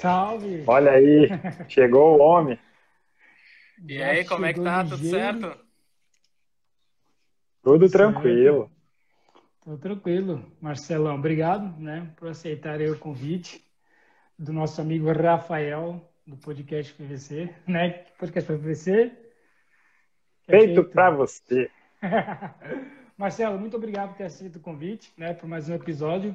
Salve! Olha aí, chegou o homem. E aí, como é que tá? Tudo certo? Tudo tranquilo. Tudo tranquilo. Marcelão, obrigado né, por aceitar o convite do nosso amigo Rafael, do podcast PVC, né? Podcast PVC. É feito, feito... para você. Marcelo, muito obrigado por ter aceito o convite, né, por mais um episódio.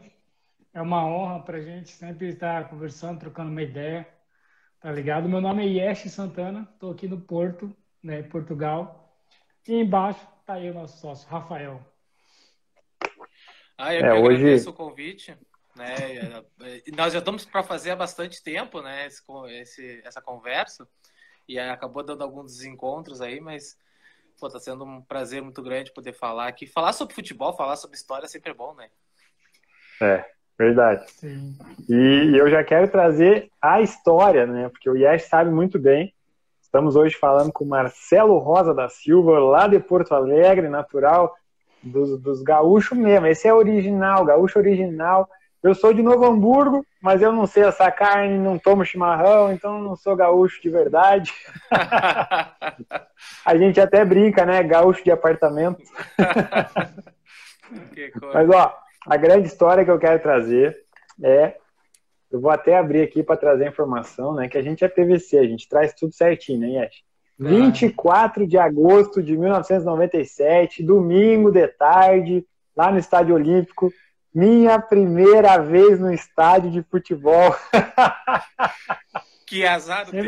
É uma honra para a gente sempre estar conversando, trocando uma ideia, tá ligado? Meu nome é Yesh Santana, estou aqui no Porto, né, Portugal. E embaixo tá aí o nosso sócio, Rafael. Ah, eu é, hoje... agradeço o convite. Né? Nós já estamos para fazer há bastante tempo, né? Esse, esse, essa conversa e acabou dando alguns desencontros aí, mas pô, tá sendo um prazer muito grande poder falar aqui. Falar sobre futebol, falar sobre história sempre é bom, né? É, Verdade. Sim. E eu já quero trazer a história, né? Porque o Yes sabe muito bem. Estamos hoje falando com Marcelo Rosa da Silva, lá de Porto Alegre, natural dos, dos gaúchos mesmo. Esse é original, gaúcho original. Eu sou de Novo Hamburgo, mas eu não sei essa carne, não tomo chimarrão, então não sou gaúcho de verdade. a gente até brinca, né? Gaúcho de apartamento. mas ó, a grande história que eu quero trazer é. Eu vou até abrir aqui para trazer a informação, né? Que a gente é PVC, a gente traz tudo certinho, né, Yesh? 24 de agosto de 1997, domingo de tarde, lá no Estádio Olímpico. Minha primeira vez no estádio de futebol. Que azar do teu,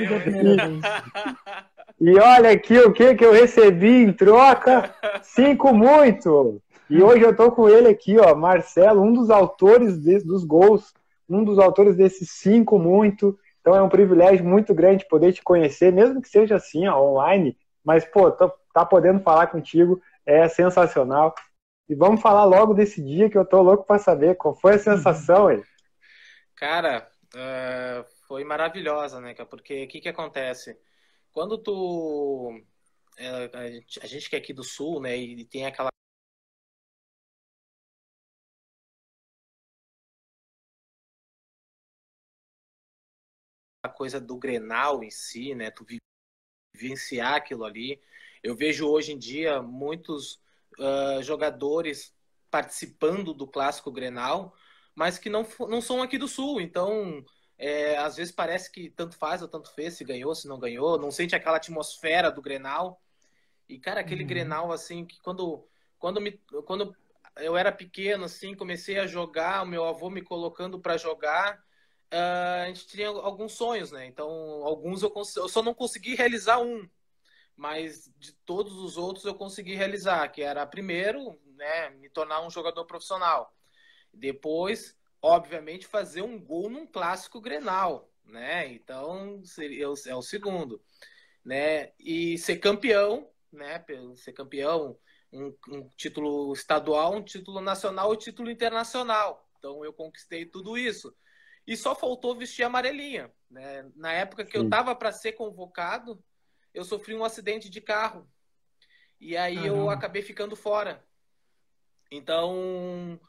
E olha aqui o que, que eu recebi em troca. Cinco muito. E hoje eu tô com ele aqui, ó, Marcelo, um dos autores de, dos gols, um dos autores desses cinco muito. Então é um privilégio muito grande poder te conhecer, mesmo que seja assim, ó, online. Mas, pô, tô, tá podendo falar contigo é sensacional. E vamos falar logo desse dia que eu tô louco para saber qual foi a sensação aí. Cara, uh, foi maravilhosa, né, Porque o que que acontece? Quando tu... É, a gente que é aqui do Sul, né, e tem aquela coisa do Grenal em si, né? Tu vivenciar aquilo ali. Eu vejo hoje em dia muitos uh, jogadores participando do clássico Grenal, mas que não, não são aqui do Sul. Então, é, às vezes parece que tanto faz ou tanto fez, se ganhou, se não ganhou, não sente aquela atmosfera do Grenal. E, cara, aquele uhum. Grenal, assim, que quando, quando, me, quando eu era pequeno, assim, comecei a jogar, o meu avô me colocando para jogar, uh, a gente tinha alguns sonhos, né? Então, alguns eu, eu só não consegui realizar um, mas de todos os outros eu consegui realizar, que era primeiro, né, me tornar um jogador profissional. Depois, obviamente, fazer um gol num clássico Grenal, né? Então, seria, é o segundo, né? E ser campeão, né? Ser campeão, um, um título estadual, um título nacional e um título internacional. Então, eu conquistei tudo isso e só faltou vestir amarelinha. Né? Na época que Sim. eu estava para ser convocado, eu sofri um acidente de carro. E aí eu acabei ficando fora. Então,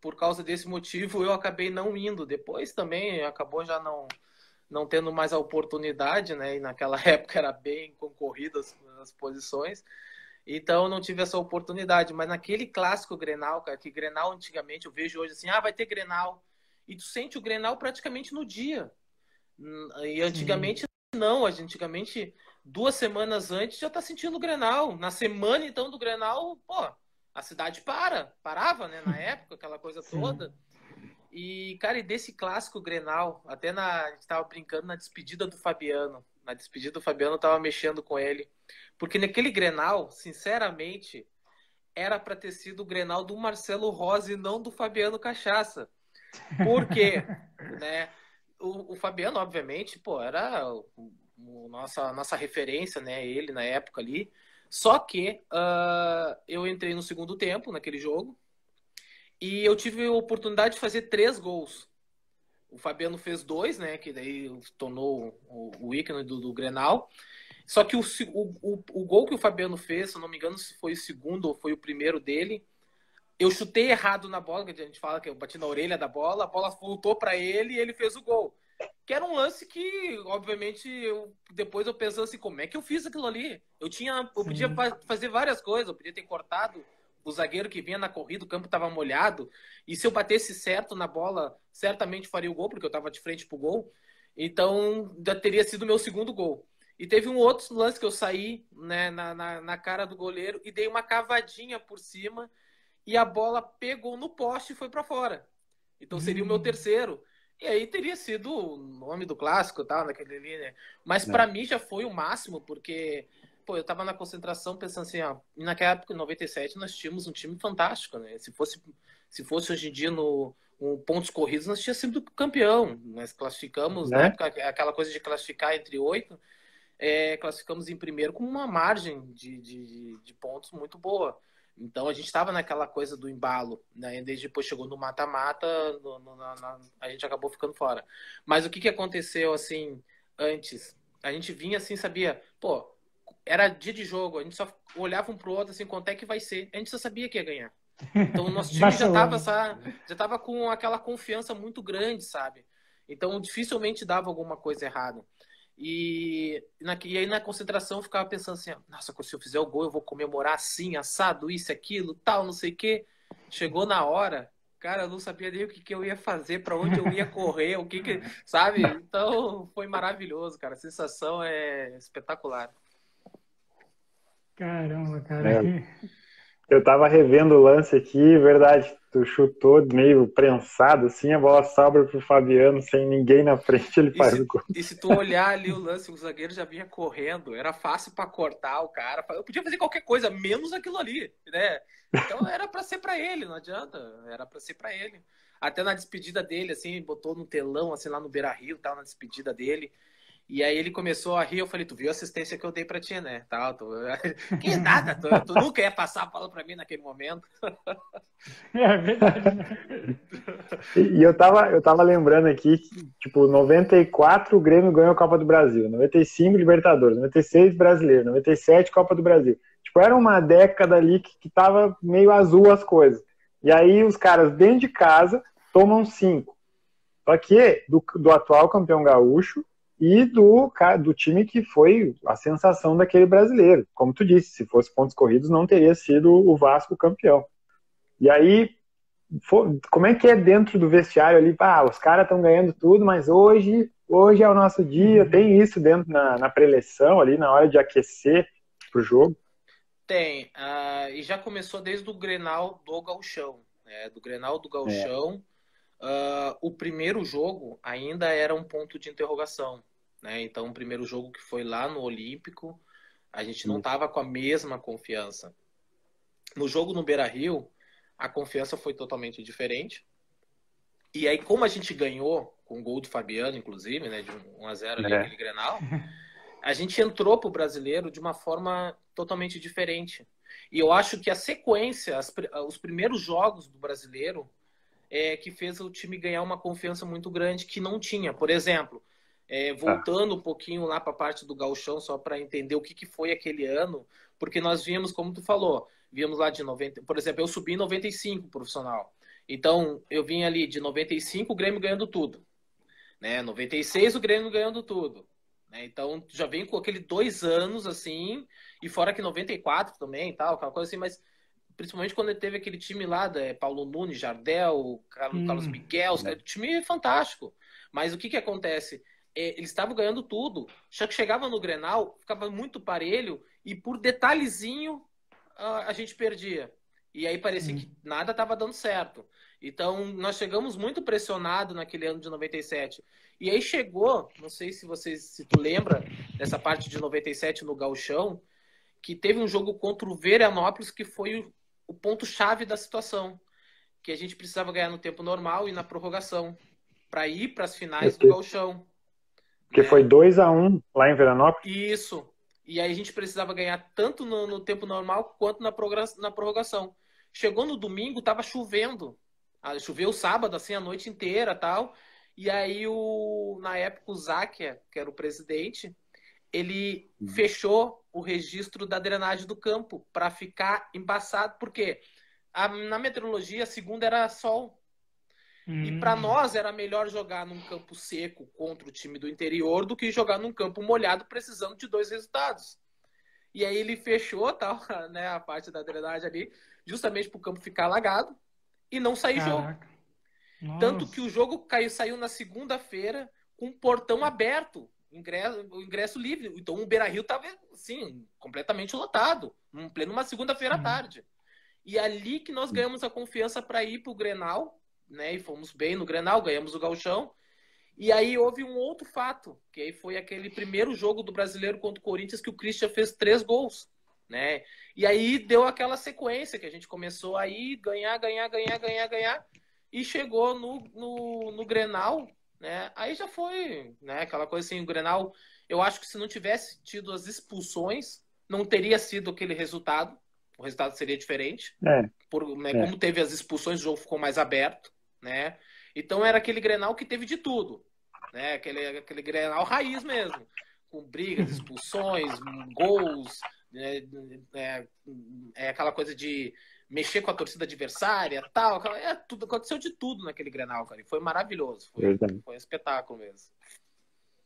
por causa desse motivo, eu acabei não indo. Depois também acabou já não não tendo mais a oportunidade, né? E naquela época era bem concorrido as, as posições. Então não tive essa oportunidade. Mas naquele clássico Grenal, cara, que Grenal antigamente eu vejo hoje assim, ah, vai ter Grenal e tu sente o Grenal praticamente no dia. E antigamente Sim. não, antigamente duas semanas antes já tá sentindo o Grenal. Na semana então do Grenal, pô, a cidade para, parava, né, na época, aquela coisa Sim. toda. E, cara, e desse clássico Grenal, até na, a gente tava brincando na despedida do Fabiano. Na despedida do Fabiano eu tava mexendo com ele. Porque naquele Grenal, sinceramente, era para ter sido o Grenal do Marcelo Rose e não do Fabiano Cachaça. Por quê? né? O, o, Fabiano, obviamente, pô, era o, o, nossa, nossa referência, né? Ele na época ali. Só que uh, eu entrei no segundo tempo naquele jogo e eu tive a oportunidade de fazer três gols. O Fabiano fez dois, né? Que daí tornou o, o ícone do, do Grenal. Só que o, o, o, gol que o Fabiano fez, se não me engano, se foi o segundo ou foi o primeiro dele, eu chutei errado na bola, que a gente fala que eu bati na orelha da bola, a bola voltou para ele e ele fez o gol. que era um lance que, obviamente, eu, depois eu pensando assim, como é que eu fiz aquilo ali? Eu tinha, eu podia fazer várias coisas, eu podia ter cortado o zagueiro que vinha na corrida, o campo estava molhado, e se eu batesse certo na bola, certamente faria o gol, porque eu estava de frente pro gol. Então, já teria sido o meu segundo gol. E teve um outro lance que eu saí né, na, na, na, cara do goleiro e dei uma cavadinha por cima e a bola pegou no poste e foi para fora. Então seria hum. o meu hum. terceiro. E aí teria sido o nome do clássico, tal, naquele ali, né? Mas é. para mim já foi o máximo, porque pô, eu tava na concentração pensando assim, ó, naquela época, em 97, nós tínhamos um time fantástico, né? Se fosse, se fosse hoje em dia no pontos corridos, nós tínhamos sido campeão. Nós classificamos, né? na época, aquela coisa de classificar entre oito, é, classificamos em primeiro com uma margem de, de, de pontos muito boa. Então a gente estava naquela coisa do embalo, né? E desde depois chegou no mata-mata, a gente acabou ficando fora. Mas o que, que aconteceu assim antes? A gente vinha assim, sabia, pô, era dia de jogo, a gente só olhava um pro outro assim, quanto é que vai ser? A gente só sabia que ia ganhar. Então o nosso time já tava, já tava com aquela confiança muito grande, sabe? Então dificilmente dava alguma coisa errada. E, na, e aí na concentração eu ficava pensando assim, nossa, se eu fizer o gol eu vou comemorar assim, assado, isso, aquilo, tal, não sei o quê. Chegou na hora, cara, eu não sabia nem o que, que eu ia fazer, para onde eu ia correr, o que que, sabe? Então foi maravilhoso, cara. A sensação é espetacular. Caramba, cara. É. Eu tava revendo o lance aqui, verdade, tu chutou meio prensado, assim, a bola sobra pro Fabiano, sem ninguém na frente, ele faz se, o gol. E se tu olhar ali o lance, o zagueiro já vinha correndo, era fácil para cortar o cara, eu podia fazer qualquer coisa, menos aquilo ali, né? Então era para ser para ele, não adianta, era para ser para ele. Até na despedida dele, assim, botou no telão, assim, lá no Beira-Rio, tal, na despedida dele, e aí ele começou a rir, eu falei, tu viu a assistência que eu dei pra ti, né? Tal, tu... Que nada, tu, tu nunca ia passar a bola pra mim naquele momento. É verdade? E eu tava, eu tava lembrando aqui que, tipo, 94 o Grêmio ganhou a Copa do Brasil, 95 Libertadores, 96 Brasileiro, 97 Copa do Brasil. Tipo, era uma década ali que, que tava meio azul as coisas. E aí os caras dentro de casa tomam cinco. Só que do, do atual campeão gaúcho e do, do time que foi a sensação daquele brasileiro. Como tu disse, se fosse pontos corridos, não teria sido o Vasco campeão. E aí, como é que é dentro do vestiário ali? Ah, os caras estão ganhando tudo, mas hoje, hoje é o nosso dia. Tem isso dentro na, na preleção ali, na hora de aquecer pro jogo? Tem. Uh, e já começou desde o Grenal do Galchão. Né? Do Grenal do Galchão. É. Uh, o primeiro jogo ainda era um ponto de interrogação. Né? Então, o primeiro jogo que foi lá no Olímpico, a gente não estava com a mesma confiança. No jogo no Beira Rio, a confiança foi totalmente diferente. E aí, como a gente ganhou, com o gol do Fabiano, inclusive, né, de 1 a 0 ali é. naquele Grenal, a gente entrou para o brasileiro de uma forma totalmente diferente. E eu acho que a sequência, as, os primeiros jogos do brasileiro, é que fez o time ganhar uma confiança muito grande que não tinha. Por exemplo, é, voltando ah. um pouquinho lá para a parte do galchão, só para entender o que, que foi aquele ano, porque nós vimos, como tu falou, víamos lá de 90, por exemplo, eu subi em 95 profissional. Então, eu vim ali de 95, o Grêmio ganhando tudo. Né? 96, o Grêmio ganhando tudo. Né? Então, já vem com aquele dois anos, assim, e fora que 94 também tal, aquela coisa assim, mas principalmente quando ele teve aquele time lá, da Paulo Nunes, Jardel, Carlos, hum, Carlos Miguel, né? time fantástico. Mas o que que acontece? é, eles estavam ganhando tudo. Só que chegava no Grenal, ficava muito parelho e por detalhezinho a, gente perdia. E aí parecia hum. que nada estava dando certo. Então nós chegamos muito pressionado naquele ano de 97. E aí chegou, não sei se vocês se tu lembra dessa parte de 97 no Gauchão, que teve um jogo contra o Veranópolis que foi o, o ponto chave da situação, que a gente precisava ganhar no tempo normal e na prorrogação para ir para as finais do Gauchão. Porque é. foi 2 a 1 um lá em Veranópolis. Isso. E aí a gente precisava ganhar tanto no, no tempo normal quanto na, na prorrogação. Chegou no domingo, tava chovendo. Ah, choveu sábado, assim, a noite inteira tal. E aí, o, na época, o Záquia, que era o presidente, ele uhum. fechou o registro da drenagem do campo para ficar embaçado, porque a, na meteorologia, a segunda era sol. Hum. E para nós era melhor jogar num campo seco contra o time do interior do que jogar num campo molhado precisando de dois resultados. E aí ele fechou tal, né, a parte da drenagem ali, justamente para o campo ficar alagado e não sair Caraca. jogo. Tanto que o jogo caiu, saiu na segunda-feira com o portão aberto, ingresso, o ingresso livre. Então o Beira Rio estava assim, completamente lotado, em pleno uma segunda-feira à tarde. E ali que nós ganhamos a confiança para ir para o Grenal, né? E fomos bem no Grenal, ganhamos o Galchão. E aí houve um outro fato, que aí foi aquele primeiro jogo do brasileiro contra o Corinthians que o Christian fez três gols, né? E aí deu aquela sequência que a gente começou a ir ganhar, ganhar, ganhar, ganhar, ganhar, e chegou no, no, no Grenal, né? Aí já foi, né? Aquela coisa assim, o Grenal, eu acho que se não tivesse tido as expulsões, não teria sido aquele resultado, o resultado seria diferente. É. Por, né, é. Como teve as expulsões, o jogo ficou mais aberto, né? Então era aquele Grenal que teve de tudo, né? Aquele, aquele Grenal raiz mesmo, com brigas, expulsões, gols, né? é, é, aquela coisa de mexer com a torcida adversária, tal, é tudo aconteceu de tudo naquele Grenal, cara. E foi maravilhoso, foi, foi um espetáculo mesmo.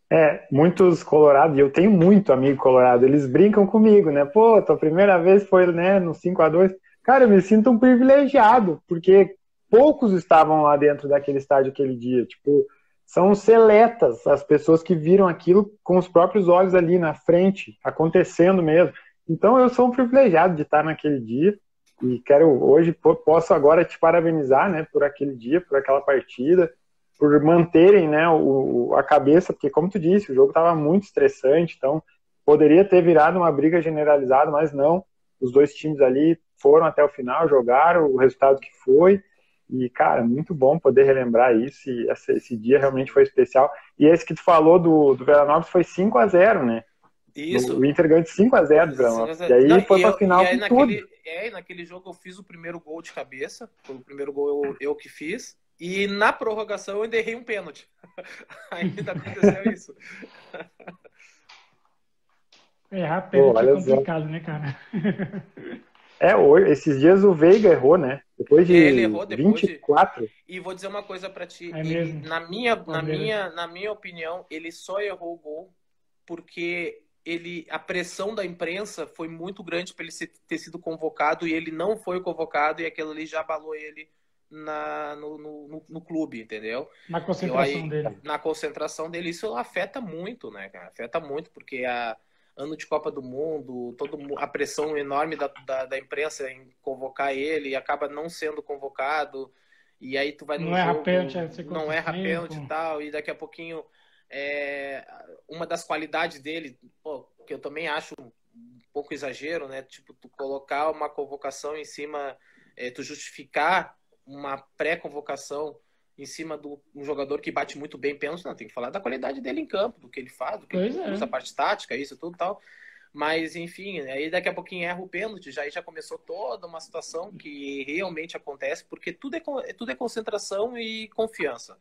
É, muitos colorados, e eu tenho muito amigo colorado, eles brincam comigo, né? Pô, tua primeira vez foi, né, no 5 a 2 Cara, eu me sinto um privilegiado, porque poucos estavam lá dentro daquele estádio aquele dia. Tipo, são seletas as pessoas que viram aquilo com os próprios olhos ali na frente, acontecendo mesmo. Então eu sou um privilegiado de estar naquele dia e quero hoje posso agora te parabenizar, né, por aquele dia, por aquela partida, por manterem, né, o, a cabeça, porque como tu disse, o jogo estava muito estressante, então poderia ter virado uma briga generalizada, mas não. Os dois times ali foram até o final, jogaram o resultado que foi e, cara, muito bom poder relembrar isso. E esse, esse dia realmente foi especial. E esse que tu falou do, do Veranópolis foi 5 a 0 né? Isso. O Inter ganhou de 5 a 0 do. E aí Não, foi pra eu, final e aí, naquele, tudo. É, naquele jogo eu fiz o primeiro gol de cabeça. Foi o primeiro gol eu, eu que fiz. E na prorrogação eu ainda errei um pênalti. ainda aconteceu isso. Errar pênalti Pô, é complicado, né, cara? É, hoje, esses dias o Veiga errou, né? Depois de ele errou depois 24. De... E vou dizer uma coisa para ti. É ele, na, minha, é na, minha, na minha opinião, ele só errou o gol porque ele, a pressão da imprensa foi muito grande para ele ter sido convocado e ele não foi convocado e aquilo ali já abalou ele na, no, no, no, clube, entendeu? Na concentração aí, dele. Na concentração dele. Isso afeta muito, né, cara? Afeta muito, porque a, ano de Copa do Mundo, todo, a pressão enorme da, da, da imprensa em convocar ele e acaba não sendo convocado. E aí tu vai no não jogo, é pênalti, não é pênalti e tal, e daqui a pouquinho é, uma das qualidades dele, pô, que eu também acho um pouco exagero, né? Tipo, tu colocar uma convocação em cima, é, tu justificar uma pré-convocação em cima do um jogador que bate muito bem pênalti, não, tem que falar da qualidade dele em campo, do que ele faz, do que pois ele é. usa, a parte tática, isso tudo tal. Mas, enfim, aí daqui a pouquinho erra o pênalti, já, aí já começou toda uma situação que realmente acontece, porque tudo é, tudo é concentração e confiança.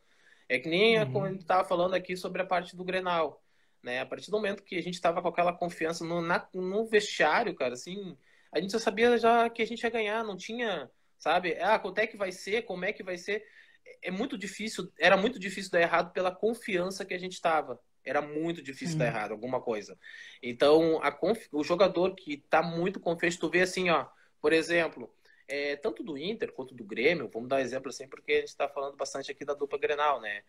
É que nem uhum. a, gente estava falando aqui sobre a parte do Grenal. Né? A partir do momento que a gente estava com aquela confiança no, na, no vestiário, cara, assim, a gente já sabia já que a gente ia ganhar, não tinha, sabe? Ah, quanto é que vai ser, como é que vai ser é muito difícil, era muito difícil dar errado pela confiança que a gente estava. Era muito difícil dar errado alguma coisa. Então, a conf... o jogador que está muito confiante, tu vê assim, ó, por exemplo, é, tanto do Inter quanto do Grêmio, vamos dar um exemplo assim, porque a gente está falando bastante aqui da dupla Grenal, né?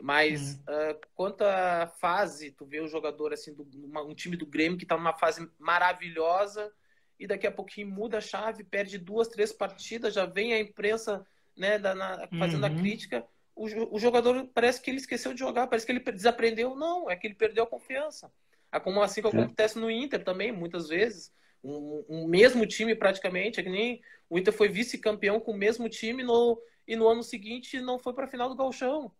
Mas uhum. uh, quanto à fase, tu vê o jogador assim, do, uma, um time do Grêmio que está numa fase maravilhosa e daqui a pouquinho muda a chave, perde duas, três partidas, já vem a imprensa né, da, na, fazendo uhum. a crítica, o, o, jogador parece que ele esqueceu de jogar, parece que ele desaprendeu. Não, é que ele perdeu a confiança. É como assim que acontece no Inter também, muitas vezes. Um, um, mesmo time praticamente, é que nem o Inter foi vice-campeão com o mesmo time no, e no ano seguinte não foi para a final do Galchão.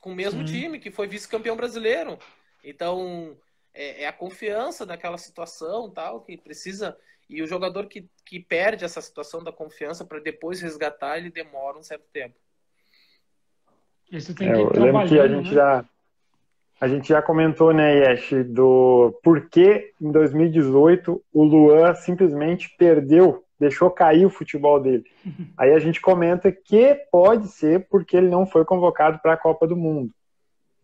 Com o mesmo Sim. time, que foi vice-campeão brasileiro. Então, é, é, a confiança naquela situação tal, que precisa. E o jogador que, que perde essa situação da confiança para depois resgatar, ele demora um certo tempo. Isso tem que é, eu lembro que a gente né? já a gente já comentou, né, Yesh, do porquê em 2018 o Luan simplesmente perdeu deixou cair o futebol dele. Aí a gente comenta que pode ser porque ele não foi convocado para a Copa do Mundo.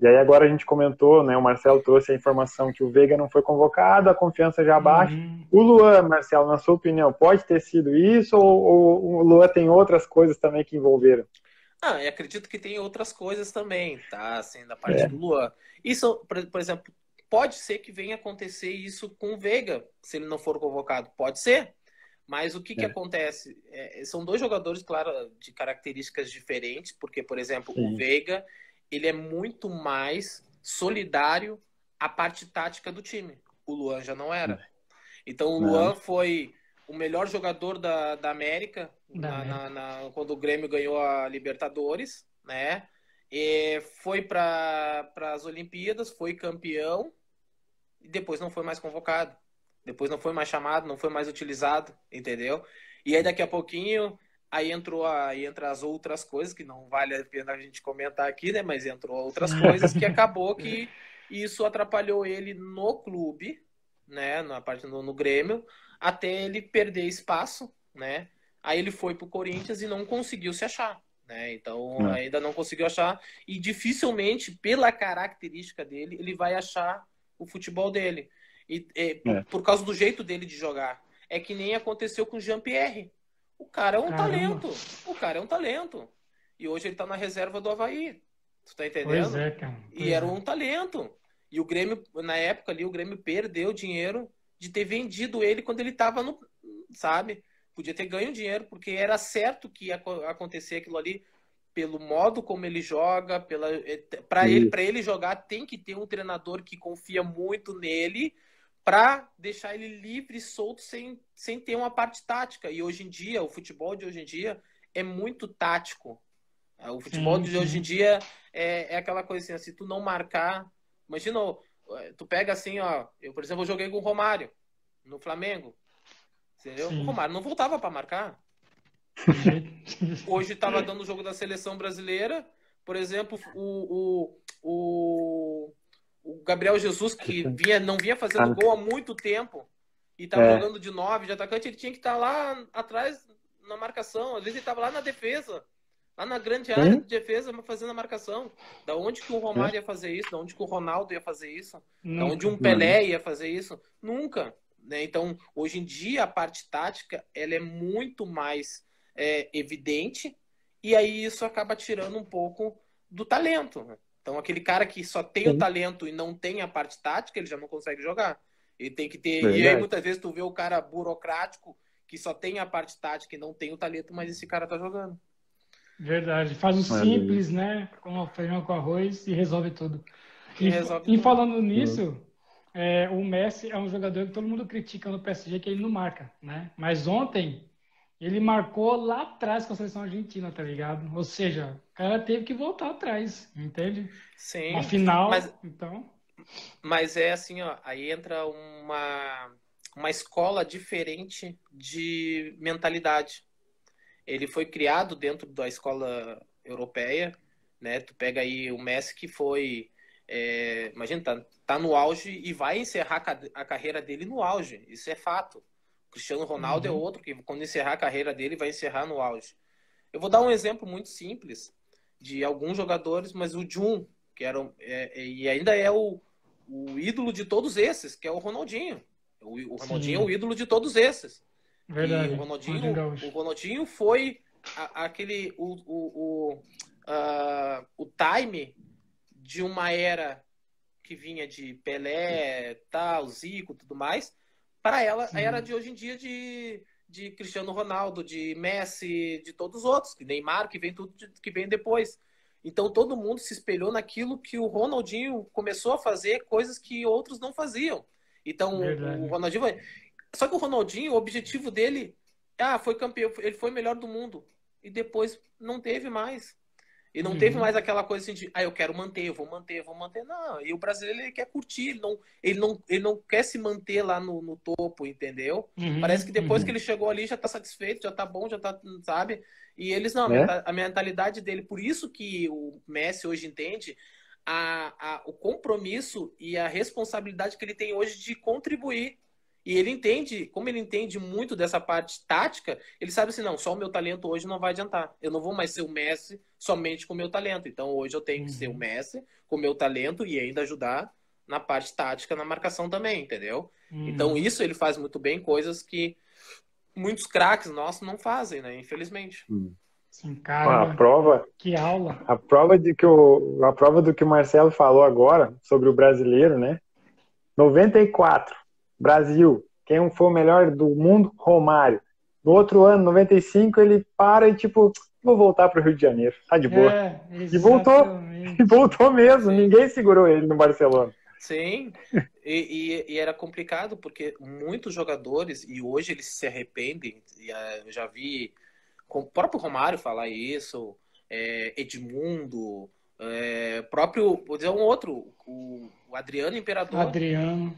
E aí agora a gente comentou, né? O Marcelo trouxe a informação que o Veiga não foi convocado, a confiança já baixa. Uhum. O Luan, Marcelo, na sua opinião, pode ter sido isso ou, ou o Luan tem outras coisas também que envolveram? Ah, eu acredito que tem outras coisas também, tá? Assim, da parte é. do Luan. Isso, por, por, exemplo, pode ser que venha acontecer isso com o Veiga, se ele não for convocado. Pode ser. Mas o que, é. que acontece? É, são dois jogadores, claro, de características diferentes, porque, por exemplo, Sim. o Veiga, ele é muito mais solidário à parte tática do time. O Luan já não era. Então, o Luan foi o melhor jogador da, da América na, na, na, quando o Grêmio ganhou a Libertadores, né? E foi para as Olimpíadas, foi campeão e depois não foi mais convocado. Depois não foi mais chamado, não foi mais utilizado, entendeu? E aí daqui a pouquinho aí entrou aí entra as outras coisas que não vale a pena a gente comentar aqui, né? Mas entrou outras coisas que acabou que isso atrapalhou ele no clube, né? Na parte no, no Grêmio, até ele perder espaço, né? Aí ele foi pro Corinthians e não conseguiu se achar. Né? Então é. ainda não conseguiu achar e dificilmente pela característica dele ele vai achar o futebol dele. E, é, é. Por causa do jeito dele de jogar. É que nem aconteceu com o Jean-Pierre. O cara é um Caramba. talento. O cara é um talento. E hoje ele tá na reserva do Havaí. Tu tá entendendo? Pois é, cara. Pois e era um talento. E o Grêmio, na época ali, o Grêmio perdeu dinheiro de ter vendido ele quando ele tava no. Sabe? Podia ter ganho dinheiro, porque era certo que ia acontecer aquilo ali pelo modo como ele joga, pela para ele para ele jogar tem que ter um treinador que confia muito nele para deixar ele livre e solto sem, sem ter uma parte tática. E hoje em dia, o futebol de hoje em dia é muito tático. É, o futebol sim, de hoje em dia é, é aquela coisa assim, se tu não marcar. Imagina, tu pega assim, ó. Eu, por exemplo, eu joguei com o Romário no Flamengo. Entendeu? Sim. O Romário não voltava para marcar. Hoje estava dando o jogo da seleção brasileira. Por exemplo, o, o, o o Gabriel Jesus, que vinha, não vinha fazendo gol há muito tempo e estava é. jogando de nove de atacante, ele tinha que estar tá lá atrás na marcação. Às vezes ele estava lá na defesa, lá na grande área hum? de defesa, fazendo a marcação. Da onde que o Romário é. ia fazer isso? Da onde que o Ronaldo ia fazer isso? Nunca. Da onde um Pelé ia fazer isso? Nunca. Né? Então, hoje em dia, a parte tática ela é muito mais é, evidente e aí isso acaba tirando um pouco do talento. Né? Então, aquele cara que só tem Sim. o talento e não tem a parte tática, ele já não consegue jogar. Ele tem que ter. Verdade. E aí, muitas vezes, tu vê o cara burocrático que só tem a parte tática e não tem o talento, mas esse cara tá jogando. Verdade. Faz o simples, né? Com feijão com arroz e resolve tudo. E, resolve e tudo. falando nisso, é, o Messi é um jogador que todo mundo critica no PSG que ele não marca, né? Mas ontem ele marcou lá atrás com a seleção argentina, tá ligado? Ou seja, o cara teve que voltar atrás, entende? Sim. Uma final, mas, então. Mas é assim, ó, aí entra uma, uma escola diferente de mentalidade. Ele foi criado dentro da escola europeia, né? Tu pega aí o Messi que foi. É, imagina, tá, tá no auge e vai encerrar a carreira dele no auge. Isso é fato. Cristiano Ronaldo é uhum. é outro que, quando encerrar a carreira dele, vai encerrar no auge. Eu vou dar um exemplo muito simples de alguns jogadores, mas o Jun, que era é, é, e ainda é o, o ídolo de todos esses, que é o Ronaldinho. O, o Ronaldinho Sim. é o ídolo de todos esses. Verdade. E o Ronaldinho, o Ronaldinho foi a, aquele o, o, o, uh, o time de uma era que vinha de Pelé, tal, Zico, tudo mais, para ela Sim. a era de hoje em dia de, de Cristiano Ronaldo, de Messi, de todos os outros, que Neymar, que vem tudo que vem depois. Então todo mundo se espelhou naquilo que o Ronaldinho começou a fazer, coisas que outros não faziam. Então Verdade. o Ronaldinho. Só que o Ronaldinho, o objetivo dele, ah, foi campeão, ele foi melhor do mundo e depois não teve mais. E não uhum. teve mais aquela coisa assim de, ah, eu quero manter, eu vou manter, eu vou manter. Não, e o brasileiro ele quer curtir, ele não, ele não, ele não quer se manter lá no, no topo, entendeu? Uhum. Parece que depois uhum. que ele chegou ali já tá satisfeito, já tá bom, já tá, sabe? E eles não, é? a mentalidade dele, por isso que o Messi hoje entende a, a, o compromisso e a responsabilidade que ele tem hoje de contribuir E ele entende, como ele entende muito dessa parte tática, ele sabe assim, não, só o meu talento hoje não vai adiantar. Eu não vou mais ser o Messi somente com o meu talento. Então hoje eu tenho que ser o uhum. Messi com o meu talento e ainda ajudar na parte tática, na marcação também, entendeu? Uhum. Então isso ele faz muito bem, coisas que muitos craques nossos não fazem, né? Infelizmente. Uhum. Sim, cara. A prova. Que aula. A prova de que o, a prova do que o Marcelo falou agora sobre o brasileiro, né? 94, Brasil. Quem foi o melhor do mundo? Romário. No outro ano, 95, ele para e tipo, vou voltar para o Rio de Janeiro. Tá de boa. É, e voltou. E voltou mesmo. Ninguém segurou ele no Barcelona. Sim, e, e, e, era complicado porque muitos jogadores, e hoje eles se arrependem, e, uh, eu já vi o próprio Romário falar isso, é, Edmundo, é, próprio, vou dizer um outro, o, o Adriano Imperador. Adriano.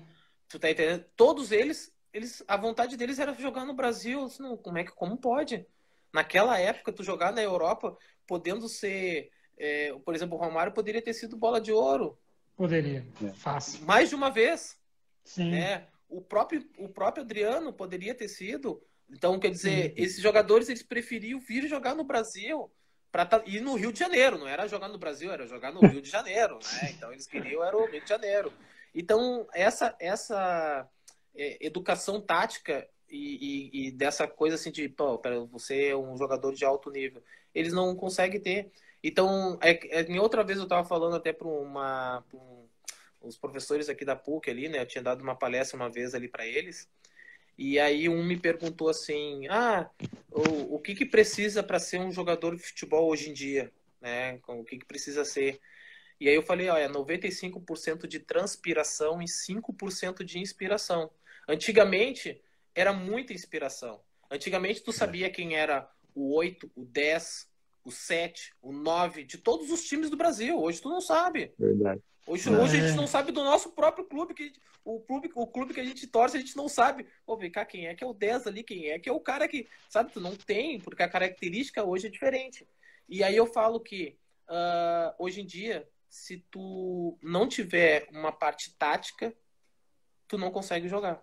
Tu tá entendendo? Todos eles, eles, a vontade deles era jogar no Brasil. Não, como é que, como pode? Naquela época, tu jogar na Europa, podendo ser, é, por exemplo, o Romário poderia ter sido bola de ouro. Poderia, é. fácil. Mais de uma vez. Sim. Né? O próprio, o próprio Adriano poderia ter sido. Então, quer dizer, Sim. esses jogadores eles preferiam vir jogar no Brasil para tá, ir no Rio de Janeiro. Não era jogar no Brasil, era jogar no Rio de Janeiro, né? Então eles queriam era o Rio de Janeiro. Então essa essa é, educação tática e, e, e, dessa coisa assim de, pô, você é um jogador de alto nível, eles não conseguem ter. Então, é, é, em outra vez eu estava falando até para uma um, os professores aqui da PUC ali, né? Eu tinha dado uma palestra uma vez ali para eles. E aí um me perguntou assim: "Ah, o, o que que precisa para ser um jogador de futebol hoje em dia, né? O que que precisa ser?" E aí eu falei, olha, 95% de transpiração e 5% de inspiração. Antigamente era muita inspiração. Antigamente tu sabia quem era o 8, o 10, o 7, o 9 de todos os times do Brasil. Hoje tu não sabe. Verdade. Hoje, é. hoje a gente não sabe do nosso próprio clube, que o clube, o clube que a gente torce, a gente não sabe. Pô, vem cá, quem é que é o 10 ali, quem é que é o cara que, sabe, tu não tem, porque a característica hoje é diferente. E aí eu falo que uh, hoje em dia, se tu não tiver uma parte tática, tu não consegue jogar.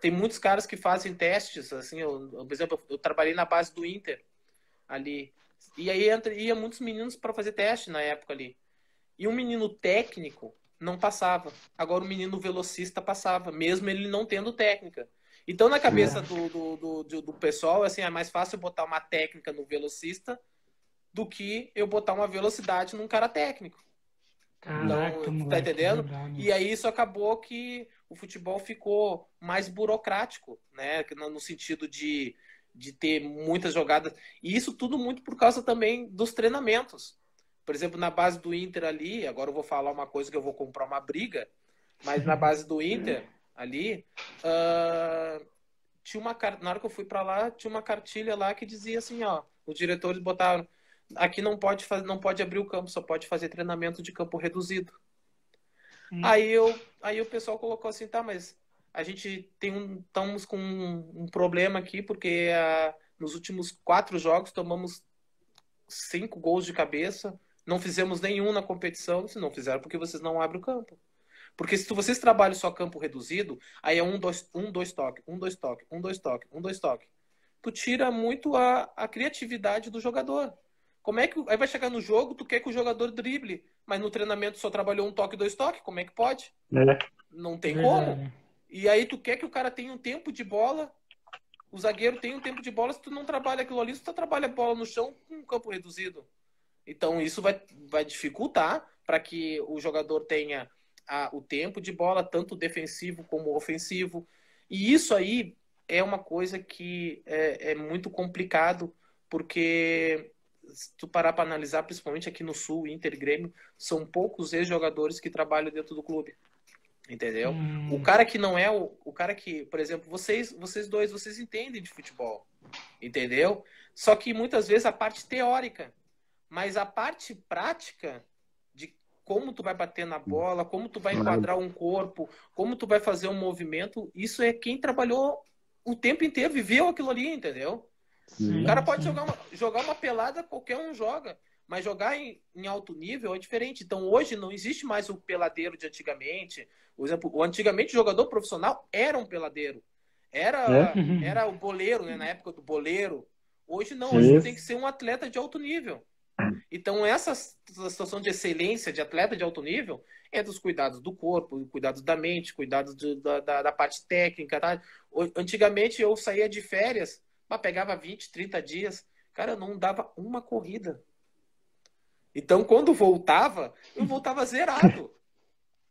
Tem muitos caras que fazem testes, assim, eu, por exemplo, eu trabalhei na base do Inter ali. E aí entra, ia muitos meninos para fazer teste na época ali. E um menino técnico não passava. Agora o menino velocista passava, mesmo ele não tendo técnica. Então, na cabeça do, do, do, do, pessoal, assim, é mais fácil botar uma técnica no velocista do que eu botar uma velocidade num cara técnico. Caraca, então, moleque, tá entendendo? e aí isso acabou que o futebol ficou mais burocrático, né? No sentido de, de ter muitas jogadas. E isso tudo muito por causa também dos treinamentos. Por exemplo, na base do Inter ali, agora eu vou falar uma coisa que eu vou comprar uma briga, mas na base do Inter ali, uh, tinha uma na hora que eu fui para lá, tinha uma cartilha lá que dizia assim, ó, os diretores botaram, aqui não pode fazer, não pode abrir o campo, só pode fazer treinamento de campo reduzido. Hum. Aí eu, aí o pessoal colocou assim, tá, mas a gente tem um, estamos com um, um problema aqui porque uh, nos últimos quatro jogos tomamos cinco gols de cabeça, não fizemos nenhum na competição, se não fizeram porque vocês não abrem o campo. Porque se vocês trabalham só campo reduzido, aí é um, dois, um, dois toque, um, dois toque, um, dois toque, um, dois toque. Tu tira muito a, a criatividade do jogador. Como é que aí vai chegar no jogo, tu quer que o jogador drible, mas no treinamento só trabalhou um toque, dois toques? Como é que pode? É. Não tem como. E aí tu quer que o cara tenha um tempo de bola, o zagueiro tenha um tempo de bola, se tu não trabalha aquilo ali, se tu trabalha a bola no chão com um campo reduzido. Então, isso vai, vai dificultar para que o jogador tenha a, o tempo de bola, tanto defensivo como ofensivo. E isso aí é uma coisa que é, é muito complicado, porque se tu parar para analisar, principalmente aqui no Sul, Inter e Grêmio, são poucos ex-jogadores que trabalham dentro do clube. Entendeu? Hum. O cara que não é o, o cara que, por exemplo, vocês, vocês dois, vocês entendem de futebol. Entendeu? Só que muitas vezes a parte teórica mas a parte prática de como tu vai bater na bola, como tu vai enquadrar um corpo, como tu vai fazer um movimento, isso é quem trabalhou o tempo inteiro, viveu aquilo ali, entendeu? Sim, o cara pode jogar uma, jogar uma pelada, qualquer um joga. Mas jogar em, em, alto nível é diferente. Então hoje não existe mais o peladeiro de antigamente. Por exemplo, o antigamente o jogador profissional era um peladeiro. Era, é? era o boleiro, né? Na época do boleiro. Hoje não, hoje Isso. tem que ser um atleta de alto nível. Então, essa situação de excelência, de atleta de alto nível, é dos cuidados do corpo, cuidados da mente, cuidados da, da, da, parte técnica. Tá? Antigamente eu saía de férias, mas pegava 20, 30 dias, cara, eu não dava uma corrida. Então, quando voltava, eu voltava zerado.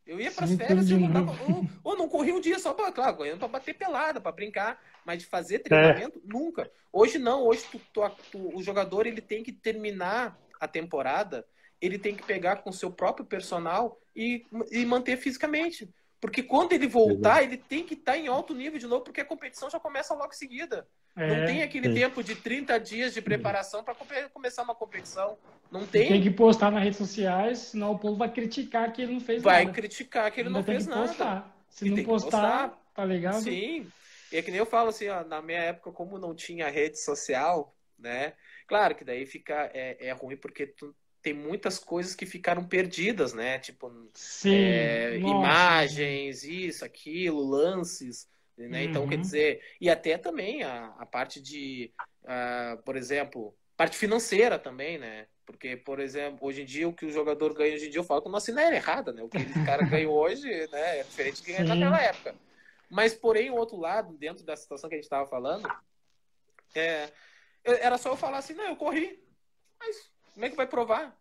Eu ia para as férias e voltava. Ou, ou, não corria um dia só para, claro, correndo para bater pelada, para brincar, mas de fazer treinamento, é. nunca. Hoje não, hoje tu, tu, tu, o jogador ele tem que terminar a temporada, ele tem que pegar com o seu próprio personal e, e manter fisicamente. Porque quando ele voltar, ele tem que estar tá em alto nível de novo, porque a competição já começa logo em seguida. É, não tem aquele tempo de 30 dias de preparação para começar uma competição. Não tem. Tem que postar nas redes sociais, senão o povo vai criticar que ele não fez vai nada. Vai criticar que ele não fez nada. Postar. Se e não postar, postar, tá ligado? Sim. E é que nem eu falo assim, ó, na minha época, como não tinha rede social, né? Claro que daí fica é, é ruim porque tu tem muitas coisas que ficaram perdidas, né? Tipo, Sim, é, imagens, isso, aquilo, lances, né? Uhum. Então, quer uhum. dizer, e até também a, a parte de, uh, por exemplo, parte financeira também, né? Porque, por exemplo, hoje em dia o que o jogador ganha hoje em dia, eu falo que uma cena era errada, né? O que o cara ganhou hoje né, é diferente do que ganha naquela época. Mas, porém, o outro lado, dentro da situação que a gente estava falando, é, era só eu falar assim, não, eu corri. Mas como é que vai provar?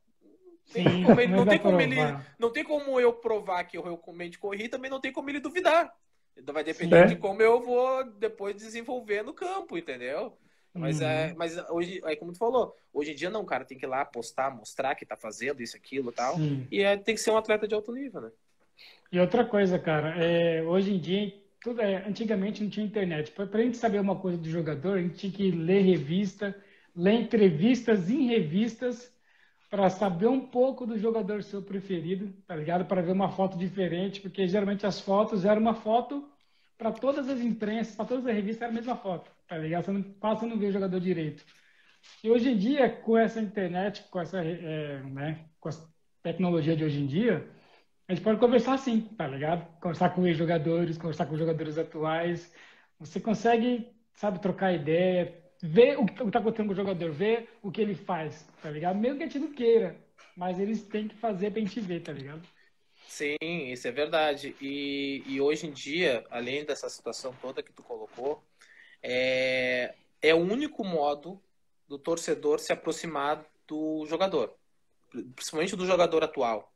Sim, como ele, não, tem como ele, não tem como eu provar que eu realmente corri, também não tem como ele duvidar. Então vai depender é. de como eu vou depois desenvolver no campo, entendeu? Mas, uhum. é, mas hoje, aí como tu falou, hoje em dia não, cara, tem que ir lá postar, mostrar que tá fazendo isso, aquilo e tal. Sim. E é, tem que ser um atleta de alto nível, né? E outra coisa, cara, é, hoje em dia tudo é, antigamente não tinha internet. Para a gente saber uma coisa do jogador, a gente tinha que ler revista, ler entrevistas em revistas para saber um pouco do jogador seu preferido, tá ligado? Para ver uma foto diferente, porque geralmente as fotos eram uma foto para todas as imprensas, para todas as revistas era a mesma foto, tá ligado? Você não passa não ver o jogador direito. E hoje em dia, com essa internet, com essa, é, né, com tecnologia de hoje em dia, a gente pode conversar assim, tá ligado? Conversar com os jogadores, conversar com jogadores atuais. Você consegue, sabe, trocar ideia, ver o que está acontecendo com o jogador, ver o que ele faz, tá ligado? Mesmo que a gente não queira, mas eles têm que fazer pra gente ver, tá ligado? Sim, isso é verdade. E, e hoje em dia, além dessa situação toda que tu colocou, é, é o único modo do torcedor se aproximar do jogador, principalmente do jogador atual.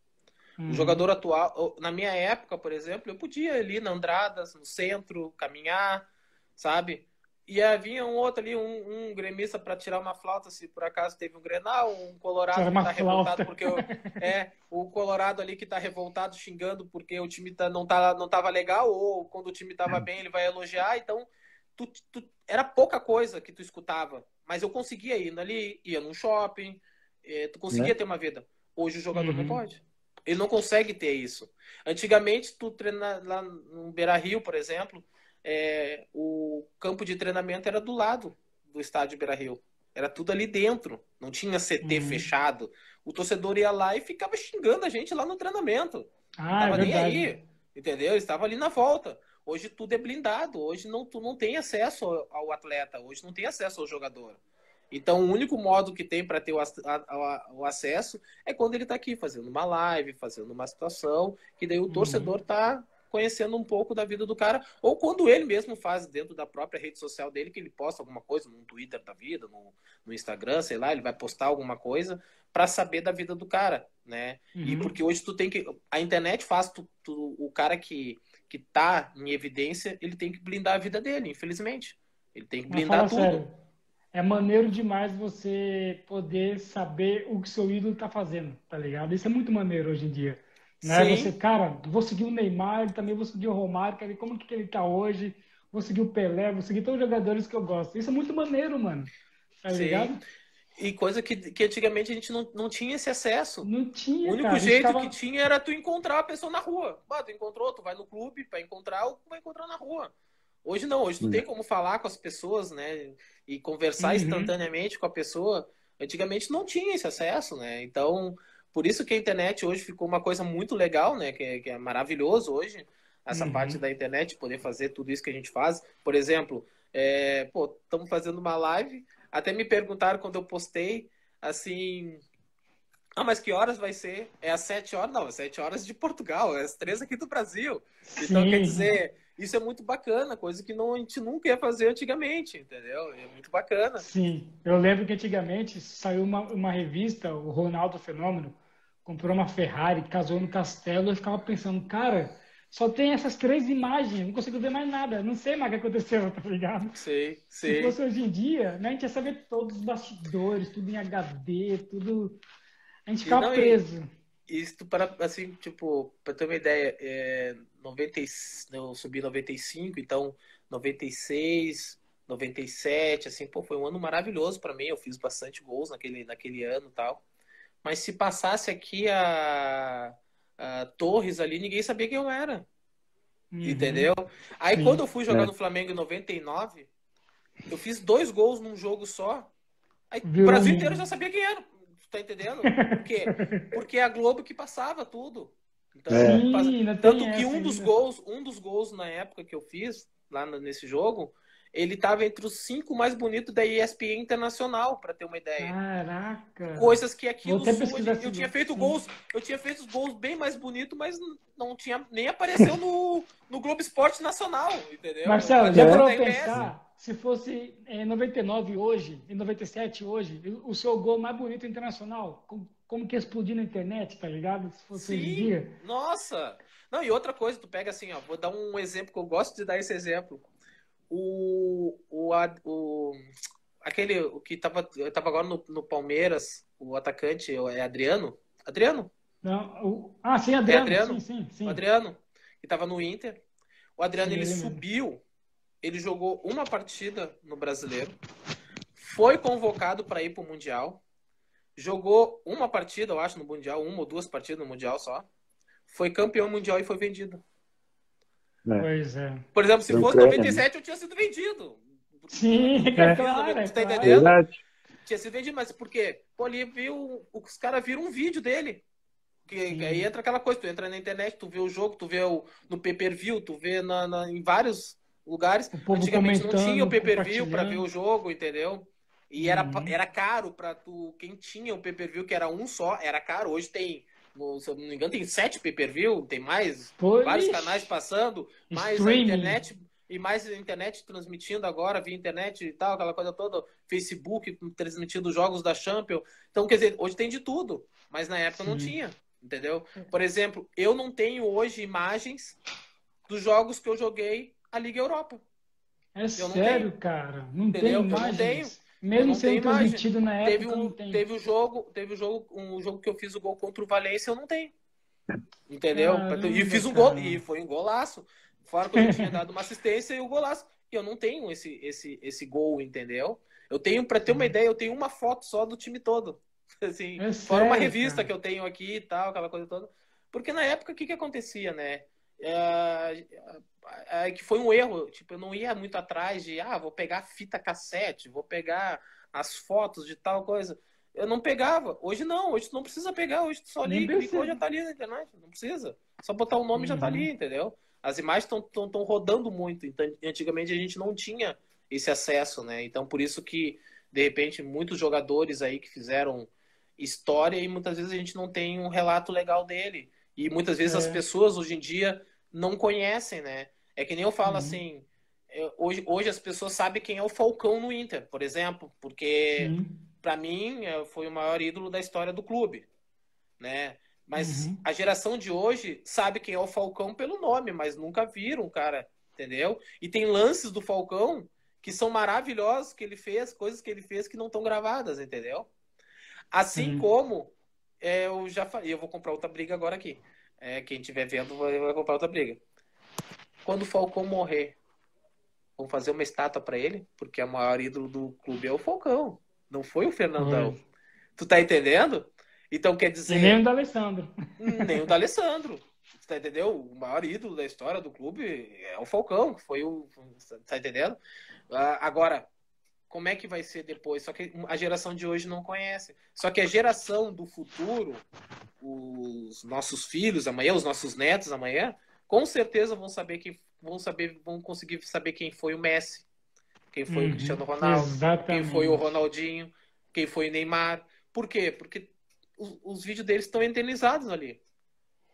Uhum. O jogador atual, na minha época, por exemplo, eu podia ir ali na Andradas, no centro, caminhar, sabe? E vinha um outro ali, um, um gremista para tirar uma flauta, se por acaso teve um Grenal, um Colorado que tá revoltado porque o, é, o Colorado ali que tá revoltado xingando porque o time tá, não, tá, não tava legal, ou quando o time tava bem ele vai elogiar, então tu, tu, era pouca coisa que tu escutava, mas eu conseguia ir ali, ia num shopping, eh, tu conseguia né? ter uma vida. Hoje o jogador uhum. não pode. Ele não consegue ter isso. Antigamente, tu treina lá no Beira Rio, por exemplo, é, o campo de treinamento era do lado do estádio Beira Rio. Era tudo ali dentro. Não tinha CT uhum. fechado. O torcedor ia lá e ficava xingando a gente lá no treinamento. Ah, não tava é nem aí. Entendeu? Estava ali na volta. Hoje tudo é blindado. Hoje não, tu não tem acesso ao atleta. Hoje não tem acesso ao jogador. Então, o único modo que tem para ter o, a, o, acesso é quando ele está aqui fazendo uma live, fazendo uma situação, que daí o uhum. torcedor está conhecendo um pouco da vida do cara, ou quando ele mesmo faz dentro da própria rede social dele, que ele posta alguma coisa no Twitter da vida, no, no Instagram, sei lá, ele vai postar alguma coisa para saber da vida do cara, né? Uhum. E porque hoje tu tem que. A internet faz tu, tu, o cara que, que tá em evidência, ele tem que blindar a vida dele, infelizmente. Ele tem que blindar tudo. Sério é maneiro demais você poder saber o que seu ídolo tá fazendo, tá ligado? Isso é muito maneiro hoje em dia. Né? Você, cara, vou seguir o Neymar, também vou seguir o Romário, quer ver como que ele tá hoje, vou seguir o Pelé, vou seguir todos os jogadores que eu gosto. Isso é muito maneiro, mano. Tá Sim. ligado? E coisa que, que antigamente a gente não, não tinha esse acesso. Não tinha. O único cara, jeito tava... que tinha era tu encontrar a pessoa na rua. Bah, tu encontrou, tu vai no clube para encontrar ou vai encontrar na rua. Hoje não, hoje tu uhum. tem como falar com as pessoas, né? E conversar uhum. instantaneamente com a pessoa. Antigamente não tinha esse acesso, né? Então, por isso que a internet hoje ficou uma coisa muito legal, né? Que, que é maravilhoso hoje. essa uhum. parte da internet, poder fazer tudo isso que a gente faz. Por exemplo, é, pô, estamos fazendo uma live, até me perguntaram quando eu postei, assim, ah, mas que horas vai ser? É às sete horas? Não, às sete horas de Portugal, é às três aqui do Brasil. Sim. Então, quer dizer, isso é muito bacana, coisa que não, a gente nunca ia fazer antigamente, entendeu? É muito bacana. Sim, eu lembro que antigamente saiu uma, uma revista, o Ronaldo Fenômeno, comprou uma Ferrari, casou no castelo, eu ficava pensando, cara, só tem essas três imagens, não consigo ver mais nada, não sei mais o que aconteceu, tá ligado? Sei, sei. Se fosse hoje em dia, né, a gente ia saber todos os bastidores, tudo em HD, tudo. A gente ficava não, preso. Isso para, assim, tipo, para ter uma ideia, é, 90, eu subi 95, então 96, 97, assim, pô, foi um ano maravilhoso para mim, eu fiz bastante gols naquele, naquele ano e tal. Mas se passasse aqui a uh, Torres ali, ninguém sabia quem eu era. Uhum. Entendeu? Aí Sim. quando eu fui jogar é. no Flamengo em 99, eu fiz dois gols num jogo só. Aí Viu? o Brasil inteiro já sabia quem era. Tá entendendo? Por quê? Porque é a Globo que passava tudo. Então, é. Sim, tanto que um dos gols, um dos gols na época que eu fiz lá nesse jogo, ele estava entre os cinco mais bonitos da ESPN Internacional, para ter uma ideia. Caraca! Coisas que aqui no Sul eu, eu tinha feito gols, eu tinha feito os gols bem mais bonitos, mas não tinha nem apareceu no, no Globo Esporte Nacional, entendeu? Marcelo, já parou pensar? Se fosse em 99 hoje, em 97 hoje, o seu gol mais bonito internacional, como, que explodir na internet, tá ligado? Se fosse Sim, hoje em dia. Nossa! Não, e outra coisa, tu pega assim, ó, vou dar um exemplo que eu gosto de dar esse exemplo o, o, o aquele o que estava tava agora no, no, Palmeiras, o atacante é Adriano? Adriano? Não, o, ah, sim, Adriano. É Adriano? Sim, sim, sim. O Adriano, que estava no Inter. O Adriano, sim, ele, ele subiu, ele jogou uma partida no Brasileiro, foi convocado para ir para o Mundial, jogou uma partida, eu acho, no Mundial, uma ou duas partidas no Mundial só, foi campeão mundial e foi vendido. É. Pois é. Por exemplo, se fosse 97, eu tinha sido vendido. Sim, é claro. Você tá entendendo? É tinha sido vendido, mas por quê? Pô, ali viu, os caras viram um vídeo dele. Que, aí entra aquela coisa, tu entra na internet, tu vê o jogo, tu vê o, no pay-per-view, tu vê na, na, em vários lugares. Antigamente não tinha o pay-per-view para ver o jogo, entendeu? E era, uhum. era caro para tu. Quem tinha o pay-per-view, que era um só, era caro. Hoje tem se eu não me engano, tem sete pay-per-view, tem mais, vários canais passando, mais Streaming. a internet e mais a internet transmitindo agora via internet e tal, aquela coisa toda, Facebook transmitindo jogos da Champions. Então, quer dizer, hoje tem de tudo, mas na época Sim. não tinha, entendeu? Por exemplo, eu não tenho hoje imagens dos jogos que eu joguei a Liga Europa. É eu sério, cara? Não entendeu? tem imagens? Eu não tenho. Mesmo sendo transmitido na época, teve um, Teve o jogo, teve o jogo, um jogo que eu fiz o gol contra o Valência, eu não tenho. Entendeu? Caramba, e fiz um gol, e foi um golaço. Fora que eu tinha dado uma assistência e o um golaço. E eu não tenho esse, esse, esse gol, entendeu? Eu tenho, para ter uma ideia, eu tenho uma foto só do time todo. Assim, é fora sério, uma revista cara. que eu tenho aqui e tal, aquela coisa toda. Porque na época, o que que acontecia, né? É, é, que foi um erro. Tipo, eu não ia muito atrás de, ah, vou pegar fita cassete, vou pegar as fotos de tal coisa. Eu não pegava. Hoje não, hoje tu não precisa pegar, hoje tu só liga, clicou, já tá ali na internet. Não precisa. Só botar o nome uhum. já tá ali, uhum. entendeu? As imagens estão rodando muito. Então, antigamente a gente não tinha esse acesso, né? Então, por isso que, de repente, muitos jogadores aí que fizeram história e muitas vezes a gente não tem um relato legal dele. E muitas vezes é. as pessoas hoje em dia não conhecem, né? É que nem eu falo uhum. assim, hoje, hoje as pessoas sabem quem é o Falcão no Inter, por exemplo, porque para mim é, foi o maior ídolo da história do clube, né? Mas uhum. a geração de hoje sabe quem é o Falcão pelo nome, mas nunca viram o cara, entendeu? E tem lances do Falcão que são maravilhosos que ele fez, coisas que ele fez que não estão gravadas, entendeu? Assim uhum. como é, eu já falei, eu vou comprar outra briga agora aqui. É, quem estiver vendo vai, vai comprar outra briga. Quando o Falcão morrer, vão fazer uma estátua para ele, porque o maior ídolo do clube é o Falcão, não foi o Fernandão. Uhum. Tu tá entendendo? Então quer dizer. E nem o da Alessandro. Nem o da Alessandro. Tu tá entendendo? O maior ídolo da história do clube é o Falcão, que foi o. Tá entendendo? Uh, agora, como é que vai ser depois? Só que a geração de hoje não conhece. Só que a geração do futuro, os nossos filhos amanhã, os nossos netos amanhã, com certeza vão saber quem vão saber, vão conseguir saber quem foi o Messi, quem foi uhum, o Cristiano Ronaldo, exatamente. quem foi o Ronaldinho, quem foi o Neymar. Por quê? Porque os, os vídeos deles estão eternizados ali.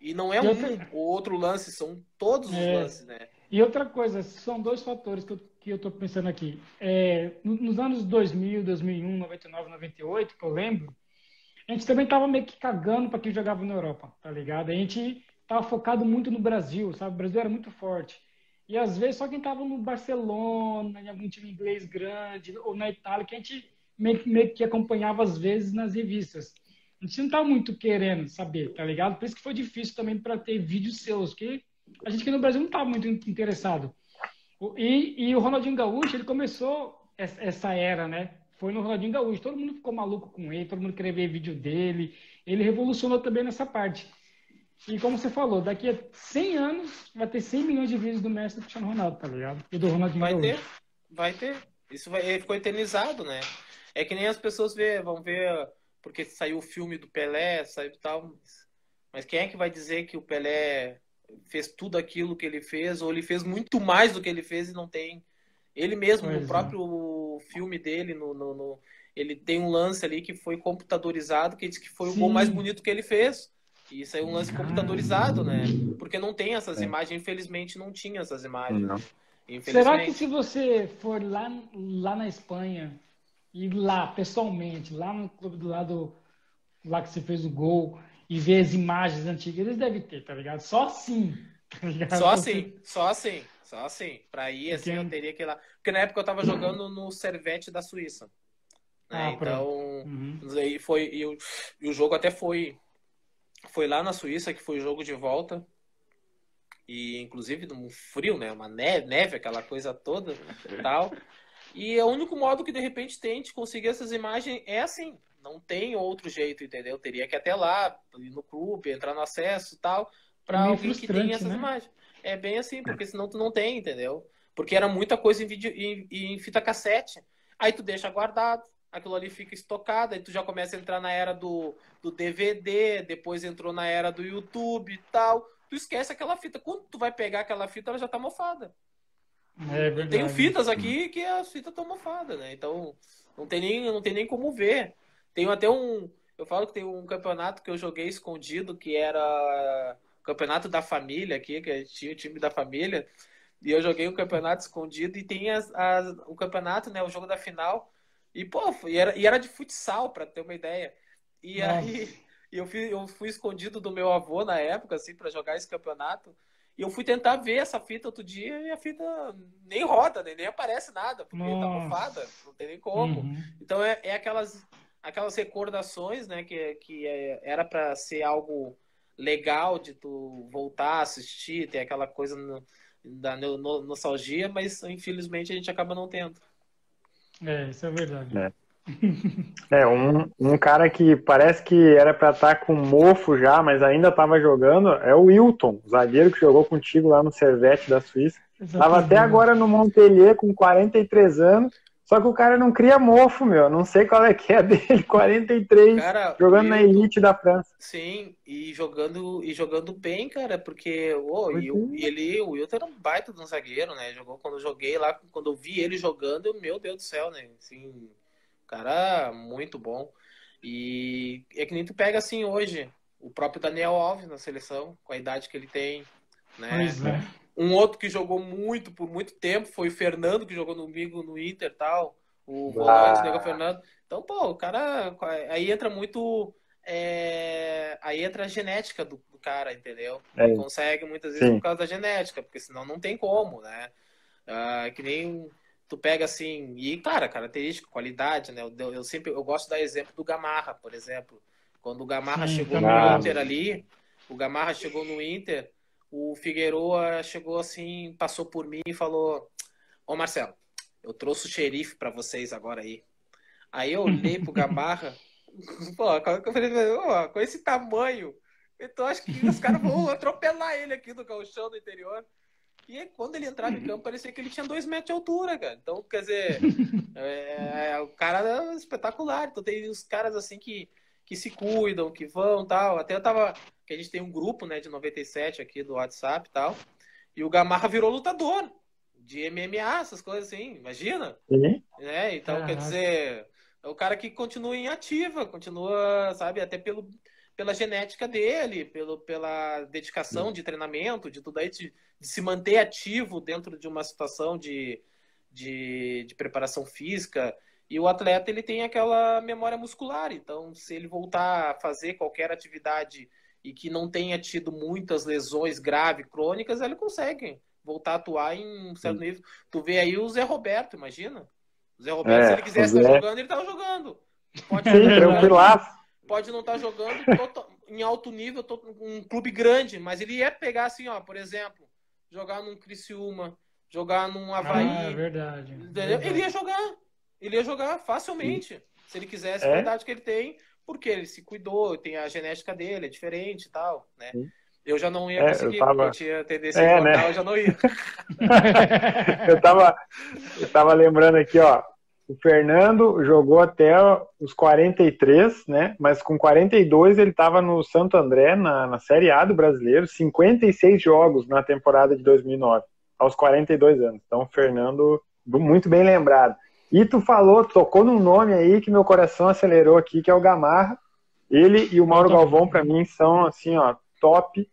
E não é um ou outro lance, são todos os é. lances, né? E outra coisa, são dois fatores que eu, que eu tô pensando aqui. É, nos anos 2000, 2001, 99, 98, que eu lembro, a gente também tava meio que cagando para quem jogava na Europa, tá ligado? A gente tava focado muito no Brasil, sabe? O Brasil era muito forte. E às vezes só quem tava no Barcelona, em algum time inglês grande, ou na Itália, que a gente meio, meio que acompanhava às vezes nas revistas. A gente não tá muito querendo saber, tá ligado? Por isso que foi difícil também para ter vídeos seus, que a gente aqui no Brasil não tá muito interessado. E, e o Ronaldinho Gaúcho, ele começou essa era, né? Foi no Ronaldinho Gaúcho. Todo mundo ficou maluco com ele, todo mundo queria ver vídeo dele. Ele revolucionou também nessa parte. E como você falou, daqui a 100 anos vai ter 100 milhões de vídeos do Messi do Cristiano Ronaldo, tá ligado? E do Ronaldinho vai Gaúcho. Ter, vai ter. Isso vai, ficou eternizado, né? É que nem as pessoas vê, vão ver, porque saiu o filme do Pelé, saiu tal. Mas quem é que vai dizer que o Pelé fez tudo aquilo que ele fez, ou ele fez muito mais do que ele fez e não tem. Ele mesmo, pois no é. próprio filme dele, no, no, no, ele tem um lance ali que foi computadorizado, que diz que foi Sim. o gol mais bonito que ele fez. E isso aí é um lance computadorizado, né? Porque não tem essas é. imagens, infelizmente não tinha essas imagens. Não. Será que se você for lá, lá na Espanha ir lá, pessoalmente, lá no clube do lado lá que você fez o gol e ver as imagens antigas, eles devem ter, tá ligado? Só assim. Tá só assim, só assim, só assim. Pra ir, assim, eu teria que ir lá. Porque na época eu tava jogando no Servete da Suíça. Né? Ah, então, uhum. aí foi. E o, e o jogo até foi. Foi lá na Suíça, que foi o jogo de volta. E inclusive num frio, né? Uma neve, neve aquela coisa toda tal. E o único modo que de repente tem de conseguir essas imagens é assim. Não tem outro jeito, entendeu? Teria que ir até lá, ir no clube, entrar no acesso e tal, para é alguém que tem essas né? imagens. É bem assim, porque senão tu não tem, entendeu? Porque era muita coisa em, vídeo, em, em fita cassete. Aí tu deixa guardado, aquilo ali fica estocado, aí tu já começa a entrar na era do, do DVD, depois entrou na era do YouTube e tal. Tu esquece aquela fita. Quando tu vai pegar aquela fita, ela já tá mofada. É verdade. Tenho fitas aqui que a fita tá mofada, né? Então, não tem nem, não tem nem como ver. Tem até um. Eu falo que tem um campeonato que eu joguei escondido, que era o campeonato da família aqui, que tinha o time da família. E eu joguei um campeonato escondido e tem as, as, o campeonato, né? O jogo da final. E, pô, e era, e era de futsal, para ter uma ideia. E Nossa. aí eu fui, eu fui escondido do meu avô na época, assim, para jogar esse campeonato. E eu fui tentar ver essa fita outro dia e a fita nem roda, nem, nem aparece nada, porque tá Nossa. tá mofada, não tem nem como. Uhum. Então é, é aquelas, aquelas recordações, né, que, que é, era para ser algo legal de tu voltar a assistir, ter aquela coisa no, da no, no, nostalgia, mas infelizmente a gente acaba não tendo. É, isso é verdade. É. É, um, um cara que parece que era para estar tá com mofo já, mas ainda estava jogando, é o Wilton, zagueiro que jogou contigo lá no Servete da Suíça. Estava até agora no Montpellier com 43 anos, só que o cara não cria mofo, meu. Não sei qual é que é dele, 43, cara, jogando na elite da França. Sim, e jogando e jogando bem, cara, porque oh, e, e, ele, o Wilton era um baita de um zagueiro, né? Jogou quando eu joguei lá, quando eu vi ele jogando, eu, meu Deus do céu, né? Assim, Cara, muito bom. E é que nem tu pega assim hoje, o próprio Daniel Alves na seleção, com a idade que ele tem, né? É. Um outro que jogou muito por muito tempo foi o Fernando, que jogou comigo no Inter tal. O volante, ah. Fernando. Então, pô, o cara. Aí entra muito. É, aí entra a genética do, do cara, entendeu? É. Consegue muitas vezes Sim. por causa da genética, porque senão não tem como, né? Ah, que nem tu pega assim, e claro, característica, qualidade, né? Eu, eu, sempre eu gosto de dar exemplo do Gamarra, por exemplo. Quando o Gamarra Sim, chegou no Inter ali, o Gamarra chegou no Inter, o Figueroa chegou assim, passou por mim e falou: Ô Marcelo, eu trouxe o xerife para vocês agora aí. Aí eu olhei pro Gamarra, pô, eu falei, oh, com esse tamanho, então acho que os caras vão atropelar ele aqui no galchão do interior. E quando ele entrava em campo, parecia que ele tinha dois metros de altura, cara. Então, quer dizer, é, é, o cara é espetacular. Então tem os caras assim que, que se cuidam, que vão tal. Até eu tava. Que a gente tem um grupo, né, de 97 aqui do WhatsApp e tal. E o Gamarra virou lutador de MMA, essas coisas assim, imagina? Uhum. Né? Então, quer dizer, é o cara que continua em ativa, continua, sabe, até pelo, pela genética dele, pelo, pela dedicação de treinamento, de tudo aí, de, de se manter ativo dentro de uma situação de, de, de preparação física. E o atleta ele tem aquela memória muscular, então se ele voltar a fazer qualquer atividade e que não tenha tido muitas lesões graves, crônicas, ele consegue voltar a atuar em um certo nível. Tu vê aí o Zé Roberto, imagina. O Zé Roberto, é, se ele quisesse estar jogando, ele tava jogando. Pode, Sim, tranquilaço. Pode não estar tá jogando em alto nível, um clube grande, mas ele ia pegar assim, ó, por exemplo, jogar num Criciúma, jogar num Havaí. Ah, é verdade, verdade. Ele ia jogar. Ele ia jogar facilmente. Se ele quisesse, é? a verdade que ele tem, porque ele se cuidou, tem a genética dele, é diferente e tal, né? Sim. Eu já não ia é, conseguir, eu, tava... eu tinha tendência é, a né? eu já não ia. eu, tava, eu tava lembrando aqui, ó, o Fernando jogou até os 43, né? Mas com 42 ele estava no Santo André, na, na Série A do Brasileiro, 56 jogos na temporada de 2009, aos 42 anos. Então, Fernando, muito bem lembrado. E tu falou, tocou num nome aí que meu coração acelerou aqui, que é o Gamarra. Ele e o Mauro Galvão, para mim, são, assim, ó, top.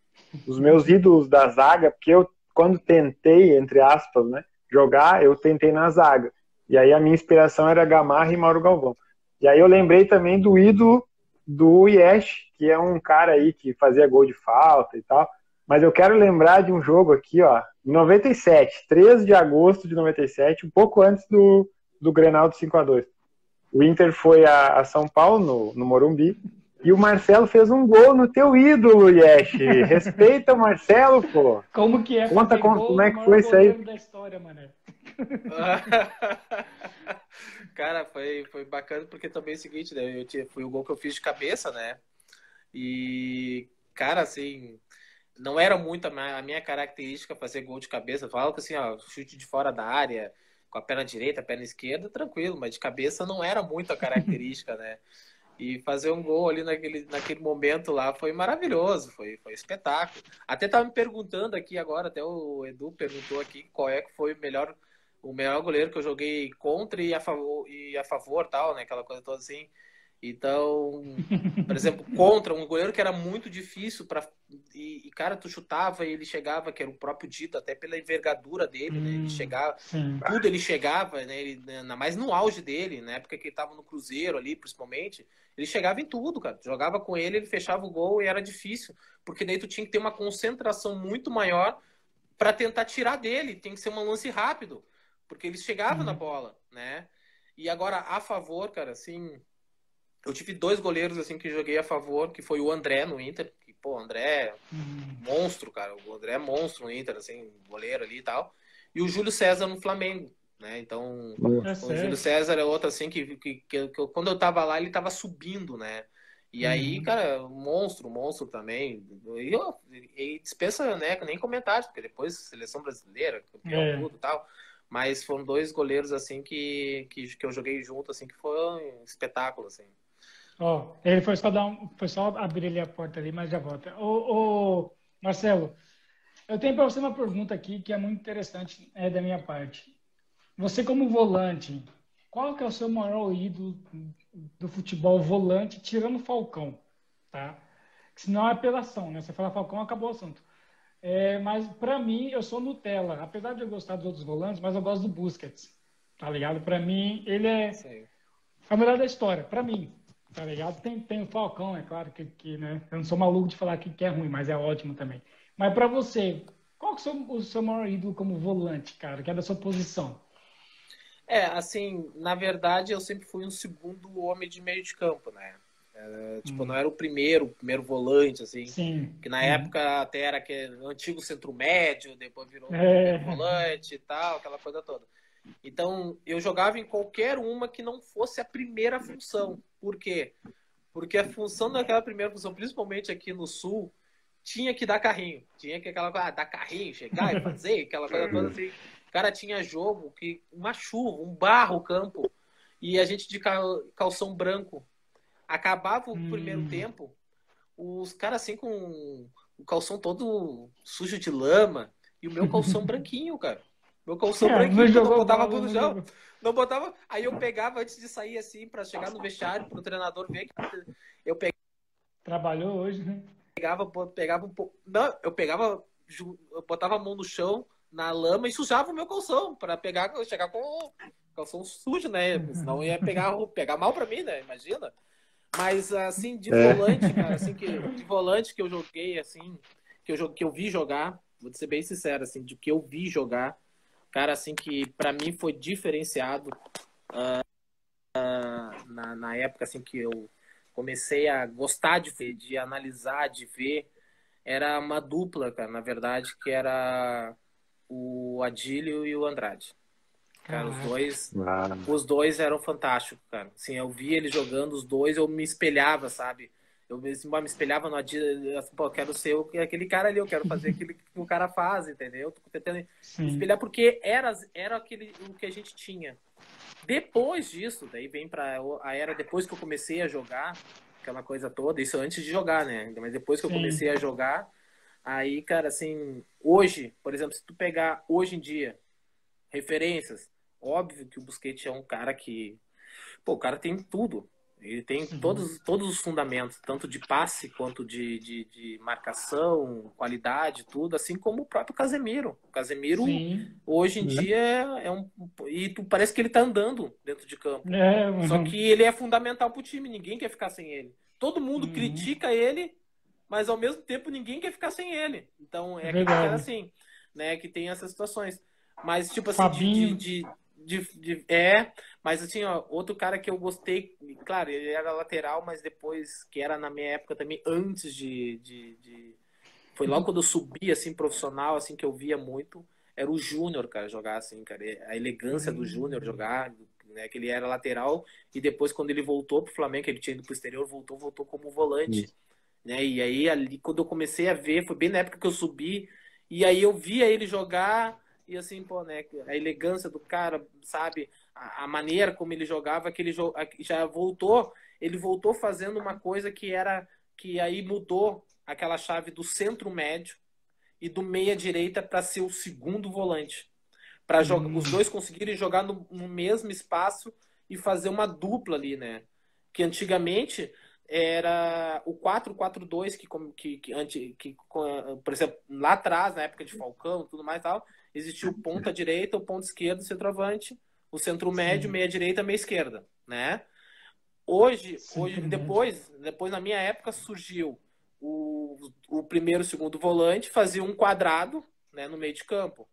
Os meus ídolos da zaga, porque eu, quando tentei, entre aspas, né, jogar, eu tentei na zaga. E aí a minha inspiração era Gamarra e Mauro Galvão. E aí eu lembrei também do ídolo do Yesh, que é um cara aí que fazia gol de falta e tal. Mas eu quero lembrar de um jogo aqui, ó, em 97, 13 de agosto de 97, um pouco antes do, do Grenal do 5 a 2 O Inter foi a, a São Paulo, no, no Morumbi, e o Marcelo fez um gol no teu ídolo, Yesh. Respeita o Marcelo, pô. Como que é? Conta como, como é que foi isso aí. Da história, mané. Cara, foi, foi bacana porque também é o seguinte, né? Eu tinha, foi o gol que eu fiz de cabeça, né? E, cara, assim, não era muito a minha, característica fazer gol de cabeça. Eu falo que assim, ó, chute de fora da área, com a perna direita, a perna esquerda, tranquilo, mas de cabeça não era muito a característica, né? E fazer um gol ali naquele, naquele momento lá foi maravilhoso, foi, foi espetáculo. Até tava me perguntando aqui agora, até o Edu perguntou aqui qual é que foi o melhor o melhor goleiro que eu joguei contra e a favor, e a favor tal, né? Aquela coisa toda assim. Então, por exemplo, contra um goleiro que era muito difícil para e, e, cara, tu chutava e ele chegava, que era o próprio Dito, até pela envergadura dele, hum, né? Ele hum, chegava, sim. tudo ele chegava, né? Ele, ainda mais no auge dele, na época que ele tava no Cruzeiro ali, principalmente, ele chegava em tudo, cara. Jogava com ele, ele fechava o gol e era difícil, porque daí tu tinha que ter uma concentração muito maior para tentar tirar dele, tem que ser um lance rápido porque eles chegavam uhum. na bola, né? E agora, a favor, cara, assim, eu tive dois goleiros, assim, que joguei a favor, que foi o André no Inter, que, pô, o André uhum. monstro, cara, o André é monstro no Inter, assim, goleiro ali e tal, e o Júlio César no Flamengo, né? Então, é o Júlio César é outro, assim, que, que, que, que, quando eu tava lá, ele tava subindo, né? E aí, uhum. cara, monstro, monstro também. E, e dispensa, né, nem comentários, porque depois seleção brasileira, campeão, é. tudo e tal. Mas foram dois goleiros, assim, que, que, que eu joguei junto, assim, que foi um espetáculo, assim. Ó, oh, ele foi só dar um, foi só abrir ali a porta ali, mas já volta. Ô, ô Marcelo, eu tenho para você uma pergunta aqui que é muito interessante é da minha parte. Você como volante, qual que é o seu maior ídolo do futebol volante, tirando o Falcão, tá? Senão é apelação, né? Você fala Falcão, acabou o assunto. É, mas para mim, eu sou Nutella. Apesar de eu gostar dos outros volantes, mas eu gosto do Busquets. Tá ligado? Para mim, ele é a melhor da história. Para mim, tá ligado? Tem, tem o Falcão, é claro que, que né? Eu não sou maluco de falar que, que é ruim, mas é ótimo também. Mas para você, qual que é o seu maior ídolo como volante, cara? Que é da sua posição? É, assim, na verdade, eu sempre fui um segundo homem de meio de campo, né? Era, tipo, hum. não era o primeiro, o primeiro volante, assim. Sim. Que na hum. época até era aquele antigo centro médio, depois virou é. volante e tal, aquela coisa toda. Então, eu jogava em qualquer uma que não fosse a primeira função. Por quê? Porque a função daquela primeira função, principalmente aqui no Sul, tinha que dar carrinho. Tinha que aquela coisa, ah, dar carrinho, chegar e fazer, aquela coisa toda assim. O cara tinha jogo que uma chuva, um barro, campo, e a gente de calção branco Acabava o hum. primeiro tempo, os caras assim com o calção todo sujo de lama e o meu calção branquinho, cara. Meu calção é, branquinho, não, não botava bola no chão. Não botava. Aí eu pegava antes de sair assim, para chegar no vestiário, pro treinador ver que eu pegava. Trabalhou hoje, né? Pegava, pegava um pouco. Não, eu pegava, eu botava a mão no chão, na lama e sujava o meu calção para pegar, chegar com o calção sujo, né? Senão ia pegar, pegar mal para mim, né? Imagina. Mas assim, de é. volante, cara, assim, que, de volante que eu joguei, assim, que eu, que eu vi jogar, vou ser bem sincero, assim, de que eu vi jogar, cara, assim, que para mim foi diferenciado uh, uh, na, na época, assim, que eu comecei a gostar de ver, de analisar, de ver, era uma dupla, cara, na verdade, que era o Adílio e o Andrade. Cara, os dois, ah. os dois eram fantásticos, cara. Assim, eu vi ele jogando os dois, eu me espelhava, sabe? Eu me, me espelhava no Adidas, assim, pô, quero ser aquele cara ali, eu quero fazer aquilo que o cara faz, entendeu? Tô tentando me espelhar porque era, era aquele, o que a gente tinha. Depois disso, daí vem para a era depois que eu comecei a jogar, aquela coisa toda, isso antes de jogar, né? Mas depois que eu comecei a jogar, aí, cara, assim, hoje, por exemplo, se tu pegar hoje em dia referências, Óbvio que o Busquets é um cara que. Pô, o cara tem tudo. Ele tem uhum. todos, todos os fundamentos, tanto de passe quanto de, de, de, marcação, qualidade, tudo, assim como o próprio Casemiro. O Casemiro, Sim. hoje em dia, é um. E tu, parece que ele tá andando dentro de campo. É, uhum. Só que ele é fundamental pro time, ninguém quer ficar sem ele. Todo mundo uhum. critica ele, mas ao mesmo tempo ninguém quer ficar sem ele. Então é, é assim, né? Que tem essas situações. Mas, tipo assim, de, de, de, de, é, mas assim, ó, outro cara que eu gostei, claro, ele era lateral, mas depois, que era na minha época também, antes de. de, de foi logo quando eu subi, assim, profissional, assim, que eu via muito, era o Júnior, cara, jogar assim, cara. A elegância do Júnior uhum. jogar, né? Que ele era lateral, e depois, quando ele voltou pro Flamengo, ele tinha ido pro exterior, voltou, voltou como volante. Né? E aí, ali, quando eu comecei a ver, foi bem na época que eu subi, e aí eu via ele jogar e assim, pô, né, a elegância do cara, sabe? A, a maneira como ele jogava, que ele já voltou, ele voltou fazendo uma coisa que era que aí mudou aquela chave do centro médio e do meia direita para ser o segundo volante. Para hum. os dois conseguirem jogar no, no, mesmo espaço e fazer uma dupla ali, né? Que antigamente era o 4-4-2 que, que, que, que, por exemplo, lá atrás, na época de Falcão tudo mais tal, existia o ponta direita, o ponta esquerda, o centroavante, o centro médio, Sim. meia direita, meia esquerda, né? Hoje, Sim, hoje depois, depois na minha época surgiu o, o primeiro, o segundo volante, fazia um quadrado, né, no meio de campo.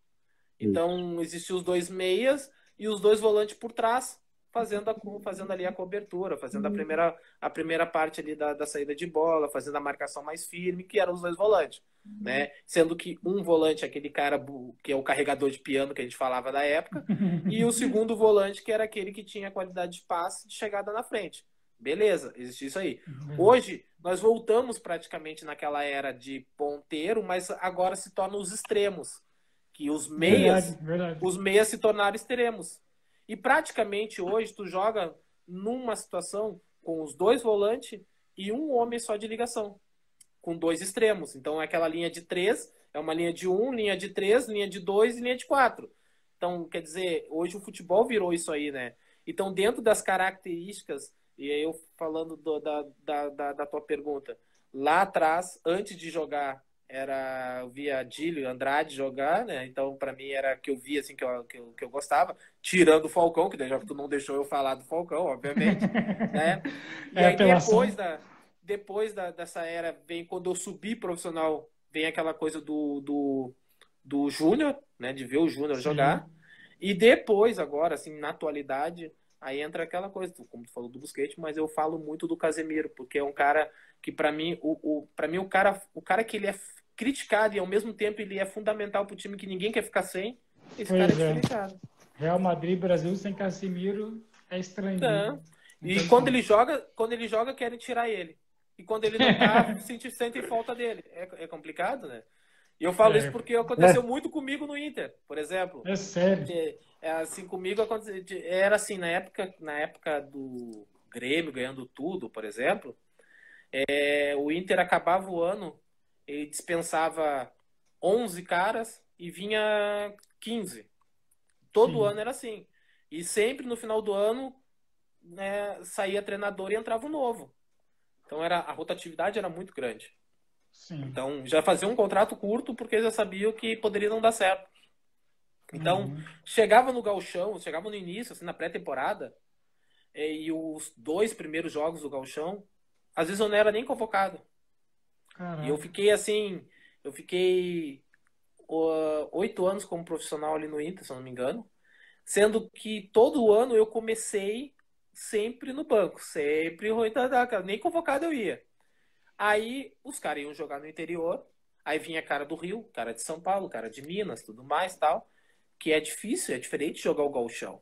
Então existiam os dois meias e os dois volantes por trás, fazendo, a, fazendo ali a cobertura, fazendo a uhum. primeira, a primeira parte ali da, da saída de bola, fazendo a marcação mais firme, que eram os dois volantes. Uhum. Né? Sendo que um volante, aquele cara que é o carregador de piano que a gente falava da época, e o segundo volante, que era aquele que tinha qualidade de passe de chegada na frente. Beleza, existe isso aí. Uhum. Hoje, nós voltamos praticamente naquela era de ponteiro, mas agora se torna os extremos. Que os meias, verdade, verdade. os meias se tornaram extremos. E praticamente hoje tu joga numa situação com os dois volantes e um homem só de ligação, com dois extremos. Então é aquela linha de três, é uma linha de um, linha de três, linha de dois e linha de quatro. Então, quer dizer, hoje o futebol virou isso aí, né? Então, dentro das características, e aí eu falando do, da, da, da, da tua pergunta, lá atrás, antes de jogar era eu via Dílio Andrade jogar, né? Então, para mim, era que eu via, assim, que eu, que eu, que eu gostava, tirando o Falcão, que já tu não deixou eu falar do Falcão, obviamente, né? E é, aí, depois, da, depois da, dessa era, vem quando eu subi profissional, vem aquela coisa do, do, do Júnior, né? De ver o Júnior jogar. E depois, agora, assim, na atualidade, aí entra aquela coisa, como tu falou do Busquets, mas eu falo muito do Casemiro, porque é um cara que para mim o, o para mim o cara o cara que ele é criticado e ao mesmo tempo ele é fundamental para o time que ninguém quer ficar sem. Esse pois cara é, é diferenciado. Real Madrid, Brasil sem Casimiro é estranho. Né? E quando ele joga, quando ele joga, querem tirar ele. E quando ele não tá, sente, sentem falta dele. É, é complicado, né? E eu falo é. isso porque aconteceu muito comigo no Inter, por exemplo. É sério. É, assim, comigo era assim, na época, na época do, Grêmio ganhando tudo, por exemplo, é, o Inter acabava o ano, ele dispensava 11 caras e vinha 15. Todo Sim. ano era assim. E sempre no final do ano né, saía treinador e entrava um novo. Então era a rotatividade era muito grande. Sim. Então já fazia um contrato curto porque já sabia que poderia não dar certo. Então uhum. chegava no galchão, chegava no início, assim, na pré-temporada, e os dois primeiros jogos do galchão, às vezes eu não era nem convocado. Caraca. E eu fiquei assim, eu fiquei oito anos como profissional ali no Inter, se eu não me engano. Sendo que todo ano eu comecei sempre no banco, sempre nem convocado eu ia. Aí os caras iam jogar no interior, aí vinha cara do Rio, cara de São Paulo, cara de Minas, tudo mais tal, que é difícil, é diferente jogar o galchão.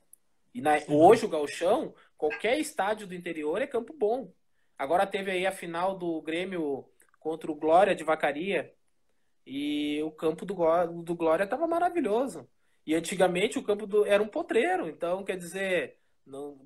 E na, hoje o galchão, qualquer estádio do interior é campo bom. Agora teve aí a final do Grêmio contra o Glória de Vacaria, e o campo do, do Glória estava maravilhoso. E antigamente o campo do, era um potreiro, então quer dizer,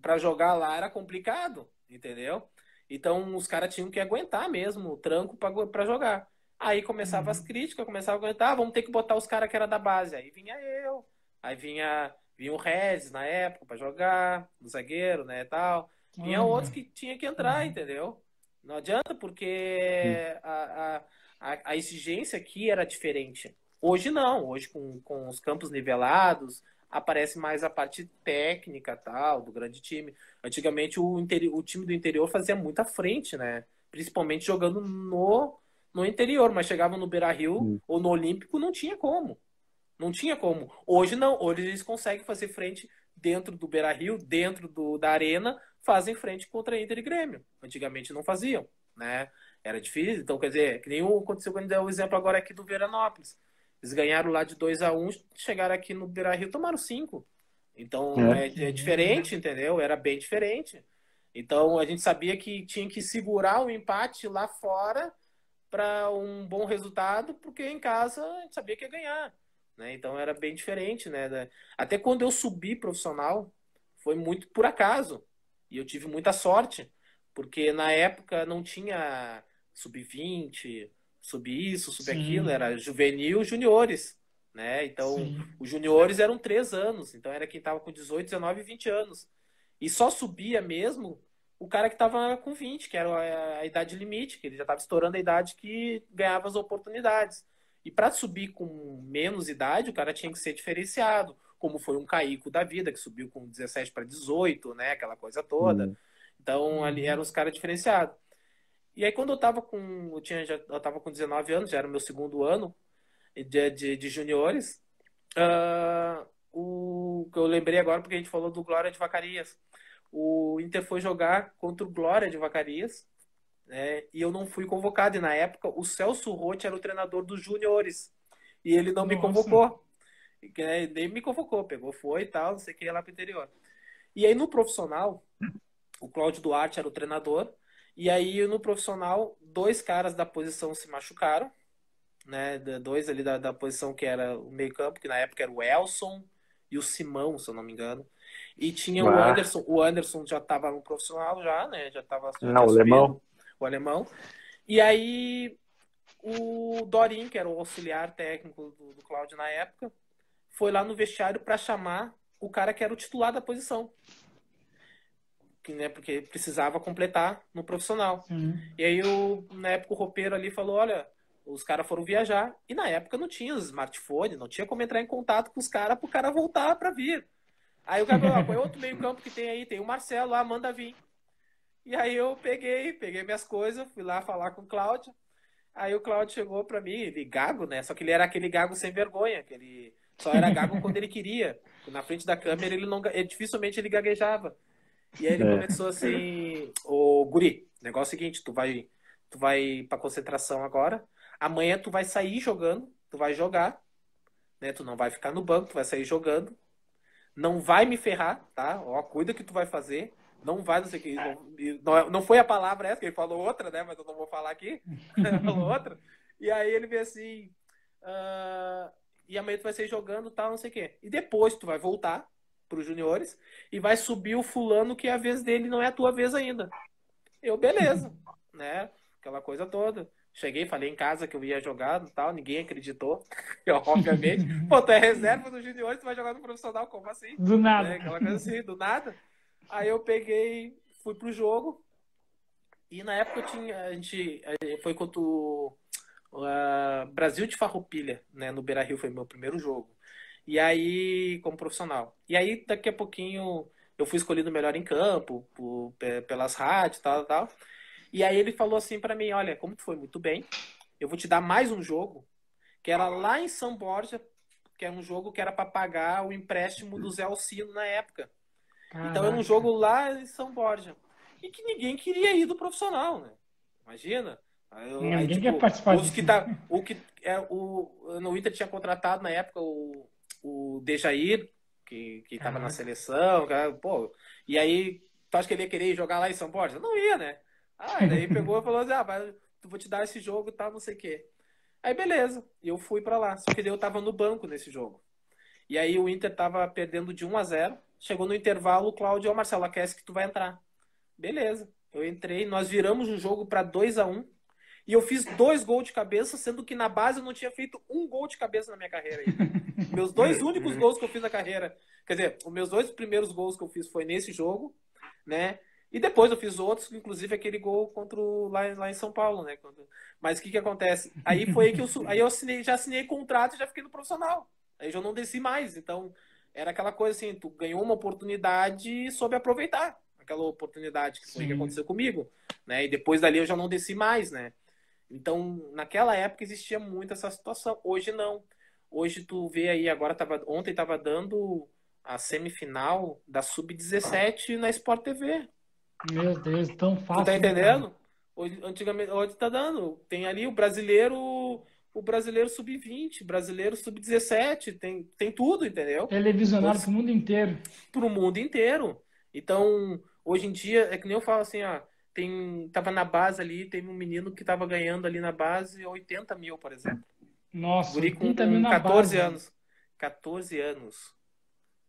para jogar lá era complicado, entendeu? Então os caras tinham que aguentar mesmo o tranco para jogar. Aí começava uhum. as críticas, começava a aguentar, ah, vamos ter que botar os caras que era da base. Aí vinha eu, aí vinha, vinha o Regis na época para jogar, o zagueiro, né, tal. Vinha uhum. outros que tinha que entrar, uhum. entendeu? Não adianta, porque a, a a, a exigência aqui era diferente. Hoje não, hoje com, com os campos nivelados, aparece mais a parte técnica tal, do grande time. Antigamente o, interior, o time do interior fazia muita frente, né? Principalmente jogando no, no interior, mas chegava no Beira Rio hum. ou no Olímpico, não tinha como. Não tinha como. Hoje não, hoje eles conseguem fazer frente dentro do Beira Rio, dentro do, da arena, fazem frente contra Inter e Grêmio. Antigamente não faziam, né? Era difícil, então quer dizer, que nem aconteceu quando deu o exemplo agora aqui do Veranópolis. Eles ganharam lá de 2 a 1 um, chegaram aqui no Beira Rio tomaram 5. Então é. É, é diferente, entendeu? Era bem diferente. Então a gente sabia que tinha que segurar o empate lá fora para um bom resultado, porque em casa a gente sabia que ia ganhar. Né? Então era bem diferente. Né? Até quando eu subi profissional, foi muito por acaso. E eu tive muita sorte, porque na época não tinha sub-20, sub isso, sub Sim. aquilo, era juvenil, juniores, né? Então, Sim. os juniores eram três anos, então era quem estava com 18, 19 e 20 anos. E só subia mesmo o cara que estava com 20, que era a, a idade limite, que ele já estava estourando a idade que ganhava as oportunidades. E para subir com menos idade, o cara tinha que ser diferenciado, como foi um Caico da vida, que subiu com 17 para 18, né? Aquela coisa toda. Hum. Então, ali eram os caras diferenciados. E aí, quando eu tava com. Eu, tinha, já, eu tava com 19 anos, já era o meu segundo ano de, de, de juniores. Uh, o que eu lembrei agora, porque a gente falou do Glória de Vacarias. O Inter foi jogar contra o Glória de Vacarias. Né, e eu não fui convocado. E na época, o Celso Rotti era o treinador dos juniores. E ele não Nossa. me convocou. Né, nem me convocou. Pegou, foi e tal, não sei o que, ia lá pro interior. E aí, no profissional, o Cláudio Duarte era o treinador. E aí, no profissional, dois caras da posição se machucaram, né? Dois ali da, da posição que era o meio-campo, que na época era o Elson e o Simão, se eu não me engano. E tinha ah. o Anderson, o Anderson já estava no profissional já, né? Já estava Não, o alemão. O alemão. E aí o Dorin, que era o auxiliar técnico do, do Cláudio na época, foi lá no vestiário para chamar o cara que era o titular da posição né, porque precisava completar no profissional. E aí, o, na época, o roupeiro ali falou: olha, os caras foram viajar. E na época não tinha os smartphones, não tinha como entrar em contato com os caras para o cara voltar para vir. Aí o cara falou: qual é outro meio-campo que tem aí? Tem o Marcelo lá, manda vir. E aí eu peguei, peguei minhas coisas, fui lá falar com o Cláudio. Aí o Cláudio chegou para mim, ele gago, né? Só que ele era aquele gago sem vergonha, que ele só era gago quando ele queria. Na frente da câmera ele não, ele, dificilmente ele gaguejava. E aí ele é. começou assim, ô Guri, negócio é o seguinte, tu vai, tu vai pra concentração agora, amanhã tu vai sair jogando, tu vai jogar, né? Tu não vai ficar no banco, tu vai sair jogando. Não vai me ferrar, tá? Ó, cuida que tu vai fazer. Não vai, não sei o que. Não, não foi a palavra essa, que ele falou outra, né? Mas eu não vou falar aqui. falou outra. E aí ele veio assim. Uh, e amanhã tu vai sair jogando tal, não sei o quê. E depois tu vai voltar para os juniores e vai subir o fulano que é a vez dele não é a tua vez ainda. Eu, beleza, né? Aquela coisa toda. Cheguei, falei em casa que eu ia jogar e tal, ninguém acreditou. Eu, obviamente, pô, tu é reserva do juniores, tu vai jogar no profissional, como assim? Do nada. Né? Aquela coisa assim, do nada. Aí eu peguei, fui pro jogo. E na época eu tinha, a gente, foi contra o uh, Brasil de Farroupilha, né? No Beira Rio foi meu primeiro jogo. E aí, como profissional. E aí, daqui a pouquinho, eu fui escolhido melhor em campo, por, pelas rádios, tal, tal. E aí ele falou assim para mim, olha, como tu foi muito bem, eu vou te dar mais um jogo, que era lá em São Borja, que é um jogo que era para pagar o empréstimo do Zé Alcino na época. Caraca. Então era um jogo lá em São Borja. E que ninguém queria ir do profissional, né? Imagina. Eu, ninguém aí, tipo, quer participar disso. Que tá, o que é, o, no Inter tinha contratado na época o, o Dejair, que, que tava na seleção, cara, pô. E aí, tu acha que ele ia querer jogar lá em São Borja? Não ia, né? Ah, daí pegou e falou assim: ah, mas vou te dar esse jogo e tal, não sei o quê. Aí beleza, e eu fui para lá. Só que eu tava no banco nesse jogo. E aí o Inter tava perdendo de 1 a 0 Chegou no intervalo, o Cláudio, ó, Marcelo, aquece que tu vai entrar. Beleza. Eu entrei, nós viramos o jogo para 2 a 1 e eu fiz dois gols de cabeça, sendo que na base eu não tinha feito um gol de cabeça na minha carreira. meus dois únicos gols que eu fiz na carreira. Quer dizer, os meus dois primeiros gols que eu fiz foi nesse jogo, né? E depois eu fiz outros, inclusive aquele gol contra o, lá, lá em São Paulo, né? Mas o que que acontece? Aí foi aí que eu, aí eu assinei, já assinei contrato e já fiquei no profissional. Aí já não desci mais. Então, era aquela coisa assim, tu ganhou uma oportunidade e soube aproveitar aquela oportunidade que foi Sim. que aconteceu comigo, né? E depois dali eu já não desci mais, né? Então, naquela época existia muito essa situação. Hoje não. Hoje tu vê aí, agora tava, ontem tava dando a semifinal da Sub-17 na Sport TV. Meu Deus, tão fácil. Tu tá entendendo? Hoje, antigamente, hoje tá dando. Tem ali o brasileiro, o brasileiro sub-20, brasileiro sub-17, tem, tem tudo, entendeu? Televisionado pro mundo inteiro. Pro mundo inteiro. Então, hoje em dia, é que nem eu falo assim, ó, tem, tava na base ali, teve um menino que tava ganhando ali na base 80 mil, por exemplo. Nossa, Guri com, com 14 anos. 14 anos.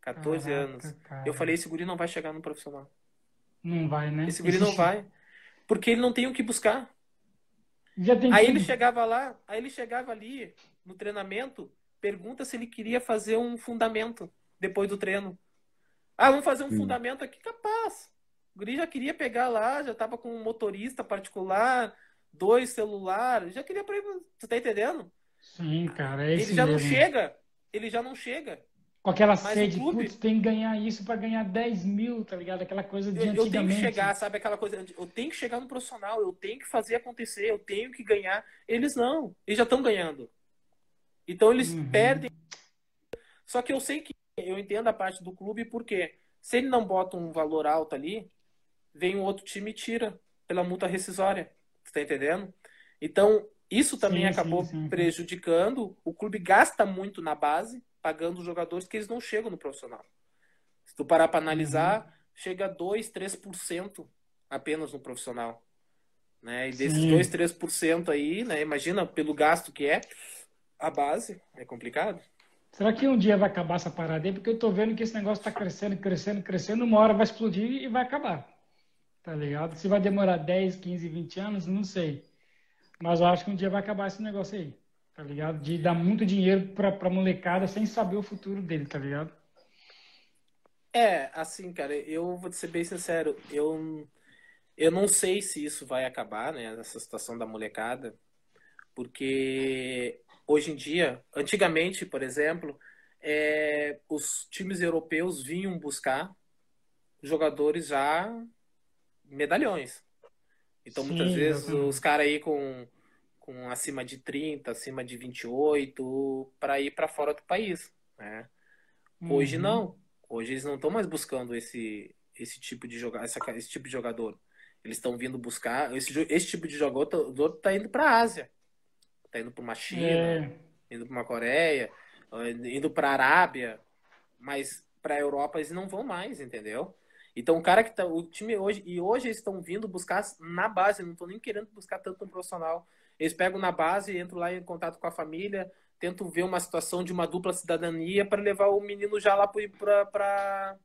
14 Caraca, anos. Cara. Eu falei, esse guri não vai chegar no profissional. Não vai, né? Esse guri Existe... não vai. Porque ele não tem o que buscar. Já tem aí tudo. ele chegava lá, aí ele chegava ali no treinamento, pergunta se ele queria fazer um fundamento depois do treino. Ah, vamos fazer um Sim. fundamento aqui, capaz. O guri já queria pegar lá, já tava com um motorista particular, dois celulares, já queria para Você tá entendendo? Sim, cara. É ele já mesmo. não chega. Ele já não chega com aquela Mas sede, clube, putz, tem que ganhar isso para ganhar 10 mil, tá ligado? Aquela coisa de eu, antigamente. Eu tenho que chegar, sabe? Aquela coisa, eu tenho que chegar no profissional, eu tenho que fazer acontecer, eu tenho que ganhar. Eles não, eles já estão ganhando. Então eles uhum. perdem. Só que eu sei que eu entendo a parte do clube porque se ele não bota um valor alto ali, vem um outro time e tira pela multa rescisória. Você tá entendendo? Então, isso também sim, acabou sim, sim. prejudicando. O clube gasta muito na base pagando os jogadores que eles não chegam no profissional. Se tu parar para analisar, uhum. chega a 2, 3% apenas no profissional. Né? E desses Sim. 2, 3% aí, né? imagina pelo gasto que é, a base é complicado. Será que um dia vai acabar essa parada aí? Porque eu tô vendo que esse negócio está crescendo, crescendo, crescendo, uma hora vai explodir e vai acabar. Tá ligado? Se vai demorar 10, 15, 20 anos, não sei. Mas eu acho que um dia vai acabar esse negócio aí tá ligado? De dar muito dinheiro pra, pra molecada sem saber o futuro dele, tá ligado? É, assim, cara, eu vou ser bem sincero, eu, eu não sei se isso vai acabar, né, essa situação da molecada, porque hoje em dia, antigamente, por exemplo, é, os times europeus vinham buscar jogadores já medalhões. Então, Sim, muitas vezes, os caras aí com com acima de 30, acima de 28, para ir para fora do país. Né? Uhum. Hoje não. Hoje eles não estão mais buscando esse, esse, tipo de joga essa, esse tipo de jogador. Eles estão vindo buscar. Esse, esse tipo de jogador está indo para a Ásia. Está indo para uma China, é. indo para uma Coreia, indo para a Arábia. Mas para a Europa eles não vão mais, entendeu? Então o cara que tá. O time hoje. E hoje eles estão vindo buscar na base, não estão nem querendo buscar tanto um profissional. Eles pegam na base, entram lá em contato com a família, tento ver uma situação de uma dupla cidadania para levar o menino já lá para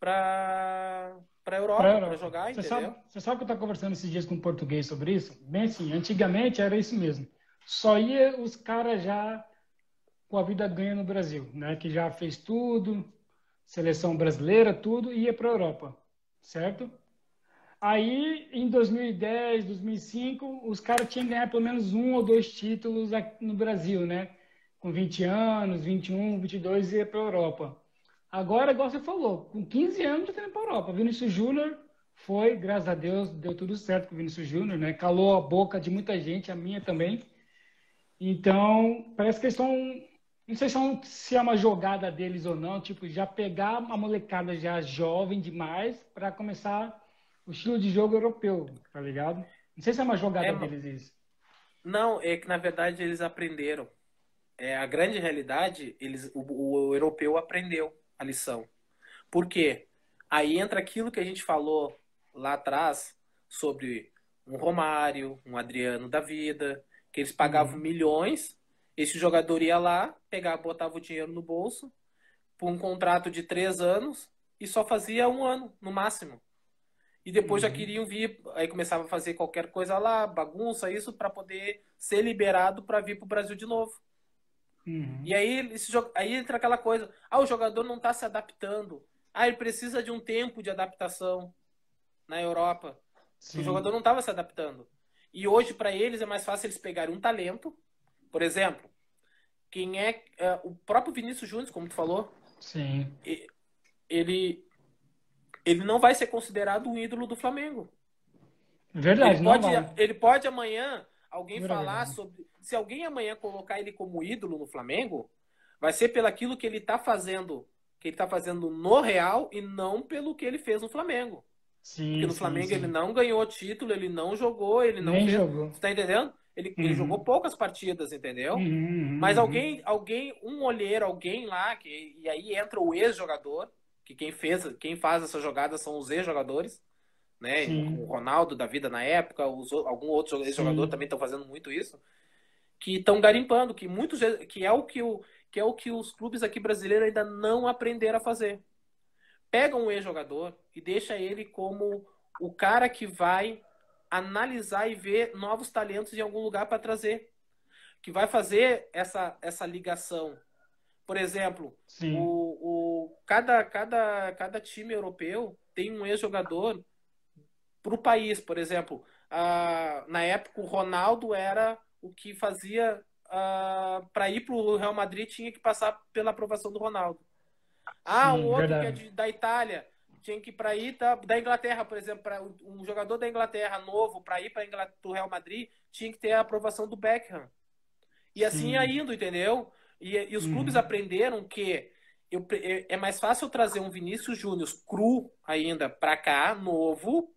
para para Europa, para jogar, você entendeu? Sabe, você sabe que eu estava conversando esses dias com um português sobre isso? Bem assim, antigamente era isso mesmo. Só ia os caras já com a vida ganha no Brasil, né? Que já fez tudo, seleção brasileira, tudo, ia para a Europa, certo? Aí, em 2010, 2005, os caras tinham que ganhar pelo menos um ou dois títulos no Brasil, né? Com 20 anos, 21, 22, ia para a Europa. Agora, igual você falou, com 15 anos já indo para a Europa. Vinícius Júnior foi, graças a Deus, deu tudo certo com o Vinícius Júnior, né? Calou a boca de muita gente, a minha também. Então, parece que eles estão. Não sei se é uma jogada deles ou não, tipo, já pegar a molecada já jovem demais para começar o estilo de jogo europeu, tá ligado? Não sei se é uma jogada é, deles isso. Não, é que na verdade eles aprenderam. É, a grande realidade, eles, o, o europeu aprendeu a lição. Por quê? Aí entra aquilo que a gente falou lá atrás sobre um Romário, um Adriano da vida, que eles pagavam uhum. milhões, esse jogador ia lá, pegava, botava o dinheiro no bolso, por um contrato de três anos, e só fazia um ano, no máximo. E depois uhum. já queriam vir, aí começava a fazer qualquer coisa lá, bagunça, isso, para poder ser liberado para vir para o Brasil de novo. Uhum. E aí, esse, aí entra aquela coisa: ah, o jogador não está se adaptando. Ah, ele precisa de um tempo de adaptação na Europa. Sim. O jogador não estava se adaptando. E hoje, para eles, é mais fácil eles pegarem um talento. Por exemplo, quem é. é o próprio Vinícius Júnior, como tu falou. Sim. Ele, ele não vai ser considerado um ídolo do Flamengo. Verdade, ele pode, ele pode amanhã alguém Verdade. falar sobre se alguém amanhã colocar ele como ídolo no Flamengo, vai ser pelo aquilo que ele está fazendo, que ele está fazendo no Real e não pelo que ele fez no Flamengo. Sim, Porque no sim, Flamengo sim. ele não ganhou título, ele não jogou, ele não Nem fez... jogou. Você tá entendendo? Ele, uhum. ele jogou poucas partidas, entendeu? Uhum, uhum, Mas alguém, alguém, um olheiro, alguém lá, que, e aí entra o ex-jogador, que quem fez, quem faz essa jogada são os ex-jogadores, né? Sim. O Ronaldo da vida na época, os, algum outro ex-jogador também estão fazendo muito isso que estão garimpando, que muitos que é o que o que é o que os clubes aqui brasileiros ainda não aprenderam a fazer. Pega um ex-jogador e deixa ele como o cara que vai analisar e ver novos talentos em algum lugar para trazer, que vai fazer essa essa ligação. Por exemplo, o, o, cada, cada, cada time europeu tem um ex-jogador para o país. Por exemplo, a, na época o Ronaldo era o que fazia ah, para ir para o Real Madrid tinha que passar pela aprovação do Ronaldo. Ah, Sim, um outro verdade. que é de, da Itália tinha que ir para ir da, da Inglaterra, por exemplo, para um jogador da Inglaterra novo para ir para o Real Madrid tinha que ter a aprovação do Beckham. E assim ia indo, entendeu? E, e os uhum. clubes aprenderam que eu, é mais fácil trazer um Vinícius Júnior cru ainda para cá, novo,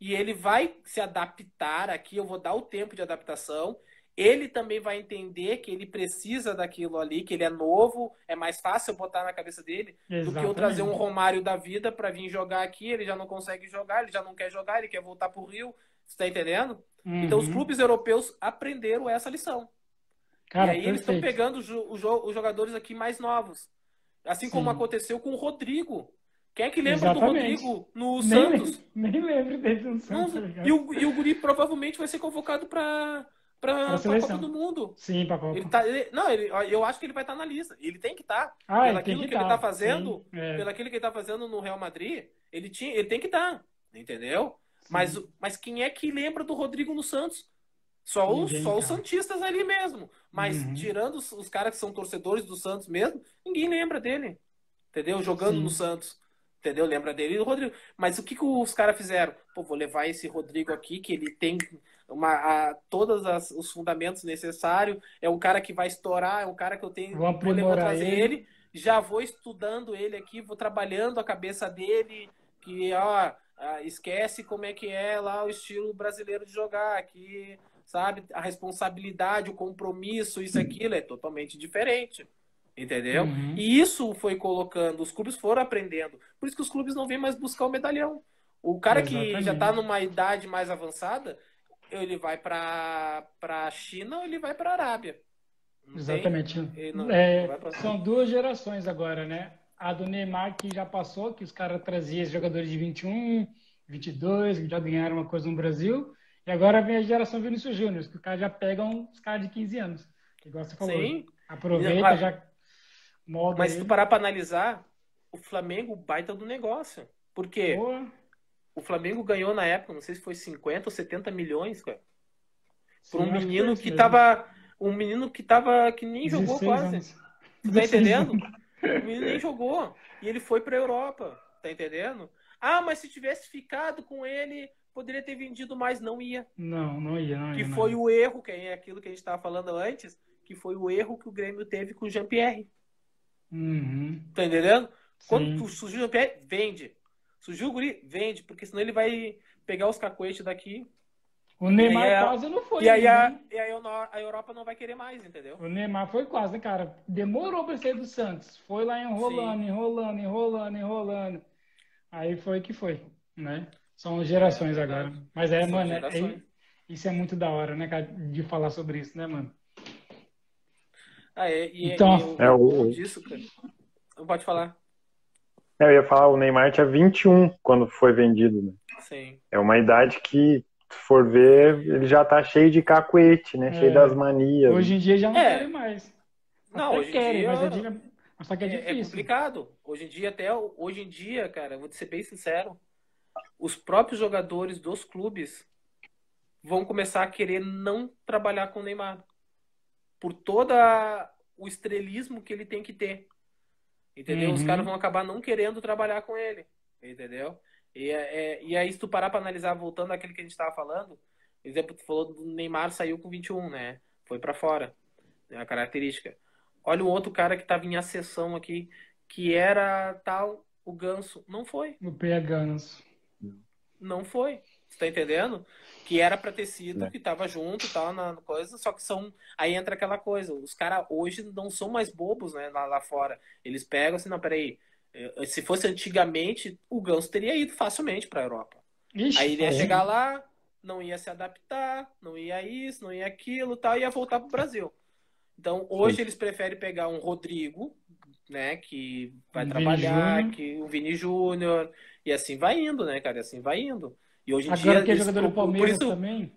e ele vai se adaptar aqui. Eu vou dar o tempo de adaptação. Ele também vai entender que ele precisa daquilo ali, que ele é novo, é mais fácil botar na cabeça dele Exatamente. do que eu trazer um Romário da vida para vir jogar aqui. Ele já não consegue jogar, ele já não quer jogar, ele quer voltar para o Rio. Você está entendendo? Uhum. Então os clubes europeus aprenderam essa lição. Cara, e aí perfeito. eles estão pegando os jogadores aqui mais novos. Assim Sim. como aconteceu com o Rodrigo. Quem é que lembra Exatamente. do Rodrigo no nem Santos? Nem, nem lembro dele no Santos. Não, tá e, o, e o Guri provavelmente vai ser convocado para para a Copa do Mundo. Sim, para Copa. Ele tá, ele, não, ele, eu acho que ele vai estar tá na lista. Ele tem que estar. Tá. Ah, pelo aquilo que, que, ele está fazendo, é. pelo aquilo que ele está fazendo no Real Madrid, ele, tinha, ele tem que estar. Tá, entendeu? Mas, mas quem é que lembra do Rodrigo no Santos? Só os, só os Santistas ali mesmo. Mas uhum. tirando os, os, caras que são torcedores do Santos mesmo, ninguém lembra dele. Entendeu? Jogando Sim. no Santos. Entendeu? Lembra dele e do Rodrigo. Mas o que, que os caras fizeram? Pô, vou levar esse Rodrigo aqui, que ele tem uma, a, todos as, os fundamentos necessários. É um cara que vai estourar, é um cara que eu tenho vou, vou trazer ele. ele. Já vou estudando ele aqui, vou trabalhando a cabeça dele, que ó, esquece como é que é lá o estilo brasileiro de jogar aqui, sabe? A responsabilidade, o compromisso, isso, aquilo é totalmente diferente. Entendeu? Uhum. E isso foi colocando, os clubes foram aprendendo. Por isso que os clubes não vêm mais buscar o medalhão. O cara Exatamente. que já está numa idade mais avançada, ele vai para a China ou ele vai para a Arábia. Não Exatamente. tem- não- É, não são duas gerações agora, né? A do Neymar, que já passou, que os caras traziam jogadores de 21, 22, que já ganharam uma coisa no Brasil. E agora vem a geração Vinícius Júnior, que os caras já pegam os caras de 15 anos. Igual você falou. Sim. Aproveita, Mas- já molda Mas se ele. tu parar pra analisar, o Flamengo baita do negócio. Por quê? Boa. O Flamengo ganhou na época, não sei se foi 50 ou 70 milhões, cara. Por um menino foi que mesmo. tava. Um menino que tava. que nem jogou 16 quase. anos. Tu tá entendendo? O menino nem jogou. E ele foi pra Europa. Tá entendendo? Ah, mas se tivesse ficado com ele, poderia ter vendido mais. Não ia. Não, não ia, não ia. Que não foi o erro, que é aquilo que a gente tava falando antes, que foi o erro que o Grêmio teve com o Jean-Pierre. Uhum. Tá entendendo? Quando surgiu o Jean-Pierre, vende. Surgiu o Guri, vende, porque senão ele vai pegar os cacoetes daqui. O Neymar aí quase não foi. E aí, a, e aí a Europa não vai querer mais, entendeu? O Neymar foi quase, né, cara? Demorou pra sair do Santos. Foi lá enrolando, Sim. enrolando, enrolando, enrolando. Aí foi que foi, né? São gerações É agora. Mas é, São mano, é- é- isso é muito da hora, né, cara? De falar sobre isso, né, mano? Ah, é, e, Então, e é, o disso, cara. Pode falar. Eu ia falar, o Neymar tinha 21 quando foi vendido, né? Sim. É uma idade que, se for ver, ele já tá cheio de cacuete, né? É. Cheio das manias. Hoje em dia já não É. querem mais. Não, Até hoje em querem, dia- mas, é, di- mas só que é É, é difícil. complicado. Hoje em dia, até hoje em dia, cara, vou te ser bem sincero, os próprios jogadores dos clubes vão começar a querer não trabalhar com o Neymar. Por todo o estrelismo que ele tem que ter. Entendeu? Os Uhum. caras vão acabar não querendo trabalhar com ele. Entendeu? E, é- é- e aí, se tu parar pra analisar, voltando àquele que a gente tava falando, exemplo, tu falou do Neymar saiu com 21, né? Foi pra fora. É a característica. Olha o outro cara que tava em acessão aqui, que era tal, o Ganso. Não foi. O Peganos. Não foi. Você tá entendendo? Que era pra ter sido, É. que tava junto e tal, na coisa, só que são. Aí entra aquela coisa. Os caras hoje não são mais bobos, né? Lá, lá fora. Eles pegam assim, não, peraí. Se fosse antigamente, o Ganso teria ido facilmente pra Europa. Ixi, Aí ele ia aí- chegar lá, não ia se adaptar, não ia isso, não ia aquilo tal, ia voltar pro Brasil. Então, hoje Sim. eles preferem pegar um Rodrigo, né, que vai Um Vini trabalhar, Júnior. que o Vini Júnior, e assim vai indo, né, cara, e assim vai indo. E hoje em Agora dia, que é jogador do Palmeiras isso também.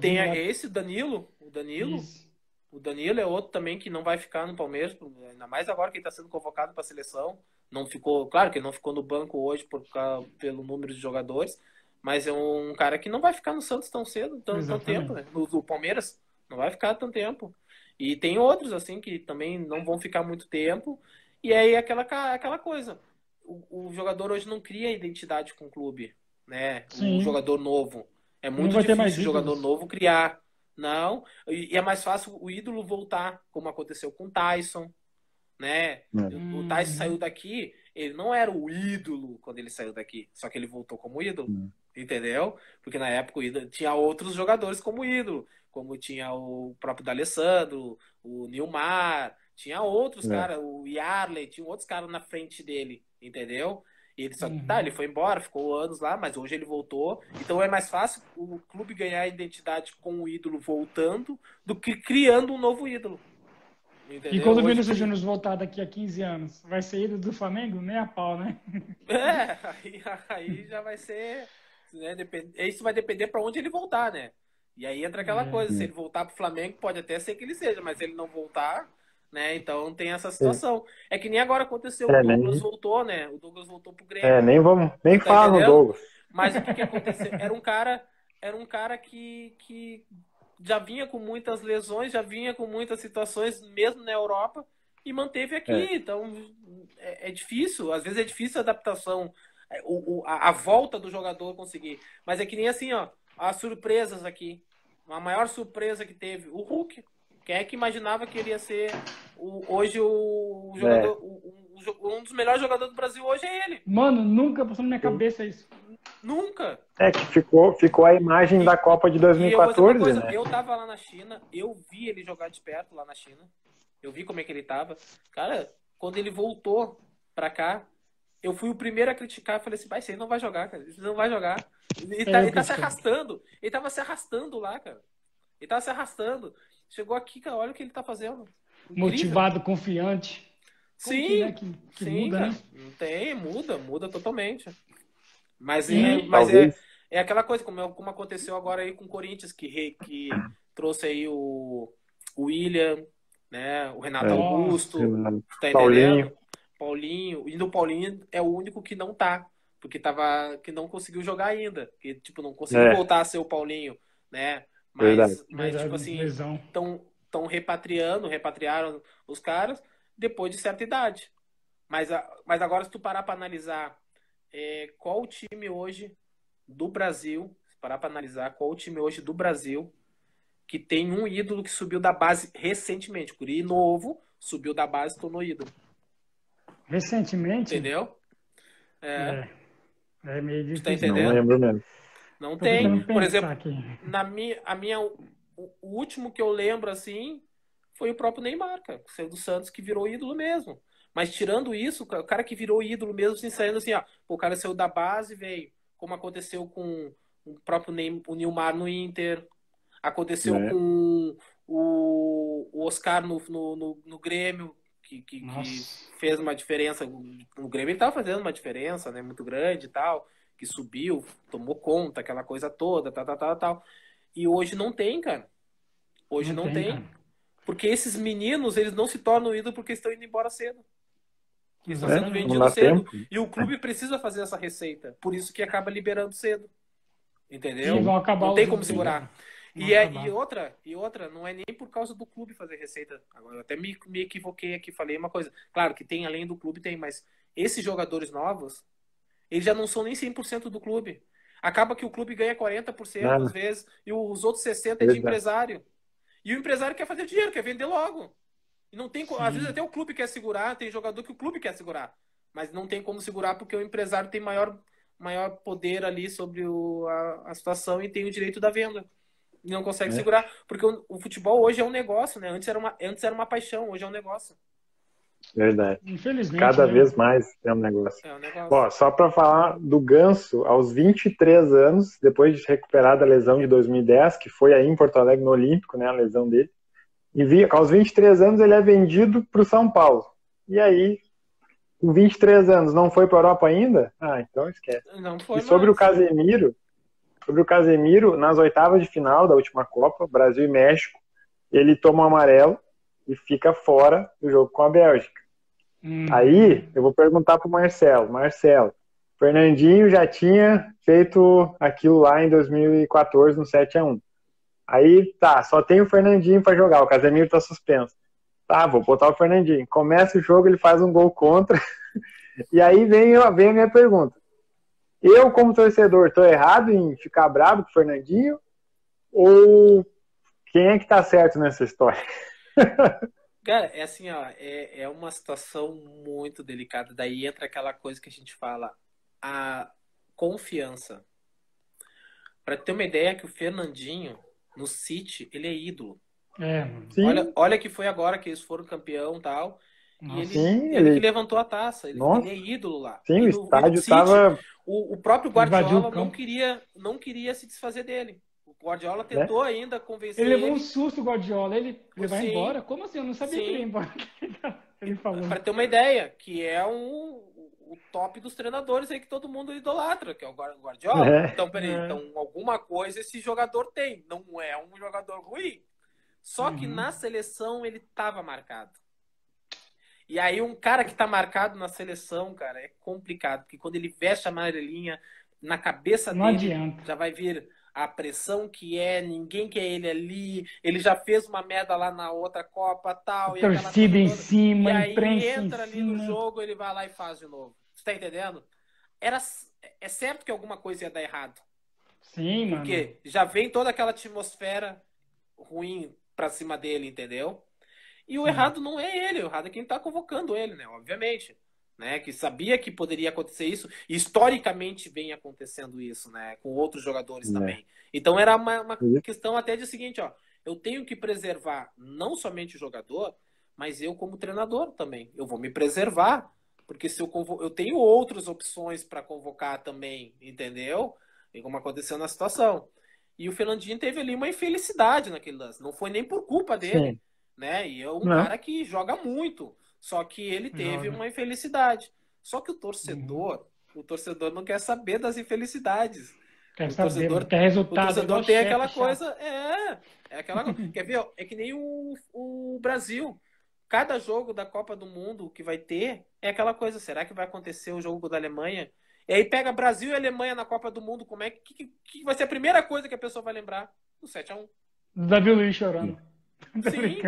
Tem lá. esse, o Danilo, o Danilo, Isso. o Danilo é outro também que não vai ficar no Palmeiras, ainda mais agora que ele está sendo convocado para a seleção. Não ficou, claro que ele não ficou no banco hoje por, causa- pelo número de jogadores, mas é um cara que não vai ficar no Santos tão cedo, tão, tão tempo, né? No, no Palmeiras não vai ficar tanto tempo. E tem outros assim que também não vão ficar muito tempo. E aí aquela ca- aquela coisa, o, o jogador hoje não cria identidade com o clube, né? Sim. Um jogador novo. É muito difícil o jogador novo criar. Não, e é mais fácil o ídolo voltar, como aconteceu com o Tyson, né? O Hum. Tyson saiu daqui, ele não era o ídolo quando ele saiu daqui, só que ele voltou como ídolo, Hum. entendeu? Porque na época o ídolo, tinha outros jogadores como ídolo, como tinha o próprio D'Alessandro, o Nilmar, tinha outros É. caras, o Yarley, tinha outros caras na frente dele, entendeu? E ele só, Uhum. tá, ele foi embora, ficou anos lá, mas hoje ele voltou. Então é mais fácil o clube ganhar a identidade com o ídolo voltando do que criando um novo ídolo. Entendeu? E quando o Vinícius Júnior voltar daqui a 15 anos, vai ser ídolo do Flamengo? Nem a pau, né? É, aí, aí já vai ser. Né, depend... Isso vai depender para onde ele voltar, né? E aí entra aquela É. coisa: se ele voltar pro Flamengo, pode até ser que ele seja, mas se ele não voltar, né? Então tem essa situação. É, que nem agora aconteceu, É, o nem- Douglas voltou, né? O Douglas voltou pro Grêmio. É, nem vamos, nem Tá fala entendendo? Douglas. Mas o que, que aconteceu? Era um cara, era um cara que, que já vinha com muitas lesões, já vinha com muitas situações, mesmo na Europa, e manteve aqui. É. Então é, é difícil, às vezes é difícil a adaptação, é, o, o- a, a volta do jogador conseguir. Mas é que nem assim, ó, as surpresas aqui. A maior surpresa que teve, o Hulk. Quem é que imaginava que ele ia ser o- hoje o, jogador, o- o- o um dos melhores jogadores do Brasil hoje é ele. Mano, nunca passou na minha cabeça isso. Nunca. É que ficou, ficou a imagem da Copa de E eu 2014, coisa, né? eu tava lá na China, eu vi ele jogar de perto lá na China. Eu vi como é que ele tava. Cara, quando ele voltou pra cá, eu fui o primeiro a criticar. Falei assim, vai, aí não vai jogar, cara. Esse não vai jogar. Ele tá, É, ele tá se arrastando. Ele tava se arrastando lá, cara. Ele tava se arrastando. Chegou aqui, cara, olha o que ele tá fazendo. Incrível. Motivado, confiante. Sim, que, né? que, que sim, muda, né? Não tem, muda, muda totalmente. Mas, é, mas é, é aquela coisa, como, como aconteceu agora aí com o Corinthians, que, que trouxe aí o, o William, né? O Renato é, Augusto, tá Paulinho. Paulinho. E no Paulinho é o único que não tá. Porque tava. que não conseguiu jogar ainda. Que, tipo, não conseguiu é. voltar a ser o Paulinho, né? Mas, Verdade. mas Verdade, tipo assim, estão tão repatriando, repatriaram os caras depois de certa idade. Mas, mas agora, se tu parar para analisar é, qual o time hoje do Brasil, se parar para analisar qual o time hoje do Brasil que tem um ídolo que subiu da base recentemente. Curi novo subiu da base e tornou ídolo. Recentemente? Entendeu? É. é. é meio difícil. Tá entendendo? Não lembro mesmo. Não tem. Por exemplo, aqui. na minha, a minha, o, último que eu lembro assim foi o próprio Neymar, cara, que saiu do Santos, que virou ídolo mesmo. Mas tirando isso, o cara que virou ídolo mesmo, assim, saindo assim, ó, o cara saiu da base, veio, como aconteceu com o próprio Neymar, o Neymar no Inter, aconteceu é. com o, o Oscar no, no, no, no Grêmio, que, que, que, fez uma diferença. O Grêmio estava fazendo uma diferença né, muito grande e tal, que subiu, tomou conta, aquela coisa toda, tal, tal, tal, tal. E hoje não tem, cara. Hoje não, não tem. tem porque esses meninos, eles não se tornam ídolos porque estão indo embora cedo. Eles estão é, sendo vendidos cedo. Tempo. E o clube precisa fazer essa receita. Por isso que acaba liberando cedo. Entendeu? não tem como segurar. E, é, e, outra, e outra, não é nem por causa do clube fazer receita. Agora, eu até me, me equivoquei aqui, falei uma coisa. Claro que tem, além do clube, tem, mas esses jogadores novos, eles já não são nem 100% do clube. Acaba que o clube ganha 40% Nada. às vezes e os outros 60% é de empresário. E o empresário quer fazer dinheiro, quer vender logo. E não tem, às vezes até o clube quer segurar, tem jogador que o clube quer segurar, mas não tem como segurar porque o empresário tem maior, maior poder ali sobre o, a, a situação e tem o direito da venda e não consegue é. segurar. Porque o, o, futebol hoje é um negócio, né? Antes era, uma, antes era uma paixão, hoje é um negócio. Verdade. Infelizmente. Cada né? vez mais é um negócio. É um negócio. Ó, só para falar do Ganso, aos 23 anos, depois de recuperar da lesão de 2010, que foi aí em Porto Alegre no Olímpico, né? A lesão dele. E vi, aos 23 anos ele é vendido para o São Paulo. E aí, com 23 anos, não foi para a Europa ainda? Ah, então esquece. Não foi e sobre mais. o Casemiro, sobre o Casemiro, nas oitavas de final da última Copa, Brasil e México, ele toma um amarelo e fica fora do jogo com a Bélgica. Hum. Aí eu vou perguntar para o Marcelo. Marcelo, Fernandinho já tinha feito aquilo lá em 2014 no 7 a 1 Aí tá, só tem o Fernandinho para jogar, o Casemiro tá suspenso. Tá, vou botar o Fernandinho. Começa o jogo, ele faz um gol contra. e aí vem, vem a minha pergunta. Eu, como torcedor, tô errado em ficar bravo com o Fernandinho? Ou quem é que tá certo nessa história? Cara, é assim, ó, é, é uma situação muito delicada. Daí entra aquela coisa que a gente fala, a confiança. Para ter uma ideia que o Fernandinho no City, ele é ídolo. É, olha, olha que foi agora que eles foram campeão tal. E ele, sim, ele, ele, que levantou a taça. Ele, ele é ídolo lá. Sim, o estádio estava. O, o, próprio Guardiola não queria, não queria se desfazer dele. O Guardiola é? tentou é? ainda convencer ele. levou um susto, o Guardiola. Ele, ele vai embora? Como assim? Eu não sabia sim. que ele ia embora. ele falou. Para ter uma ideia, que é um, o top dos treinadores aí que todo mundo idolatra, que é o Guardiola. É. Então, peraí, é. então alguma coisa esse jogador tem. Não é um jogador ruim. Só uhum. que na seleção ele estava marcado. E aí um cara que tá marcado na seleção, cara, é complicado, porque quando ele veste a amarelinha, na cabeça Não dele adianta. já vai vir a pressão que é, ninguém quer ele ali, ele já fez uma merda lá na outra Copa, tal. Torcida em cima, e aí entra ali cima. no jogo, ele vai lá e faz de novo. Você tá entendendo? Era, é certo que alguma coisa ia dar errado. Sim, mano. Porque já vem toda aquela atmosfera ruim pra cima dele, entendeu? E o errado não é ele, o errado é quem está convocando ele, né? Obviamente. Né, que sabia que poderia acontecer isso, e historicamente vem acontecendo isso, né, com outros jogadores é. também. Então era uma, uma questão até de seguinte, ó, eu tenho que preservar não somente o jogador, mas eu como treinador também. Eu vou me preservar, porque se eu convo... eu tenho outras opções para convocar também, entendeu? E como aconteceu na situação. E o Fernandinho teve ali uma infelicidade naquele lance. Não foi nem por culpa dele, Sim. né? E é um não. cara que joga muito. Só que ele teve uma infelicidade. Só que o torcedor, uhum. o torcedor não quer saber das infelicidades. Quer o saber, torcedor, quer resultado. O torcedor tem aquela coisa. É, é aquela Quer ver? É que nem o, o Brasil. Cada jogo da Copa do Mundo que vai ter é aquela coisa. Será que vai acontecer o jogo da Alemanha? E aí pega Brasil e Alemanha na Copa do Mundo, como é que, que, que vai ser a primeira coisa que a pessoa vai lembrar? O 7x1. Davi Luiz chorando. Sim.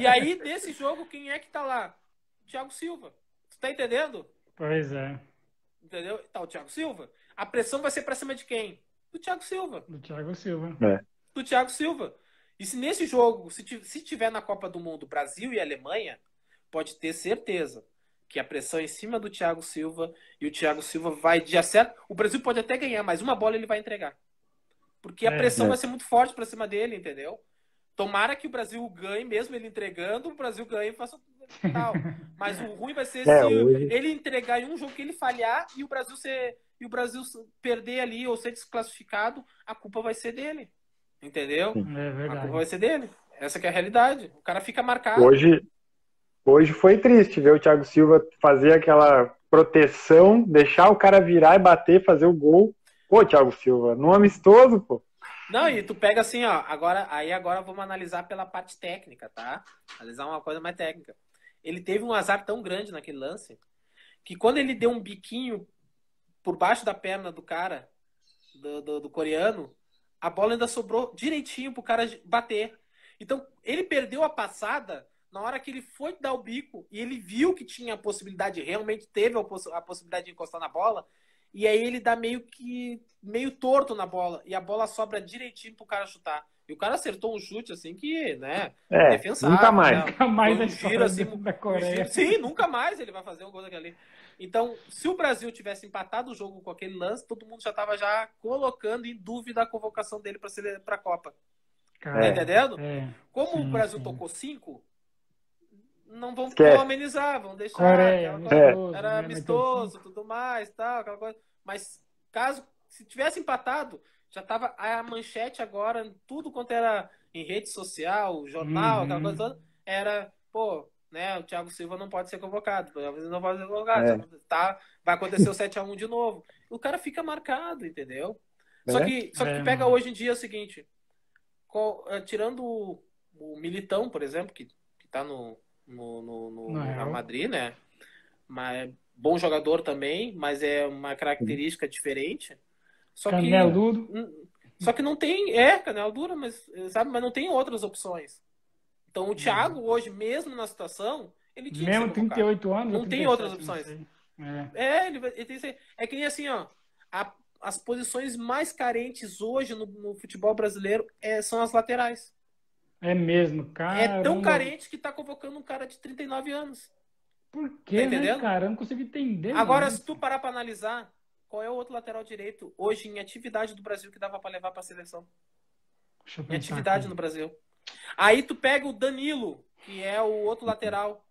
e aí, nesse jogo, quem é que tá lá? Thiago Silva. Você tá entendendo? Pois é. Entendeu? Tá o Thiago Silva. A pressão vai ser pra cima de quem? Do Thiago Silva. Do Thiago Silva. É. Do Thiago Silva. E se nesse jogo, se, se tiver na Copa do Mundo Brasil e Alemanha, pode ter certeza que a pressão é em cima do Thiago Silva e o Thiago Silva vai de acerto. O Brasil pode até ganhar, mas uma bola ele vai entregar. Porque a é, pressão é. vai ser muito forte para cima dele, entendeu? Tomara que o Brasil ganhe, mesmo ele entregando, o Brasil ganhe e faça tal. Mas o ruim vai ser é, se hoje... ele entregar em um jogo que ele falhar e o Brasil ser e o Brasil perder ali ou ser desclassificado, a culpa vai ser dele. Entendeu? É verdade. A culpa vai ser dele. Essa é a realidade. O cara fica marcado. Hoje, Hoje foi triste ver o Thiago Silva fazer aquela proteção, deixar o cara virar e bater, fazer o gol. Pô, Thiago Silva, no amistoso, pô. Não, e tu pega assim, ó, agora, aí agora vamos analisar pela parte técnica, tá? Analisar uma coisa mais técnica. Ele teve um azar tão grande naquele lance que quando ele deu um biquinho por baixo da perna do cara, do, do, do coreano, a bola ainda sobrou direitinho pro cara bater. Então, ele perdeu a passada na hora que ele foi dar o bico e ele viu que tinha a possibilidade, realmente teve a, poss a possibilidade de encostar na bola, e aí ele dá meio que meio torto na bola e a bola sobra direitinho pro cara chutar. E o cara acertou um chute assim que, né, é, defensável. Nunca mais. Né? Nunca mais um giro, assim, da Coreia. Um giro, sim, nunca mais ele vai fazer um gol daquele ali. Então, se o Brasil tivesse empatado o jogo com aquele lance, todo mundo já estava já colocando em dúvida a convocação dele para a Copa. Cara, tá entendendo? É, Como sim, o Brasil sim. tocou cinco, não vão amenizar, vão deixar. Coreia, coisa, amistoso, era né, amistoso, tudo mais, tal, aquela coisa. Mas caso se tivesse empatado, já tava a manchete agora, tudo quanto era em rede social, jornal, uhum. aquela coisa toda, era, pô, né, o Thiago Silva não pode ser convocado, não pode ser convocado, é. tá, vai acontecer o 7 a 1 de novo. O cara fica marcado, entendeu? É. Só que, só que é, pega hoje em dia é o seguinte, eh, tirando o, o Militão, por exemplo, que, que tá no, no, no, no, no Madrid, né? Mas bom jogador também, mas é uma característica diferente. Só canela que, duro. Só que não tem, é, canela dura, mas sabe, mas não tem outras opções. Então o Thiago hoje, mesmo na situação, ele tinha mesmo 38 anos, não tem outras opções. É, é ele, ele tem, é que nem assim, ó, a, as posições mais carentes hoje no, no futebol brasileiro é, são as laterais. É mesmo, cara. É tão carente que tá convocando um cara de 39 anos. Por quê, tá né, cara? Eu não consigo entender. Agora, se tu parar pra analisar, qual é o outro lateral direito hoje em atividade do Brasil que dava para levar pra seleção? Em atividade aqui. no Brasil. Aí tu pega o Danilo, que é o outro lateral.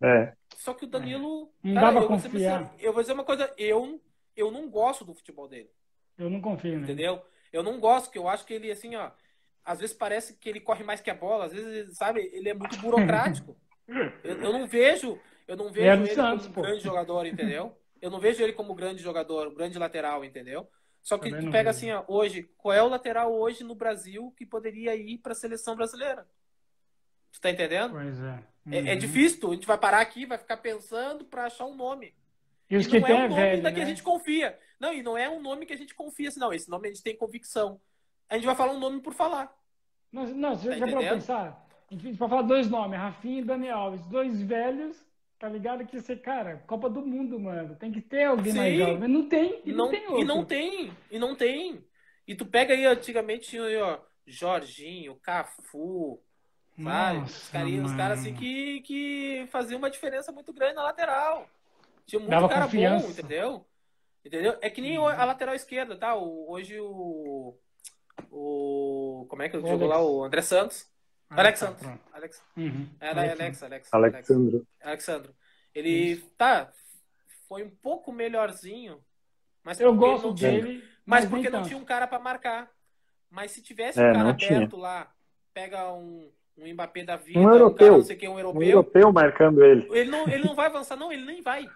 É. Só que o Danilo. Não cara, dá pra eu, confiar. Vou eu vou dizer uma coisa, eu, eu não gosto do futebol dele. Eu não confio, né? Entendeu? Eu não gosto, que eu acho que ele, assim, ó às vezes parece que ele corre mais que a bola, às vezes, sabe, ele é muito burocrático. eu, eu, não vejo, eu não vejo é ele Santos, como um grande jogador, entendeu? Eu não vejo ele como grande jogador, grande lateral, entendeu? Só que tu pega assim, ó, hoje, qual é o lateral hoje no Brasil que poderia ir para a seleção brasileira? Você tá entendendo? Pois é. Uhum. é. é. difícil, a gente vai parar aqui, vai ficar pensando para achar um nome. E, os e que não é um nome velho, né? que a gente confia. Não, e não é um nome que a gente confia, assim, não. Esse nome a gente tem convicção. A gente vai falar um nome por falar. Não, não você tá já pode pensar? A gente vai falar dois nomes, Rafinha e Dani Alves, dois velhos, tá ligado? Que você, cara, Copa do Mundo, mano. Tem que ter alguém Sim. mais jovem. Não tem, e não, não, tem outro. E não tem, e não tem. E tu pega aí, antigamente tinha aí, ó, Jorginho, Cafu? Nossa, os caras os caras assim que, que faziam uma diferença muito grande na lateral. Tinha muito Dava cara confiança. bom, entendeu? Entendeu? É que nem a lateral esquerda, tá? Hoje o o. Como é que eu digo lá? O André Santos. Ah, Alex tá, Santos. Alex. Uhum. É, Alex, Alex, Alex, Alexandro. Alexandro. Ele tá. Foi um pouco melhorzinho. Mas eu gosto dele. Mas porque não tinha um cara para marcar. Mas se tivesse é, um cara aberto tinha. lá, pega um, um Mbappé da vida, um europeu, um não sei que, um europeu. Um europeu marcando ele. Ele não, ele não vai avançar, não, ele nem vai.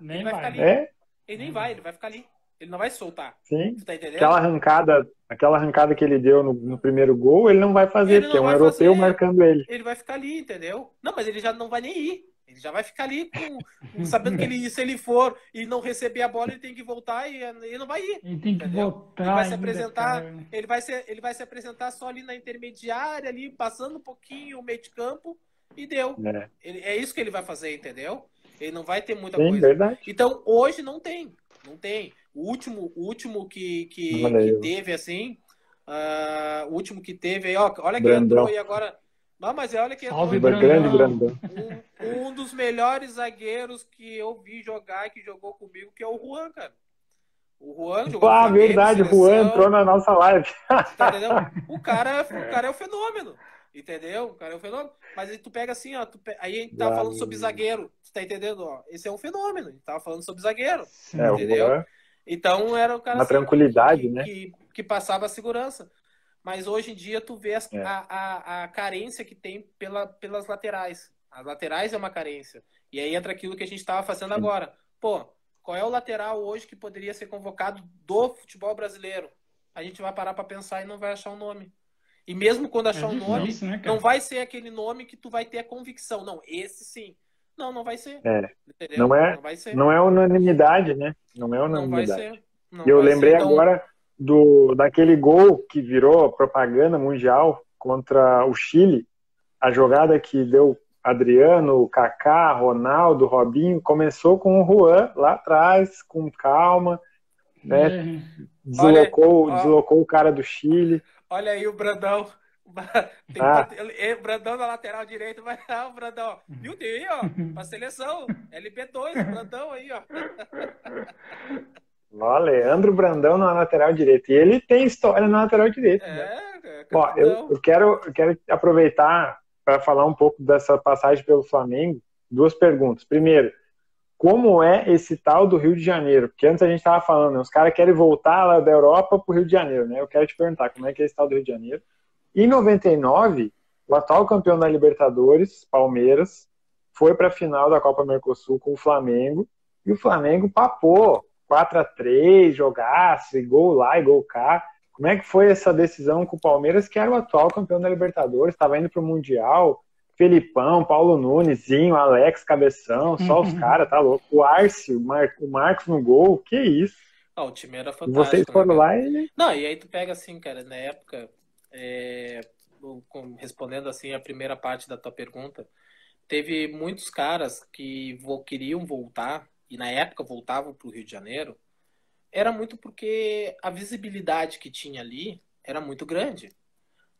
Nem ele vai. vai ficar ali. É? Ele nem vai, ele vai ficar ali. Ele não vai soltar. Sim. Tá entendendo? Aquela arrancada, aquela arrancada que ele deu no, no primeiro gol, ele não vai fazer, Ele porque é um europeu fazer. marcando ele. Ele vai ficar ali, entendeu? Não, mas ele já não vai nem ir. Ele já vai ficar ali com, sabendo que ele, se ele for e não receber a bola, ele tem que voltar e ele não vai ir. Ele tem que Entendeu? voltar. Ele vai se apresentar, ele vai, se, ele vai se apresentar só ali na intermediária, ali, passando um pouquinho o meio de campo e deu. É, Ele- é isso que ele vai fazer, entendeu? Ele não vai ter muita sim, coisa. verdade. Então, hoje não tem. Não tem. O último, o último que, que, que teve, assim. ah, o último que teve aí, ó. Olha que Brandão. entrou aí agora. Não, mas olha que entrou Salve. Grande Brandão. Um, um dos melhores zagueiros que eu vi jogar, que jogou comigo, que é o Juan, cara. O Juan jogou Ah, Flamengo, verdade, o Juan entrou na nossa live. tá entendeu? O cara, o cara é um fenômeno. Entendeu? O cara é um fenômeno. Mas aí tu pega assim, ó. tu pe- Aí a gente tava Ah, falando sobre zagueiro. Tu tá entendendo? Ó, esse é um fenômeno. A gente tava falando sobre zagueiro. Sim. É, o Entendeu? Juan. Então era o cara Uma assim, tranquilidade, que, né? que, que passava a segurança. Mas hoje em dia tu vê as- É. a, a, a carência que tem pela, pelas laterais. As laterais é uma carência. E aí entra aquilo que a gente estava fazendo Sim. agora. Pô, qual é o lateral hoje que poderia ser convocado do futebol brasileiro? A gente vai parar para pensar e não vai achar um nome. E mesmo quando achar É um nome, difícil, né, não vai ser aquele nome que tu vai ter a convicção. Não, esse sim. Não, não vai ser. É. Não é- Não vai ser. Não é unanimidade, né? Não é Não vai unanimidade. ser. Não E eu vai lembrei ser. Então, agora do daquele gol que virou propaganda mundial contra o Chile. A jogada que deu Adriano, Kaká, Ronaldo, Robinho, começou com o Juan lá atrás, com calma, né? É. Deslocou, Olha, deslocou o cara do Chile. Olha aí o Brandão. Tem Ah. bater- é, Brandão na lateral direita, vai lá, o Brandão. Viu? Tem aí, ó, pra seleção. LB2, o Brandão aí, ó. Ó, Leandro Brandão na lateral direita. E ele tem história na lateral direita. né? É, é Ó, eu, eu quero, eu quero aproveitar para falar um pouco dessa passagem pelo Flamengo. Duas perguntas. Primeiro, como é esse tal do Rio de Janeiro? Porque antes a gente estava falando, né, os caras querem voltar lá da Europa para o Rio de Janeiro, né? Eu quero te perguntar como é que é esse tal do Rio de Janeiro. Em 99, o atual campeão da Libertadores, Palmeiras, foi para a final da Copa Mercosul com o Flamengo e o Flamengo papou 4 a 3 jogaço, e gol lá e gol cá. Como é que foi essa decisão com o Palmeiras, que era o atual campeão da Libertadores, estava indo para o Mundial? Felipão, Paulo Nunes, Zinho, Alex, Cabeção, só os caras, tá louco. O Arce, o, Mar o Marcos no gol, que isso. Ah, o time era fantástico. vocês né, foram cara? lá e. Não, e aí tu pega assim, cara, na época, é, respondendo assim a primeira parte da tua pergunta, teve muitos caras que queriam voltar, e na época voltavam para o Rio de Janeiro, era muito porque a visibilidade que tinha ali era muito grande.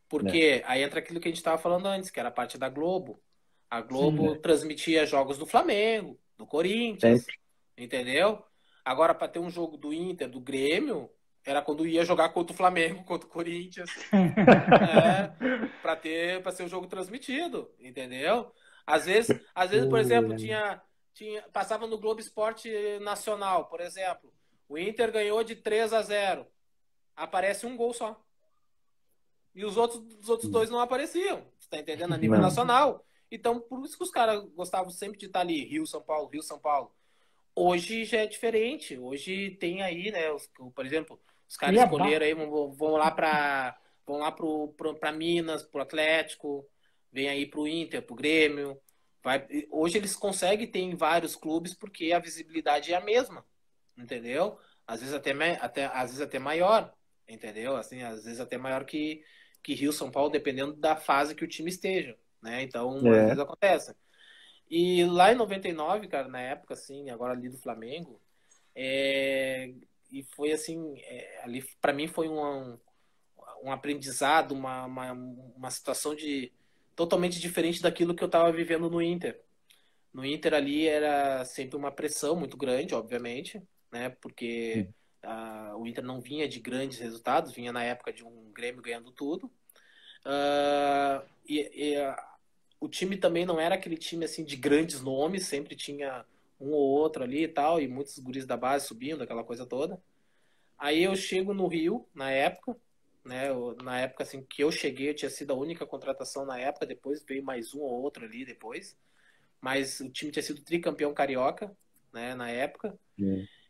Porque aí entra aquilo que a gente estava falando antes, que era a parte da Globo. A Globo Sim. transmitia jogos do Flamengo, do Corinthians, Sempre. entendeu? Agora, para ter um jogo do Inter, do Grêmio, era quando ia jogar contra o Flamengo, contra o Corinthians. É, para ter, para ser o jogo transmitido, entendeu? Às vezes, às vezes, por exemplo, tinha, tinha, passava no Globo Esporte Nacional, por exemplo, o Inter ganhou de 3 a 0. Aparece um gol só. E os outros, os outros dois não apareciam. Você tá entendendo? A nível Não. nacional. Então, por isso que os caras gostavam sempre de estar ali, Rio, São Paulo, Rio, São Paulo. Hoje já é diferente. Hoje tem aí, né? os- por exemplo, os caras Cuiabá. escolheram aí, vão, vão lá para vão lá pro, pro, pra Minas, pro Atlético, vem aí pro Inter, pro Grêmio. Vai, hoje eles conseguem ter em vários clubes porque a visibilidade é a mesma, entendeu? Às vezes até, até, às vezes até maior, entendeu? Assim, às vezes até maior que, que Rio, São Paulo, dependendo da fase que o time esteja, né? Então, É. às vezes acontece. E lá em 99, cara, na época, assim, agora ali do Flamengo, é, e foi assim, é, ali para mim foi um, um aprendizado, uma, uma, uma situação de totalmente diferente daquilo que eu estava vivendo no Inter. No Inter ali era sempre uma pressão muito grande, obviamente, né? Porque o Inter não vinha de grandes resultados, vinha na época de um Grêmio ganhando tudo. Ah, e, e, o time também não era aquele time assim de grandes nomes, sempre tinha um ou outro ali e tal, e muitos guris da base subindo, aquela coisa toda. Aí eu chego no Rio, na época, né? Na época assim que eu cheguei, eu tinha sido a única contratação na época, depois veio mais um ou outro ali depois. Mas o time tinha sido tricampeão carioca, né, na época.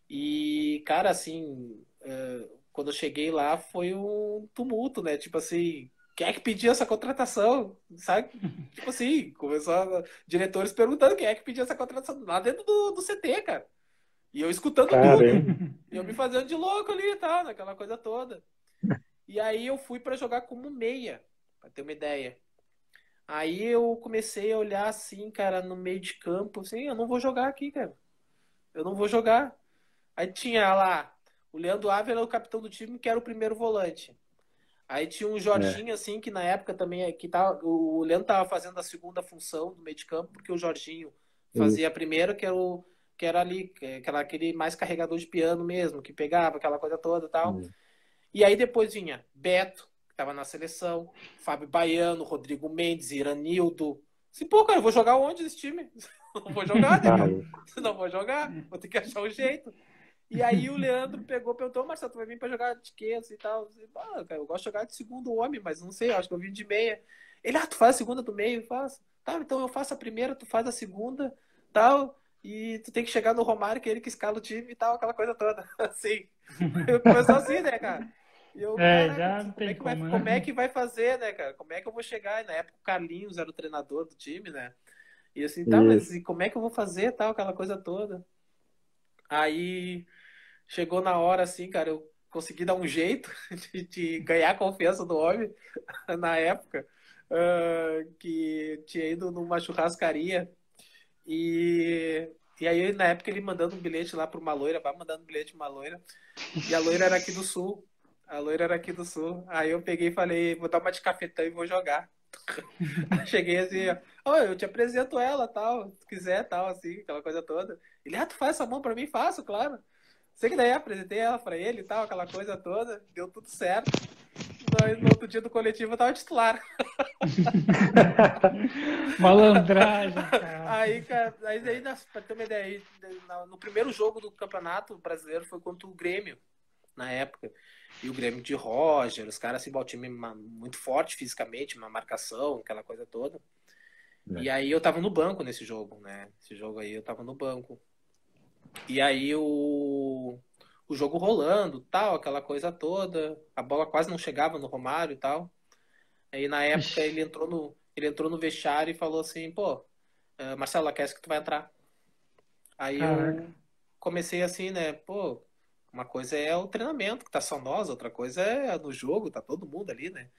E, cara, assim, é, quando eu cheguei lá foi um tumulto, né? Tipo assim, quem é que pediu essa contratação? Sabe? tipo assim, começou a... diretores perguntando quem é que pediu essa contratação lá dentro do, do CT, cara. E eu escutando tudo. E eu me fazendo de louco ali e tal, naquela coisa toda. E aí eu fui para jogar como meia, para ter uma ideia. Aí eu comecei a olhar assim, cara, no meio de campo, assim, eu não vou jogar aqui, cara. Eu não vou jogar. Aí tinha lá o Leandro Ávila, o capitão do time, que era o primeiro volante. Aí tinha um Jorginho, é. assim, que na época também, que tava, o Leandro tava fazendo a segunda função do meio de campo, porque o Jorginho fazia a primeira, que era o que era ali, aquela, aquele mais carregador de piano mesmo, que pegava aquela coisa toda e tal. E aí depois vinha Beto, que estava na seleção, Fábio Baiano, Rodrigo Mendes, Iranildo. Assim, pô, cara, eu vou jogar onde esse time? Não vou jogar, né? Não vou jogar, vou ter que achar um jeito. E aí o Leandro pegou, perguntou, Marcelo, tu vai vir pra jogar de quê? Assim, e tal. Assim, ah, cara, eu gosto de jogar de segundo homem, mas não sei, acho que eu vim de meia. Ele, ah, tu faz a segunda do meio? Faço. Tá, então eu faço a primeira, tu faz a segunda, tal. E tu tem que chegar no Romário, que é ele que escala o time e tal, aquela coisa toda. Assim. Começou assim, né, cara? E eu, é, já não tem como, é que vai, como é que vai fazer, né, cara? Como é que eu vou chegar? Na época o Carlinhos era o treinador do time, né? E assim, tá, mas e como é que eu vou fazer, tal, aquela coisa toda. Aí chegou na hora, assim, cara, eu consegui dar um jeito de, de ganhar a confiança do homem na época, uh, que tinha ido numa churrascaria e, e aí, na época, ele mandando um bilhete lá para uma loira, vai mandando um bilhete para uma loira. E a loira era aqui do sul. A loira era aqui do sul. Aí eu peguei e falei, vou dar uma de cafetão e vou jogar. Cheguei assim, ó, eu te apresento ela, tal, se quiser, tal, assim, aquela coisa toda. Ele, ah, tu faz essa mão pra mim? Faço, claro. Sei que daí apresentei ela pra ele e tal, aquela coisa toda, deu tudo certo no outro dia do coletivo eu tava titular. Malandragem, cara. Aí, cara, aí, aí pra ter uma ideia, no primeiro jogo do campeonato brasileiro foi contra o Grêmio, na época. E o Grêmio de Roger, os caras assim, o time muito forte fisicamente, uma marcação, aquela coisa toda. É. E aí eu tava no banco nesse jogo, né? Esse jogo aí eu tava no banco. E aí o o jogo rolando, tal, aquela coisa toda. A bola quase não chegava no Romário e tal. Aí na época ele entrou no, ele entrou no vestiário e falou assim, pô, uh, Marcelo, aquece que tu vai entrar. Aí Caraca. eu comecei assim, né, pô, uma coisa é o treinamento, que tá só nós, outra coisa é no jogo, tá todo mundo ali, né?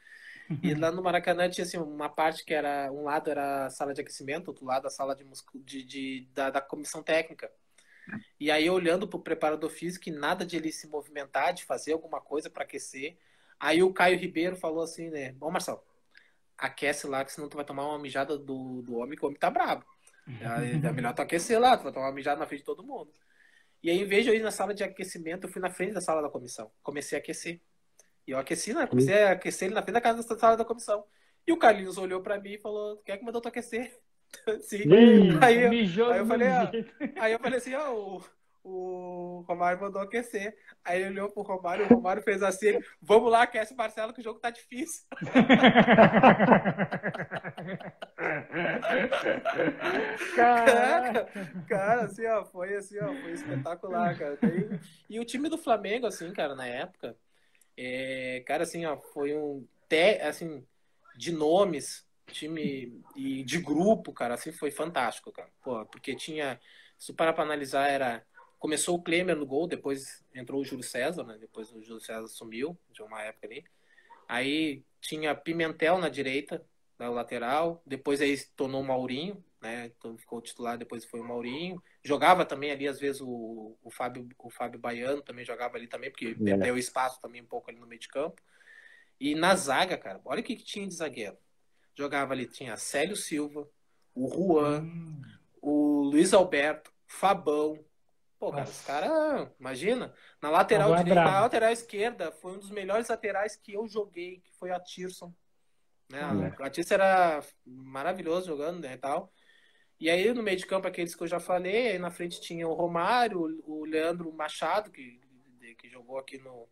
E lá no Maracanã tinha assim, uma parte que era, um lado era a sala de aquecimento, outro lado a sala de, de, de da, da comissão técnica. E aí, olhando para o preparador físico, nada de ele se movimentar, de fazer alguma coisa para aquecer. Aí o Caio Ribeiro falou assim, né? Bom, Marcelo, aquece lá, que senão tu vai tomar uma mijada do, do homem, que o homem tá brabo. É melhor tu aquecer lá, tu vai tomar uma mijada na frente de todo mundo. E aí, em vez de eu ir na sala de aquecimento, eu fui na frente da sala da comissão. Comecei a aquecer. E eu aqueci, né? Comecei a aquecer ele na frente da casa da sala da comissão. E o Carlinhos olhou para mim e falou: Quem é que mandou tu aquecer? Sim. aí, eu, aí, eu falei, ah, aí eu falei assim, ó, oh, o, o Romário mandou aquecer. Aí ele olhou pro Romário, o Romário fez assim, vamos lá, aquece Marcelo, que o jogo tá difícil. Caraca, cara, assim, ó, foi assim, ó, foi espetacular, cara. E o time do Flamengo, assim, cara, na época, é, cara, assim, ó, foi um, te, assim, de nomes, time e de grupo, cara, assim foi fantástico, cara. Pô, porque tinha, se parar para analisar, era começou o Klemer no gol, depois entrou o Júlio César, né? Depois o Júlio César sumiu de uma época ali. Aí tinha Pimentel na direita, na lateral, depois aí se tornou o Maurinho, né? Então ficou titular, depois foi o Maurinho. Jogava também ali às vezes o, o Fábio o Fábio Baiano também jogava ali também, porque é. perdeu espaço também um pouco ali no meio de campo. E na zaga, cara, olha o que, que tinha de zagueiro jogava ali, tinha Célio Silva, o Juan, hum. o Luiz Alberto, Fabão. Pô, cara, os caras, imagina, na lateral é direita, na lateral esquerda, foi um dos melhores laterais que eu joguei, que foi a Tirson. Né? É. A Tirson era maravilhoso jogando, né, e tal. E aí, no meio de campo, aqueles que eu já falei, aí na frente tinha o Romário, o Leandro Machado, que, que jogou aqui no,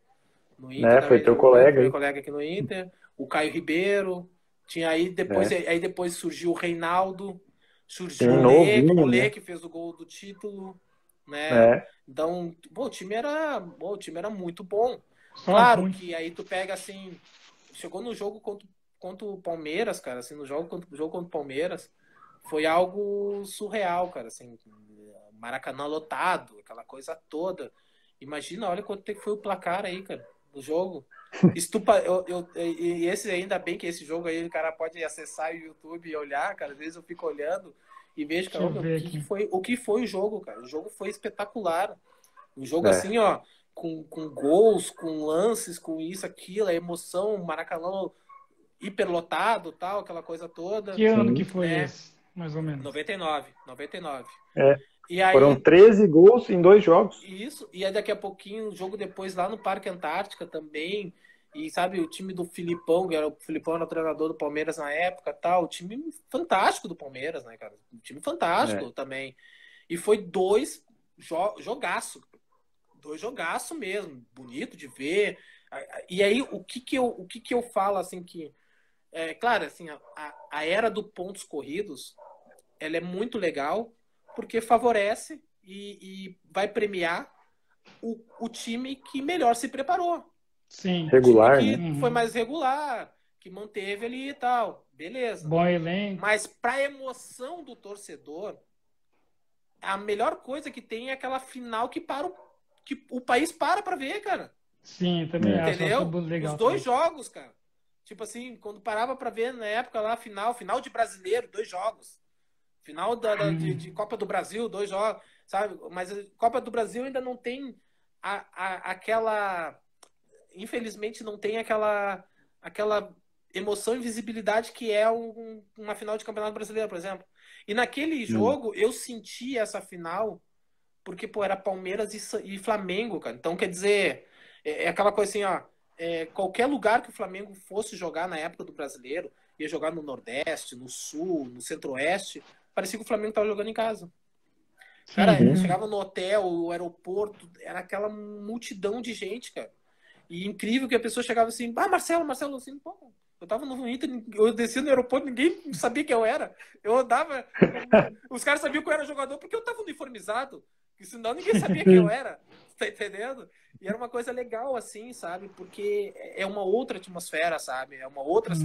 no Inter. Né? Foi teu colega. Meu colega aqui no Inter. O Caio Ribeiro. Tinha aí depois, é. aí depois surgiu o Reinaldo. Surgiu Sim, o Lê, o Lê né? que fez o gol do título. Né? É. Então, bom, o time era, bom, o time era muito bom. Claro que aí tu pega assim, chegou no jogo contra, contra o Palmeiras, cara, assim, no jogo contra, jogo contra o Palmeiras, foi algo surreal, cara, assim, Maracanã lotado, aquela coisa toda. Imagina, olha quanto foi o placar aí, cara, do jogo. Estupa, eu, eu, e esse ainda bem que esse jogo aí o cara pode acessar o YouTube e olhar, cara. Às vezes eu fico olhando e vejo, cara, o que, foi, o que foi o jogo, cara. O jogo foi espetacular. Um jogo é. assim, ó, com, com gols, com lances, com isso, aquilo, a emoção, Maracanã hiperlotado, tal, aquela coisa toda. Que ano que foi é, esse, mais ou menos? 99, 99. É. Aí, Foram 13 gols em dois jogos. Isso, e aí daqui a pouquinho, um jogo depois lá no Parque Antártica também. E sabe, o time do Filipão, que era o Filipão era o treinador do Palmeiras na época, tal, o time fantástico do Palmeiras, né, cara? Um time fantástico é. também. E foi dois jo jogaço. Dois jogaço mesmo, bonito de ver. E aí, o que que eu, o que que eu falo, assim, que... É, claro, assim, a, a era do pontos corridos, ela é muito legal, porque favorece e, e vai premiar o, o, time que melhor se preparou. Sim. Regular, que né? Foi mais regular, que manteve ali e tal. Beleza. Bom elenco. Mas para emoção do torcedor, a melhor coisa que tem é aquela final que para o, que o país para para ver, cara. Sim, também é. Entendeu? Legal, Os dois também. jogos, cara. Tipo assim, quando parava para ver na época lá, final, final de brasileiro, dois jogos. Final da, da de, de, Copa do Brasil, dois jogos, sabe? Mas a Copa do Brasil ainda não tem a, a, aquela. Infelizmente, não tem aquela, aquela emoção e visibilidade que é um, uma final de Campeonato Brasileiro, por exemplo. E naquele hum. jogo, eu senti essa final porque, pô, era Palmeiras e, e Flamengo, cara. Então, quer dizer, é, é aquela coisa assim, ó. É, qualquer lugar que o Flamengo fosse jogar na época do brasileiro, ia jogar no Nordeste, no Sul, no Centro-Oeste, parecia que o Flamengo estava jogando em casa. Cara, uhum. chegava no hotel, o aeroporto, era aquela multidão de gente, cara. E incrível que a pessoa chegava assim, ah, Marcelo, Marcelo, assim, pô, eu tava no Inter, eu descia no aeroporto, ninguém sabia que eu era. Eu andava, os caras sabiam que eu era jogador porque eu tava uniformizado, que senão ninguém sabia que eu era, tá entendendo? E era uma coisa legal, assim, sabe? Porque é uma outra atmosfera, sabe? É uma outra uhum.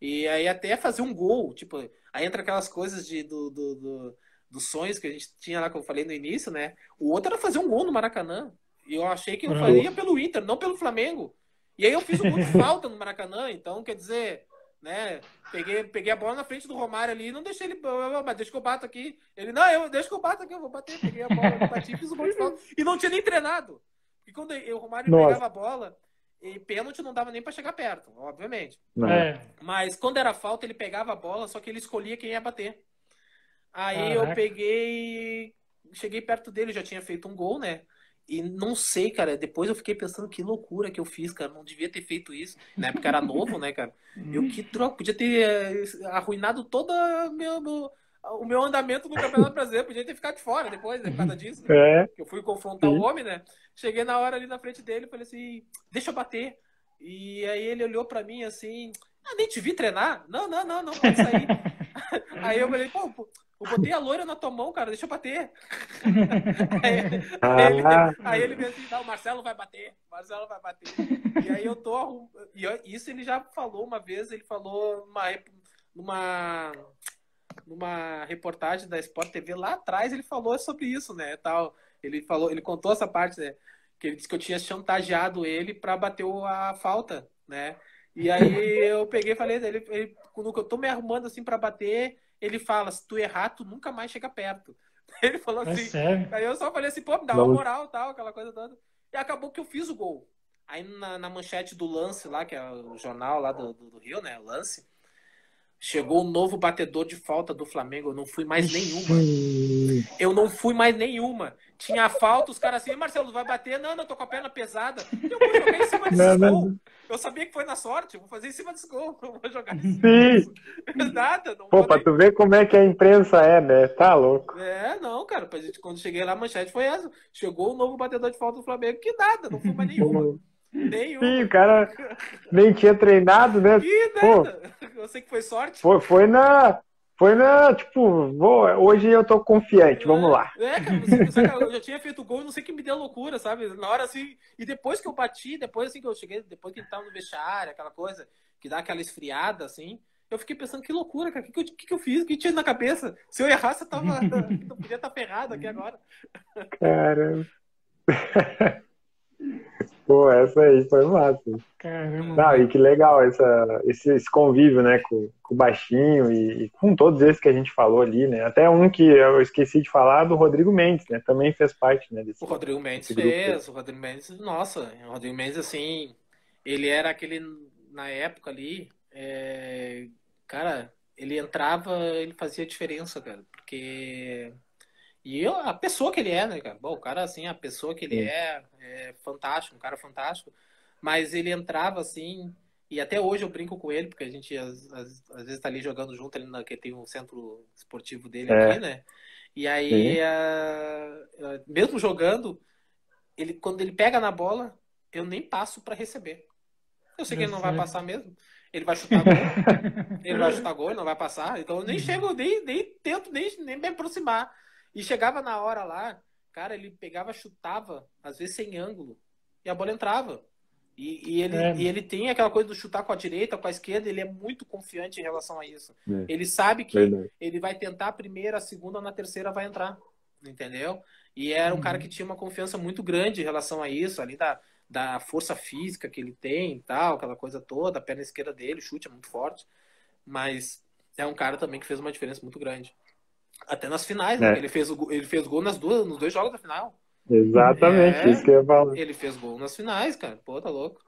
E aí até fazer um gol, tipo, aí entra aquelas coisas de, do, do, do, dos sonhos que a gente tinha lá, que eu falei no início, né? O outro era fazer um gol no Maracanã. E eu achei que eu faria pelo Inter, não pelo Flamengo. E aí eu fiz um gol de falta no Maracanã, então quer dizer, né? Peguei, peguei a bola na frente do Romário ali, não deixei ele. Mas deixa que eu bato aqui. Ele, não, eu deixa que eu bato aqui, eu vou bater. Peguei a bola, bati, fiz o gol de falta. E não tinha nem treinado. E quando eu, o Romário Nossa. pegava a bola, e pênalti não dava nem para chegar perto, obviamente. É. Mas quando era falta, ele pegava a bola, só que ele escolhia quem ia bater. Aí Caraca. eu peguei. Cheguei perto dele, já tinha feito um gol, né? E não sei, cara. Depois eu fiquei pensando que loucura que eu fiz, cara. Não devia ter feito isso. Na época era novo, né, cara? Eu que troco. Podia ter eh, arruinado toda meu, meu, o meu andamento no Campeonato Brasileiro. Podia ter ficado de fora depois, né, por causa disso. Né? É. Eu fui confrontar Sim. o homem, né? Cheguei na hora ali na frente dele e falei assim: deixa eu bater. E aí ele olhou para mim assim: ah, nem te vi treinar? Não, não, não, não, pode sair. aí eu falei: pô, eu botei a loira na tua mão, cara, deixa eu bater. aí, aí, ele, aí ele veio assim: não, o Marcelo vai bater, o Marcelo vai bater. E aí eu tô. E isso ele já falou uma vez, ele falou numa. numa numa reportagem da Sport TV lá atrás ele falou sobre isso, né, tal. Ele falou, ele contou essa parte, né? Que ele disse que eu tinha chantageado ele para bater a falta, né? E aí eu peguei e falei, ele, ele, quando eu tô me arrumando assim para bater, ele fala, se tu errar, tu nunca mais chega perto. Ele falou é assim. É aí eu só falei assim, pô, me dá uma moral tal, aquela coisa toda. E acabou que eu fiz o gol. Aí na, na manchete do Lance lá, que é o jornal lá do, do, do Rio, né? O Lance Chegou um novo batedor de falta do Flamengo. Eu não fui mais nenhuma. Eu não fui mais nenhuma. Tinha falta, os caras assim, Marcelo, vai bater? Não, não, tô com a perna pesada. Eu vou jogar em cima desse não, gol. Não. Eu sabia que foi na sorte, vou fazer em cima desse gol. Eu vou jogar em cima Sim. Nada. Não Pô, pra tu ver como é que a imprensa é, né? Tá louco. É, não, cara. Quando cheguei lá, a manchete foi essa. Chegou o novo batedor de falta do Flamengo, que nada, não fui mais nenhuma. Nenhuma. Sim, o cara nem tinha treinado, né? Ih, Pô. nada. Eu sei que foi sorte. Foi, foi na. Foi na. Tipo, vou, hoje eu tô confiante, vamos lá. É, cara, você- você- eu já tinha feito gol, não sei que me deu loucura, sabe? Na hora assim. E depois que eu bati, depois assim que eu cheguei, depois que ele tava no vestiário, aquela coisa, que dá aquela esfriada, assim. Eu fiquei pensando, que loucura, cara. O que, que, eu- que que eu fiz? O que tinha na cabeça? Se eu errasse, eu tava. eu podia estar ferrado aqui agora. Caramba. Pô, essa aí foi massa. Caramba. Não, e que legal essa, esse, esse convívio, né, com, com o Baixinho e, e com todos esses que a gente falou ali, né? Até um que eu esqueci de falar, do Rodrigo Mendes, né? Também fez parte, né, desse, O Rodrigo Mendes fez, o Rodrigo Mendes, nossa, o Rodrigo Mendes, assim, ele era aquele, na época ali, é, cara, ele entrava, ele fazia diferença, cara, porque. E eu, a pessoa que ele é, né, cara? Bom, o cara, assim, a pessoa que ele é, é fantástico, um cara fantástico, mas ele entrava, assim, e até hoje eu brinco com ele, porque a gente às, às, às vezes tá ali jogando junto, na, que tem um centro esportivo dele É. aqui, né? E aí, Sim. ah, ah, mesmo jogando, ele, quando ele pega na bola, eu nem passo para receber. Eu sei que ele não vai Sério? passar mesmo. Ele vai chutar gol. ele vai chutar gol, ele não vai passar. Então eu nem chego, nem, nem tento nem, nem me aproximar. E chegava na hora lá, cara, ele pegava, chutava, às vezes sem ângulo, e a bola entrava. E, e ele, É. e ele tem aquela coisa do chutar com a direita, com a esquerda, ele é muito confiante em relação a isso. É. Ele sabe que Verdade. ele vai tentar a primeira, a segunda, na terceira vai entrar. Entendeu? E era um Uhum. cara que tinha uma confiança muito grande em relação a isso, ali da, da força física que ele tem e tal, aquela coisa toda, a perna esquerda dele, o chute é muito forte. Mas é um cara também que fez uma diferença muito grande. Até nas finais, né? É. Ele fez, o, ele fez gol nas duas, nos dois jogos da final. Exatamente, É. isso que eu ia falar. Ele fez gol nas finais, cara. Pô, tá louco.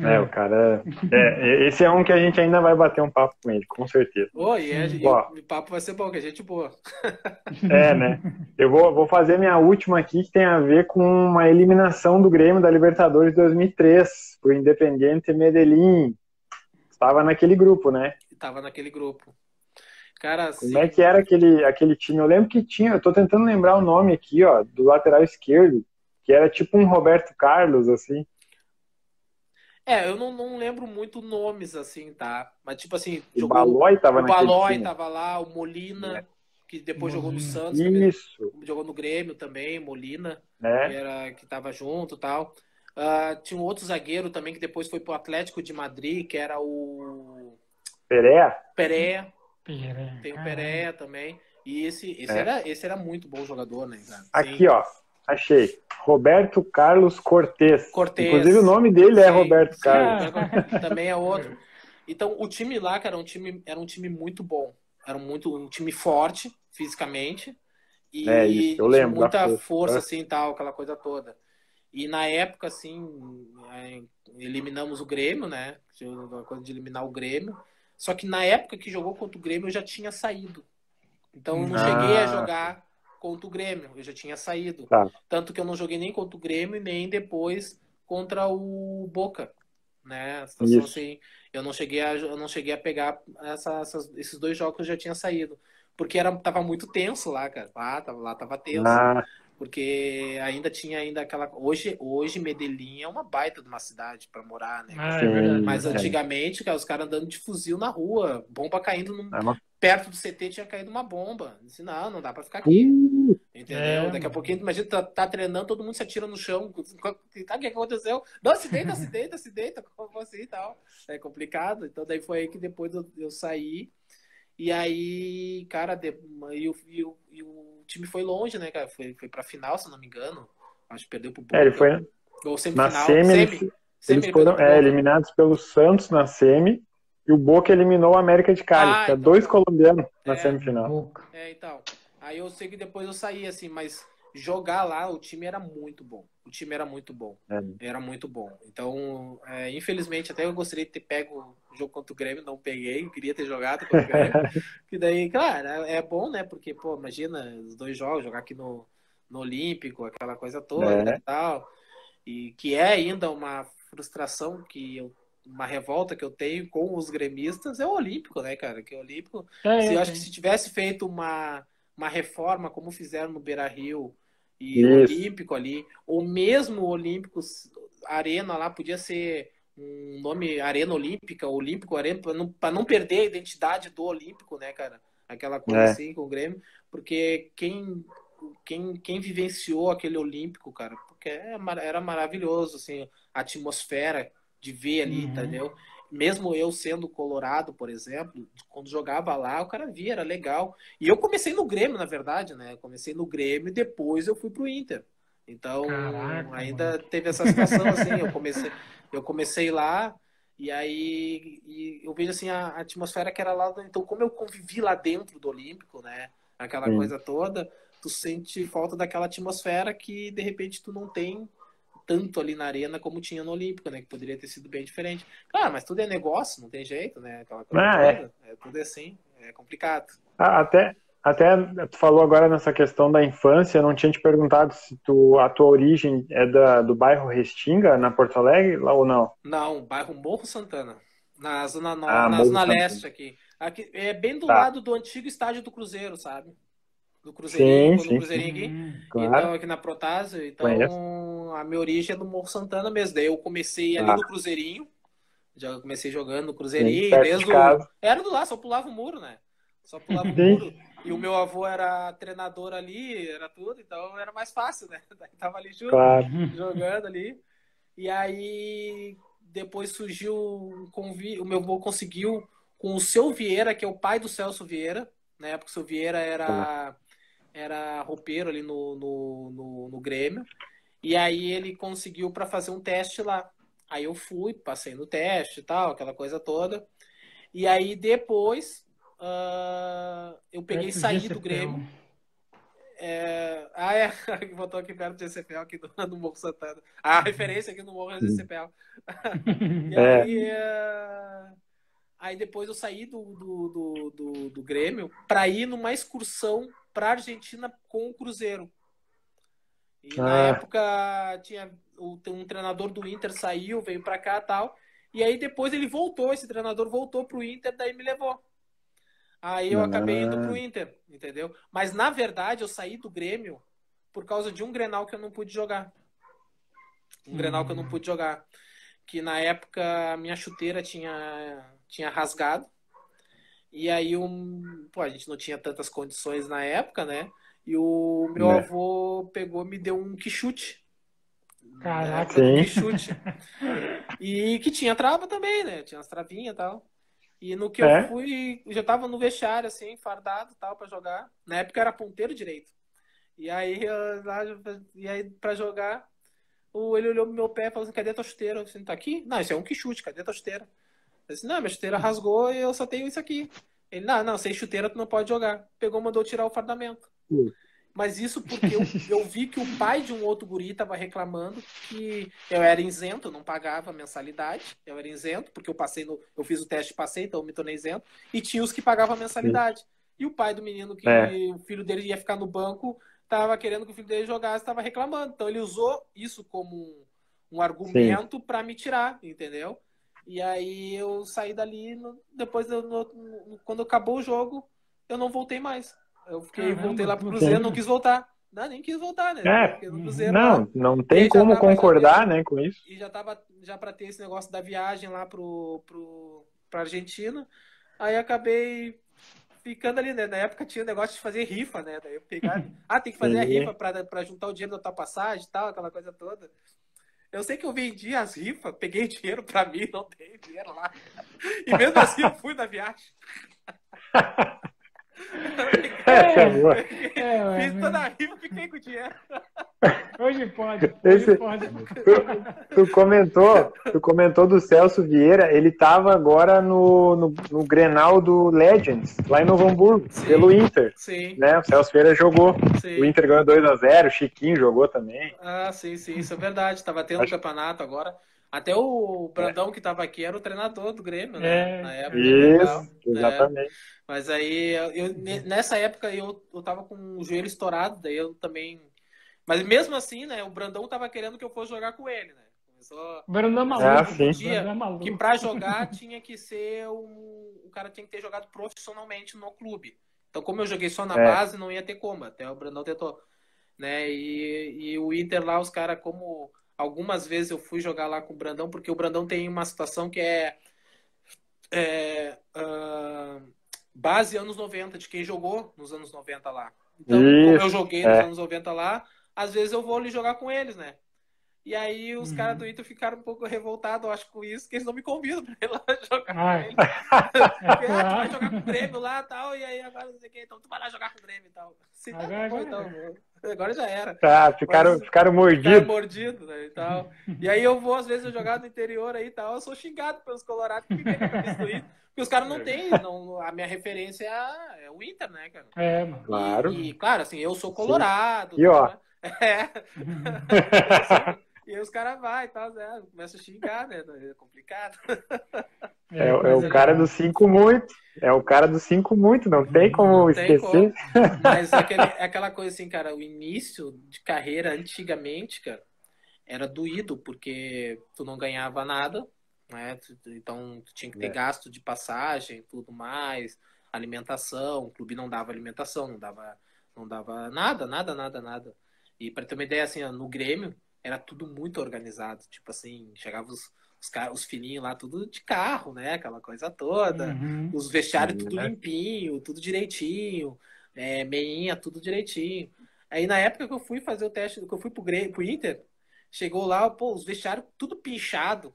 É, o cara. É, esse é um que a gente ainda vai bater um papo com ele, com certeza. Ô, e, é- e o papo vai ser bom, que é gente boa. É, né? Eu vou, vou fazer minha última aqui, que tem a ver com uma eliminação do Grêmio da Libertadores 2003, pro Independiente Medellín. Estava naquele grupo, né? E tava naquele grupo. Cara, assim, Como é que era aquele, aquele time? Eu lembro que tinha, eu tô tentando lembrar o nome aqui, ó, do lateral esquerdo, que era tipo um Roberto Carlos, assim. É, eu não, não lembro muito nomes assim, tá? Mas tipo assim, O jogou Balói tava o Balói tava lá, o Molina, que depois jogou no Molina. Santos, também, Isso, jogou no Grêmio também, Molina, que né? era que tava junto, e tal. Ah, tinha um outro zagueiro também que depois foi pro Atlético de Madrid, que era o Pereira? Pereira, Pereira. tem o. Pereira também. E esse esse É. era esse era muito bom jogador, né, cara? Aqui, ó, achei. Roberto Carlos Cortez. Cortez. Inclusive o nome dele é Sim, Roberto sim, Carlos. é, também é outro. Então, o time lá, cara, era um time, era um time muito bom. Era um muito, um time forte, fisicamente. E É isso, eu tinha lembro muita força. força, assim, tal, aquela coisa toda. E na época, assim, é, eliminamos o Grêmio, né? Tinha uma coisa de eliminar o Grêmio. Só que na época que jogou contra o Grêmio, eu já tinha saído. Então, eu não Ah. cheguei a jogar contra o Grêmio. Eu já tinha saído. Tá. Tanto que eu não joguei nem contra o Grêmio, nem depois contra o Boca. Né? Situação, assim, eu não cheguei a, eu não cheguei a pegar essa- essas- esses dois jogos que eu já tinha saído. Porque era, tava muito tenso lá, cara. Lá tava, lá tava tenso. Ah, Porque ainda tinha ainda aquela. Hoje, hoje Medellín é uma baita de uma cidade para morar, né? Ah, é. Mas antigamente, cara, os caras andando de fuzil na rua, bomba caindo num- é uma... perto do CT tinha caído uma bomba. Disse, não, não dá pra ficar aqui. Uh, Entendeu? É, Daqui a pouquinho, imagina, tá, tá treinando, todo mundo se atira no chão. Tá, o que aconteceu? Não, se deita, se deita, se deita, como assim e tal. É complicado. Então, daí foi aí que depois eu, eu saí. E aí, cara, de, e, o, e, o, e o time foi longe, né, cara? Foi, foi pra final, se eu não me engano. Acho que perdeu pro Boca. é, ele foi Ou na semifinal. semi, semi, eles, semi, eles ele foram é, eliminados pelo Santos na semi e o Boca eliminou o América de Cali. Ah, que é então- dois colombianos na É. semifinal. É, então. Aí eu sei que depois eu saí, assim, mas jogar lá, o time era muito bom. O time era muito bom. É. Era muito bom. Então, é, infelizmente, até eu gostaria de ter pego jogo contra o Grêmio, não peguei, queria ter jogado contra o Grêmio. que daí, claro, é é bom, né? Porque, pô, imagina os dois jogos, jogar aqui no, no Olímpico, aquela coisa toda É. e tal. E que é ainda uma frustração que eu. Uma revolta que eu tenho com os gremistas é o Olímpico, né, cara? Que o Olímpico É, se, eu é, acho que se tivesse feito uma, uma reforma como fizeram no Beira Rio e Isso. o Olímpico ali, ou mesmo o Olímpico arena lá podia ser um nome Arena Olímpica, Olímpico Arena, para não, não perder a identidade do Olímpico, né, cara? Aquela coisa é. assim com o Grêmio, porque quem, quem, quem vivenciou aquele Olímpico, cara, porque é era maravilhoso, assim, a atmosfera de ver ali, uhum. entendeu? Mesmo eu sendo colorado, por exemplo, quando jogava lá, o cara via, era legal. E eu comecei no Grêmio, na verdade, né? comecei no Grêmio e depois eu fui pro Inter. Então, Caraca, ainda mano. teve essa situação assim, eu comecei, eu comecei lá e aí e eu vejo assim a, a, atmosfera que era lá, então como eu convivi lá dentro do Olímpico, né, aquela Sim. coisa toda, tu sente falta daquela atmosfera que de repente tu não tem tanto ali na arena como tinha no Olímpico, né, que poderia ter sido bem diferente. Claro, mas tudo é negócio, não tem jeito, né, aquela coisa ah, é. toda, é. é tudo assim, é complicado. Ah, até até tu falou agora nessa questão da infância, eu não tinha te perguntado se tu, a tua origem é da, do bairro Restinga, na Porto Alegre, lá ou não? Não, bairro Morro Santana, na zona, no, ah, na zona leste aqui. aqui. É bem do tá. lado do antigo estádio do Cruzeiro, sabe? Do Cruzeirinho, sim, sim, Cruzeirinho aqui. Hum, claro. Então, aqui na Protásio. Então, Conheço. a minha origem é do Morro Santana mesmo. Daí eu comecei ali ah. no Cruzeirinho. Já comecei jogando no Cruzeirinho. Sim, desde o... Era do lado, só pulava o muro, né? Só pulava o muro. E o meu avô era treinador ali, era tudo, então era mais fácil, né? Daí tava ali junto, claro. jogando ali. E aí depois surgiu um convite, o meu avô conseguiu com o seu Vieira, que é o pai do Celso Vieira, na época o seu Vieira era, era roupeiro ali no, no, no, no Grêmio. E aí ele conseguiu para fazer um teste lá. Aí eu fui, passei no teste e tal, aquela coisa toda. E aí depois Uh, eu peguei e saí do Grêmio. É... Ah, é. Botou aqui perto do GCPL, aqui do, do Morro Santana. A referência aqui no Morro é GCPL. e é. aí, uh... aí depois eu saí do, do, do, do, do Grêmio para ir numa excursão para Argentina com o Cruzeiro. E ah. na época tinha um treinador do Inter saiu, veio para cá tal. E aí depois ele voltou, esse treinador voltou pro Inter, daí me levou. Aí eu acabei indo pro ah. Inter, entendeu? Mas na verdade eu saí do Grêmio por causa de um Grenal que eu não pude jogar. Um hum. Grenal que eu não hum. pude jogar. Que na época a minha chuteira tinha, tinha rasgado. E aí um, pô, a gente não tinha tantas condições na época, né? E o meu é. avô pegou me deu um quichute. Caraca, um quichute. e que tinha trava também, né? Tinha as travinhas e tal. E no que é? eu fui, já tava no vestiário, assim, fardado tal, para jogar. Na época era ponteiro direito. E aí, lá, e aí pra jogar, o, ele olhou pro meu pé e falou assim: cadê a tua chuteira? Eu disse, tá aqui? Não, isso é um que chute, cadê a tua chuteira? Eu disse, não, minha chuteira rasgou e eu só tenho isso aqui. Ele, não, não, sem chuteira tu não pode jogar. Pegou, mandou tirar o fardamento. Uhum. Mas isso porque eu, eu vi que o pai de um outro guri estava reclamando que eu era isento, eu não pagava mensalidade, eu era isento, porque eu passei no. Eu fiz o teste passei, então eu me tornei isento, e tinha os que pagavam mensalidade. E o pai do menino, que é. o filho dele ia ficar no banco, estava querendo que o filho dele jogasse, estava reclamando. Então ele usou isso como um, um argumento para me tirar, entendeu? E aí eu saí dali, no, depois, no, no, quando acabou o jogo, eu não voltei mais. Eu fiquei, Caramba, voltei lá pro Cruzeiro, não quis voltar. Não, nem quis voltar, né? É, Cruzeiro, não, lá. não tem como tava, concordar, né, com isso. E já tava já para ter esse negócio da viagem lá pro, pro, pra Argentina. Aí acabei ficando ali, né? Na época tinha o negócio de fazer rifa, né? Daí eu pegar, ah, tem que fazer a rifa para juntar o dinheiro da tua passagem e tal, aquela coisa toda. Eu sei que eu vendi as rifas, peguei dinheiro para mim, não dei dinheiro lá. E mesmo assim eu fui na viagem. Essa é boa. É, Fiz toda a rima, fiquei com dinheiro. Hoje pode. Hoje Esse, pode. Tu, tu, comentou, tu comentou do Celso Vieira, ele estava agora no, no, no, Grenal do Legends, lá em Novo Hamburgo, sim, pelo Inter. Sim. Né? O Celso Vieira jogou. Sim. O Inter ganhou 2x0, o Chiquinho jogou também. Ah, sim, sim, isso é verdade. Estava tendo Acho... um campeonato agora. Até o Brandão é. que estava aqui era o treinador do Grêmio, né? É. Na época. Isso, exatamente. É. Mas aí, eu, nessa época, eu, eu tava com o joelho estourado, daí eu também. Mas mesmo assim, né? O Brandão tava querendo que eu fosse jogar com ele, né? Começou... Brandão é maluco. Ah, dia, é maluco. Que pra jogar tinha que ser um. O cara tinha que ter jogado profissionalmente no clube. Então, como eu joguei só na é. base, não ia ter como. Até o Brandão tentou. Né? E, e o Inter lá, os caras, como Algumas vezes eu fui jogar lá com o Brandão, porque o Brandão tem uma situação que é, é uh, base anos 90, de quem jogou nos anos 90 lá. Então, Isso, como eu joguei nos é. anos 90 lá, às vezes eu vou ali jogar com eles, né? E aí os uhum. caras do Inter ficaram um pouco revoltados, acho, com isso, que eles não me convidam pra ir lá jogar Ai. com eles. ah, tu vai jogar com o Grêmio lá e tal, e aí agora não sei o que, então tu vai lá jogar com o Grêmio e tal. Se tá agora, bom, então, agora já era. Tá, ficaram, Mas, ficaram mordidos. Ficaram mordidos, né, e tal. E aí eu vou, às vezes, eu jogar no interior aí e tal, eu sou xingado pelos colorados que vêm na cabeça do Inter. Porque os caras não têm, não, a minha referência é, é, o Inter, né, cara? É, mano. Claro. E, claro, assim, eu sou colorado. Sim. E ó. Né? É. E aí os caras vai e tal, né? Começa a xingar, né? É complicado. É, é, é o cara do 5 muito. É o cara do 5 muito, não tem como não esquecer. Tem como. Mas aquele, é aquela coisa assim, cara, o início de carreira antigamente, cara, era doído, porque tu não ganhava nada, né? Então tu tinha que ter é. gasto de passagem, tudo mais, alimentação, o clube não dava alimentação, não dava, não dava nada, nada, nada, nada. E para ter uma ideia, assim, no Grêmio, era tudo muito organizado. Tipo assim, chegavam os, os, os filhinhos lá, tudo de carro, né? Aquela coisa toda. Uhum. Os vestiários tudo né? limpinho, tudo direitinho. É, meinha, tudo direitinho. Aí na época que eu fui fazer o teste, que eu fui pro, Grêmio, pro Inter, chegou lá, pô, os vestiários tudo pinchado.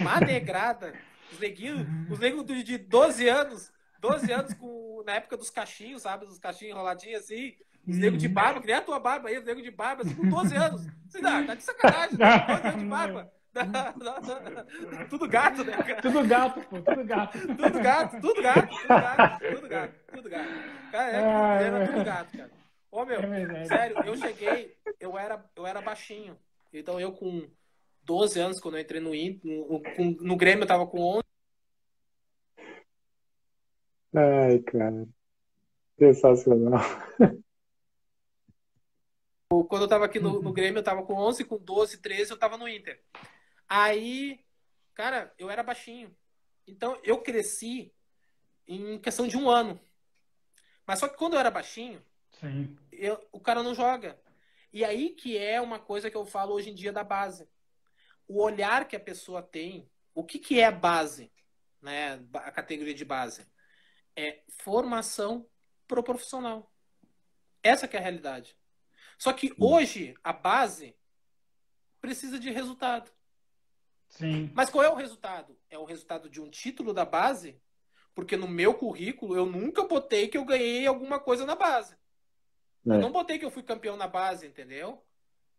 Uma negrada. os neguinhos, os negros de 12 anos, 12 anos com, na época dos cachinhos, sabe? Os cachinhos enroladinhos assim, os negros de barba, que nem a tua barba aí, os negros de barba, assim, com 12 anos. Você dá, tá de sacanagem, né? 12 anos de barba. tudo gato, né, cara? Tudo gato, pô, tudo gato. tudo gato, tudo gato, tudo gato, tudo gato, tudo gato. Cara, é, era tudo gato, cara. Ô, meu, é sério, eu cheguei, eu era, eu era baixinho. Então eu com 12 anos, quando eu entrei no, no, no, no Grêmio, eu tava com 11. Ai, cara. Sensacional. Quando eu tava aqui no, no, Grêmio, eu tava com 11, com 12, 13, eu tava no Inter. Aí, cara, eu era baixinho. Então, eu cresci em questão de um ano. Mas só que quando eu era baixinho, eu, o cara não joga. E aí que é uma coisa que eu falo hoje em dia da base. O olhar que a pessoa tem, o que, que é a base, né? A categoria de base. É formação pro profissional. Essa que é a realidade. Só que hoje a base precisa de resultado. Sim. Mas qual é o resultado? É o resultado de um título da base? Porque no meu currículo eu nunca botei que eu ganhei alguma coisa na base. É. Eu não botei que eu fui campeão na base, entendeu?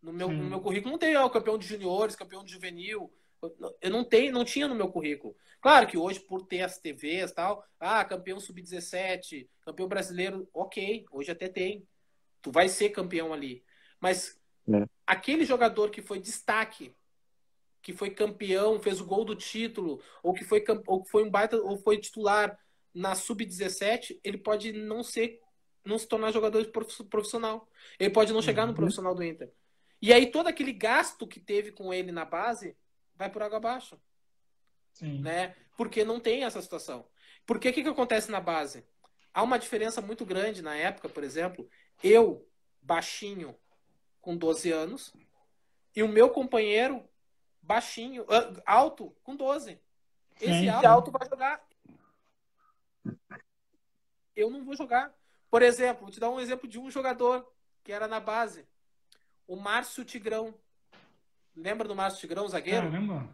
No meu, no meu currículo não tem ó, campeão de juniores, campeão de juvenil. Eu não tenho, não tinha no meu currículo. Claro que hoje, por ter as TVs e tal, ah, campeão sub-17, campeão brasileiro, ok, hoje até tem tu vai ser campeão ali. Mas é. aquele jogador que foi destaque, que foi campeão, fez o gol do título, ou que foi, ou foi um baita, ou foi titular na sub-17, ele pode não ser, não se tornar jogador profissional. Ele pode não chegar no uhum. profissional do Inter. E aí todo aquele gasto que teve com ele na base vai por água abaixo. Sim. Né? Porque não tem essa situação. Porque o que, que acontece na base? Há uma diferença muito grande na época, por exemplo, eu, baixinho, com 12 anos, e o meu companheiro, baixinho, alto, com 12. Esse Sim. alto vai jogar. Eu não vou jogar. Por exemplo, vou te dar um exemplo de um jogador que era na base. O Márcio Tigrão. Lembra do Márcio Tigrão, zagueiro? Ah, lembro.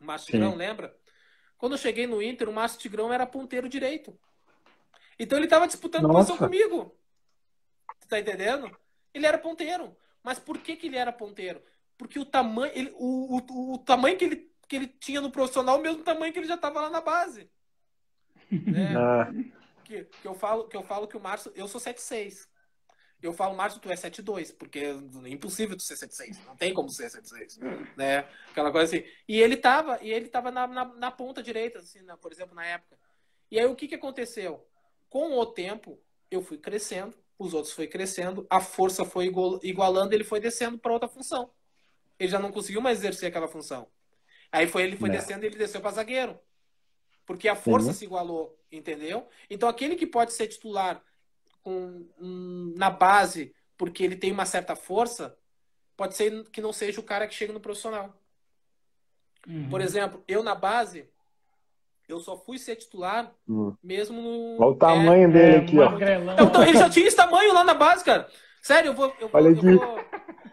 O Márcio Sim. Tigrão, lembra? Quando eu cheguei no Inter, o Márcio Tigrão era ponteiro direito. Então ele estava disputando Nossa. posição comigo. Tu tá entendendo? Ele era ponteiro. Mas por que, que ele era ponteiro? Porque o tamanho, ele, o, o, o tamanho que ele, que ele tinha no profissional, é o mesmo tamanho que ele já estava lá na base. Né? Ah. Que, que, eu falo, que eu falo que o Márcio, eu sou 7'6". Eu falo, Márcio, tu é 7'2", porque é impossível tu ser 7'6". Não tem como ser 7'6", né? Aquela coisa assim. E ele tava, e ele tava na, na, na ponta direita, assim, na, por exemplo, na época. E aí o que que aconteceu? Com o tempo, eu fui crescendo, os outros foi crescendo, a força foi igualando, ele foi descendo para outra função. Ele já não conseguiu mais exercer aquela função. Aí foi ele foi não. descendo, ele desceu para zagueiro. Porque a força uhum. se igualou, entendeu? Então aquele que pode ser titular com, um, na base, porque ele tem uma certa força, pode ser que não seja o cara que chega no profissional. Uhum. Por exemplo, eu na base, eu só fui ser titular Hum. mesmo no. Olha o tamanho dele É, aqui, ó. Eu, tô- ele já tinha esse tamanho lá na base, cara. Sério, eu vou. Eu, Olha eu, aqui. vou-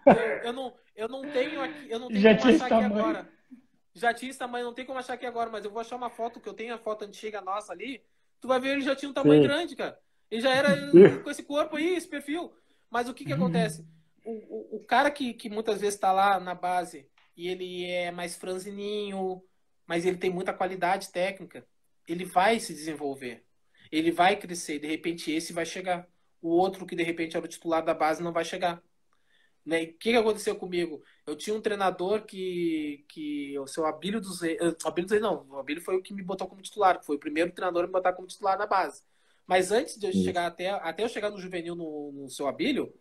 eu, eu não, eu não tenho aqui. Eu não tenho Já como tinha achar esse aqui tamanho. agora. Já tinha esse tamanho, não tem como achar aqui agora, mas eu vou achar uma foto que eu tenho, a foto antiga nossa ali. Tu vai ver, ele já tinha um tamanho Sim. grande, cara. Ele já era com esse corpo aí, esse perfil. Mas o que que acontece? O, o, o cara que, que muitas vezes tá lá na base e ele é mais franzininho, mas ele tem muita qualidade técnica, ele vai se desenvolver. Ele vai crescer. De repente, esse vai chegar. O outro, que de repente era o titular da base, não vai chegar. Né? O que, que aconteceu comigo? Eu tinha um treinador que, que o seu Abílio dos Reis, eh, Abílio dos Reis não, o Abílio foi o que me botou como titular, que foi o primeiro treinador a me botar como titular na base. Mas antes de eu Isso. chegar até, até eu chegar no juvenil no, no seu Abílio,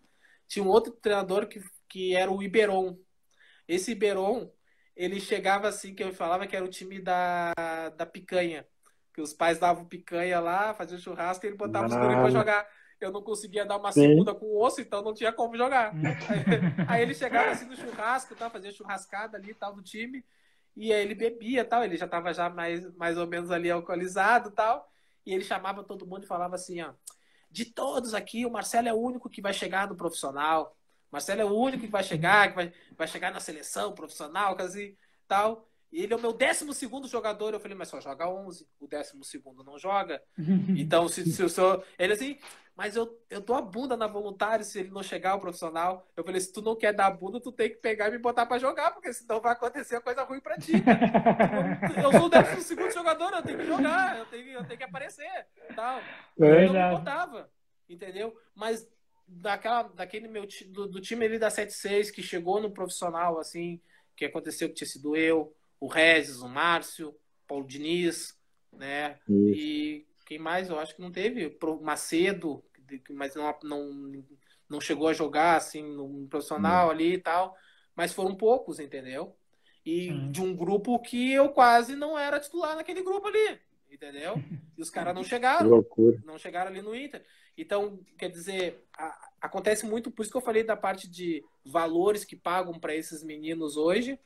tinha um outro treinador que, que era o Iberon. Esse Iberon, ele chegava assim, que eu falava que era o time da, da picanha. Que os pais davam picanha lá, faziam churrasco e ele botava os guris pra jogar. Eu não conseguia dar uma Sim. segunda com o osso, então não tinha como jogar. Aí, aí ele chegava assim no churrasco, tal, fazia churrascada ali tal do time, e aí ele bebia tal, ele já tava já mais, mais ou menos ali alcoolizado tal, e ele chamava todo mundo e falava assim, ó, de todos aqui, o Marcelo é o único que vai chegar no profissional. Marcelo é o único que vai chegar, que vai, vai chegar na seleção profissional, assim, tal. E ele é o meu décimo segundo jogador. Eu falei, mas só joga 11. O décimo segundo não joga. Então, se, se o senhor. Ele assim, mas eu, eu dou a bunda na voluntário se ele não chegar ao profissional. Eu falei, se tu não quer dar a bunda, tu tem que pegar e me botar pra jogar, porque senão vai acontecer coisa ruim pra ti. cara. Eu sou o décimo segundo jogador, eu tenho que jogar, eu tenho, eu tenho que aparecer. Tal. É. Eu não me botava, entendeu? Mas daquela, daquele meu do, do time ali da 7-6 que chegou no profissional, assim, que aconteceu que tinha sido eu, o Regis, o Márcio, Paulo Diniz, né? Isso. E quem mais? Eu acho que não teve. Pro- Macedo, mas não, não, não chegou a jogar assim no profissional ali e tal. Mas foram poucos, entendeu? E Sim. de um grupo que eu quase não era titular naquele grupo ali, entendeu? E os caras não Que chegaram loucura. não chegaram ali no Inter. Então, quer dizer, a- acontece muito, por isso que eu falei da parte de valores que pagam para esses meninos hoje,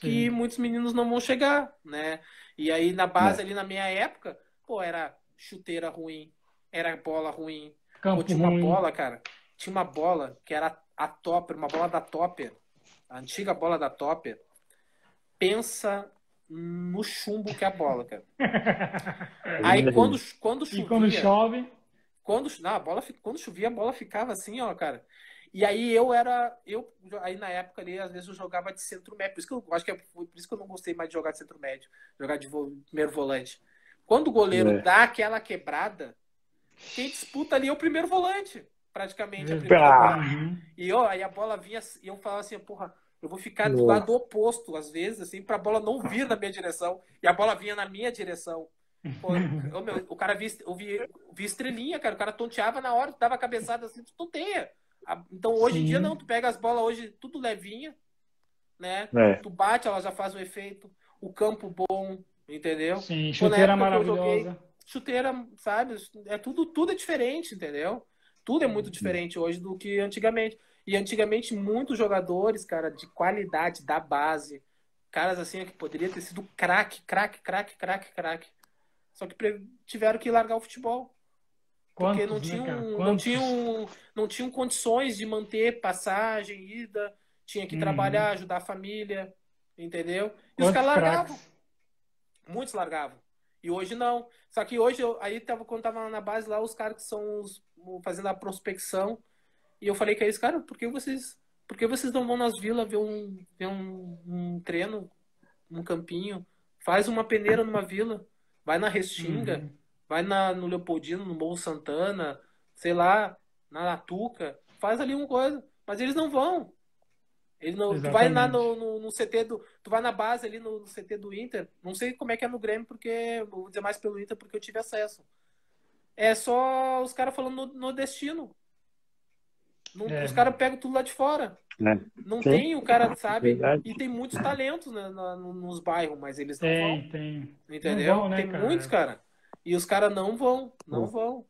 que Sim. muitos meninos não vão chegar, né? E aí na base ali na minha época, pô, era chuteira ruim, era bola ruim. Pô, Campo tinha uma ruim. bola, cara, tinha uma bola que era a Topper, uma bola da Topper, a antiga bola da Topper. Pensa no chumbo que é a bola, cara. Aí quando, quando E chovia, quando chove, quando, não, a bola, quando chovia, a bola ficava assim, ó, cara. E aí eu era, eu aí na época ali, às vezes eu jogava de centro médio, por isso que eu acho que é por isso que eu não gostei mais de jogar de centro médio, jogar de vo- primeiro volante. Quando o goleiro É. dá aquela quebrada, quem disputa ali é o primeiro volante, praticamente a primeira Ah. Uhum. E ó, aí a bola vinha e eu falava assim, porra, eu vou ficar do lado oposto às vezes assim, pra bola não vir na minha direção, e a bola vinha na minha direção. Pô, ô, meu, o cara via, eu via, via estrelinha, cara. O cara tonteava na hora, dava a cabeçada assim, tu tonteia. Então hoje em Sim. dia não, tu pega as bolas hoje tudo levinha, né? É. Tu bate, ela já faz o efeito. O campo bom, entendeu? Sim, na chuteira eu maravilhosa. Chuteira, sabe? É tudo, tudo é diferente, entendeu? Tudo é muito diferente hoje do que antigamente. E antigamente muitos jogadores, cara, de qualidade da base, caras assim que poderia ter sido craque, craque, craque, craque, craque. Só que tiveram que largar o futebol. Porque Quantos, não né, tinham, cara? não tinham, não tinham condições de manter passagem, ida, tinha que Uhum. trabalhar, ajudar a família, entendeu? E os caras largavam. Muitos largavam. E hoje não. Só que hoje, eu, aí tava, quando tava na base lá, os caras que são os, fazendo a prospecção. E eu falei que é isso, cara, por que vocês, por que vocês não vão nas vilas ver um, ver um, um treino, um campinho? Faz uma peneira numa vila. Vai na Restinga. Uhum. Vai na, no Leopoldino, no Morro Santana, sei lá, na Natuca, faz ali uma coisa. Mas eles não vão. Eles não, tu vai lá no, no, no CT do. Tu vai na base ali no, no CT do Inter. Não sei como é que é no Grêmio, porque. Vou dizer mais pelo Inter porque eu tive acesso. É só os caras falando no, no destino. Não- É. Os caras pegam tudo lá de fora. É. Não Sim. tem o cara, sabe? Verdade. E tem muitos talentos né, na- nos bairros, mas eles não vão. Tem, tem. Entendeu? Não vão, né, Tem cara? muitos, cara. E os caras não vão, não Hum. vão.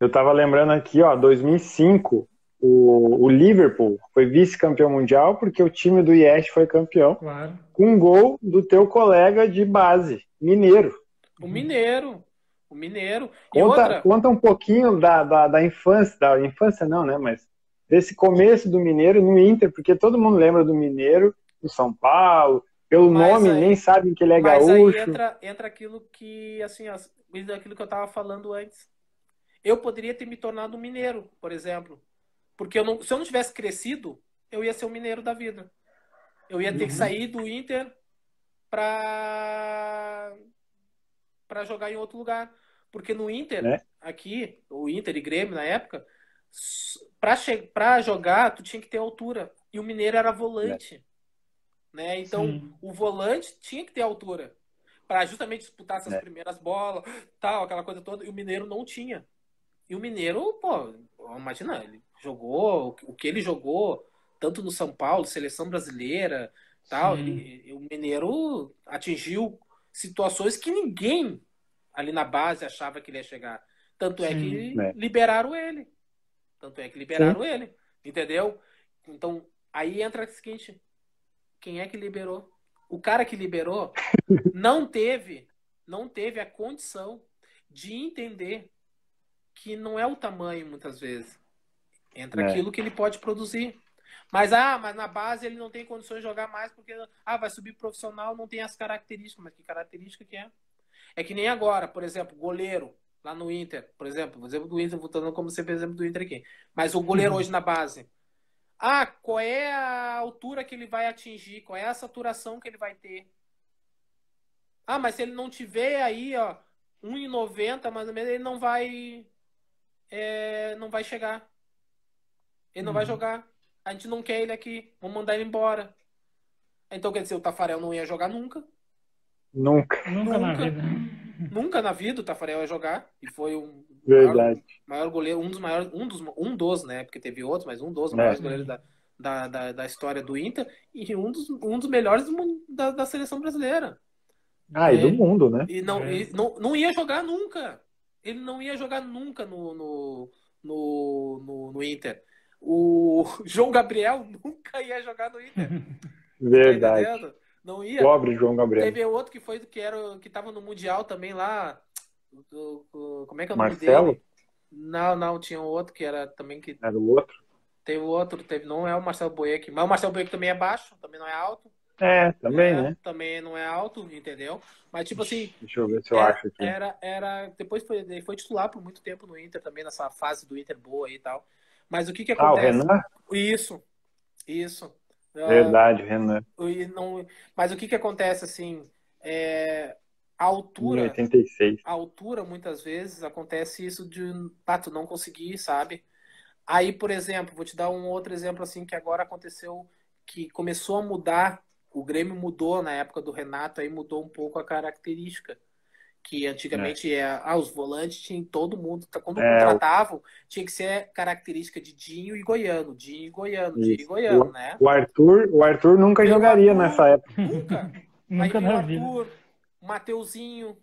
Eu tava lembrando aqui, ó, 2005, o, o Liverpool foi vice-campeão mundial porque o time do IES foi campeão. Claro. Com um gol do teu colega de base, Mineiro. O Mineiro. O Mineiro. Conta, outra, conta um pouquinho da, da, da infância, da infância não, né? Mas desse começo do Mineiro no Inter, porque todo mundo lembra do Mineiro, do São Paulo, pelo Mas nome aí- nem sabem que ele é mas gaúcho. aí entra, entra aquilo que, assim, as- aquilo que eu tava falando antes. Eu poderia ter me tornado um mineiro, por exemplo. Porque eu não, se eu não tivesse crescido, eu ia ser um mineiro da vida. Eu ia ter que Uhum. sair do Inter pra, pra jogar em outro lugar. Porque no Inter, Né? aqui, o Inter e Grêmio na época, pra, che- pra jogar, tu tinha que ter altura. E o mineiro era volante. Né? Então, Sim. o volante tinha que ter altura para justamente disputar essas É. primeiras bolas, tal, aquela coisa toda. E o Mineiro não tinha. E o Mineiro, pô, imagina, ele jogou o que ele jogou, tanto no São Paulo, seleção brasileira, tal. Ele- o Mineiro atingiu situações que ninguém ali na base achava que ele ia chegar. Tanto é Sim. que É. liberaram ele. Tanto é que liberaram ele. Entendeu? Então, aí entra o seguinte: quem é que liberou? O cara que liberou não teve, não teve a condição de entender que não é o tamanho muitas vezes. Entra É. aquilo que ele pode produzir. Mas ah, mas na base ele não tem condições de jogar mais porque ah, vai subir profissional, não tem as características, mas que característica que é? É que nem agora, por exemplo, goleiro lá no Inter, por exemplo, por exemplo do Inter, voltando como você fez exemplo do Inter aqui. Mas o goleiro Uhum. hoje na base. Ah, qual é a altura que ele vai atingir? Qual é a saturação que ele vai ter? Ah, mas se ele não tiver aí, ó, 1,90 mais ou menos, ele não vai. é, não vai chegar. Ele não vai Uhum. jogar. A gente não quer ele aqui. Vamos mandar ele embora. Então quer dizer, o Tafarel não ia jogar nunca. Nunca. Nunca, na Nunca. vida. Nunca na vida o Tafarel ia jogar. E foi um Verdade. maior goleiro, um dos maiores, um dos, um dos, né? Porque teve outros, mas um dos É. maiores goleiros da, da, da, da história do Inter e um dos, um dos melhores da, da seleção brasileira. Ah, e É. do mundo, né? E não, É. e não, não ia jogar nunca. Ele não ia jogar nunca no, no, no, no, no Inter. O João Gabriel nunca ia jogar no Inter. tá Verdade. entendendo? Não ia. Pobre João Gabriel. Teve outro que foi que era que tava no mundial também lá. o- o- como é que é o nome Marcelo? dele? Não, não, tinha um outro que era também que Era o outro? teve outro, teve não é o Marcelo Boeck, mas o Marcelo Boeck também é baixo, também não é alto. É, também, É, né? Também não é alto, entendeu? Mas tipo assim, Deixa eu ver se eu é- acho aqui. era era depois foi ele foi titular por muito tempo no Inter também nessa fase do Inter boa aí e tal. Mas o que que Ah, o acontece? Renan? Isso. Isso. Ah, Verdade, Renan. e não, mas o que que acontece assim? É, a altura, 86. a altura muitas vezes acontece isso de ah, tu não conseguir, sabe? Aí, por exemplo, vou te dar um outro exemplo assim que agora aconteceu que começou a mudar, o Grêmio mudou na época do Renato, aí mudou um pouco a característica. Que antigamente é. ah, os volantes tinham todo mundo, quando É, o- contratavam, tinha que ser característica de Dinho e Goiano, Dinho e Goiano, Dinho e. Goiano, né? O Arthur, o Arthur nunca Meu jogaria Arthur. nessa época. Nunca. Nunca o na vida. Arthur, o Mateuzinho,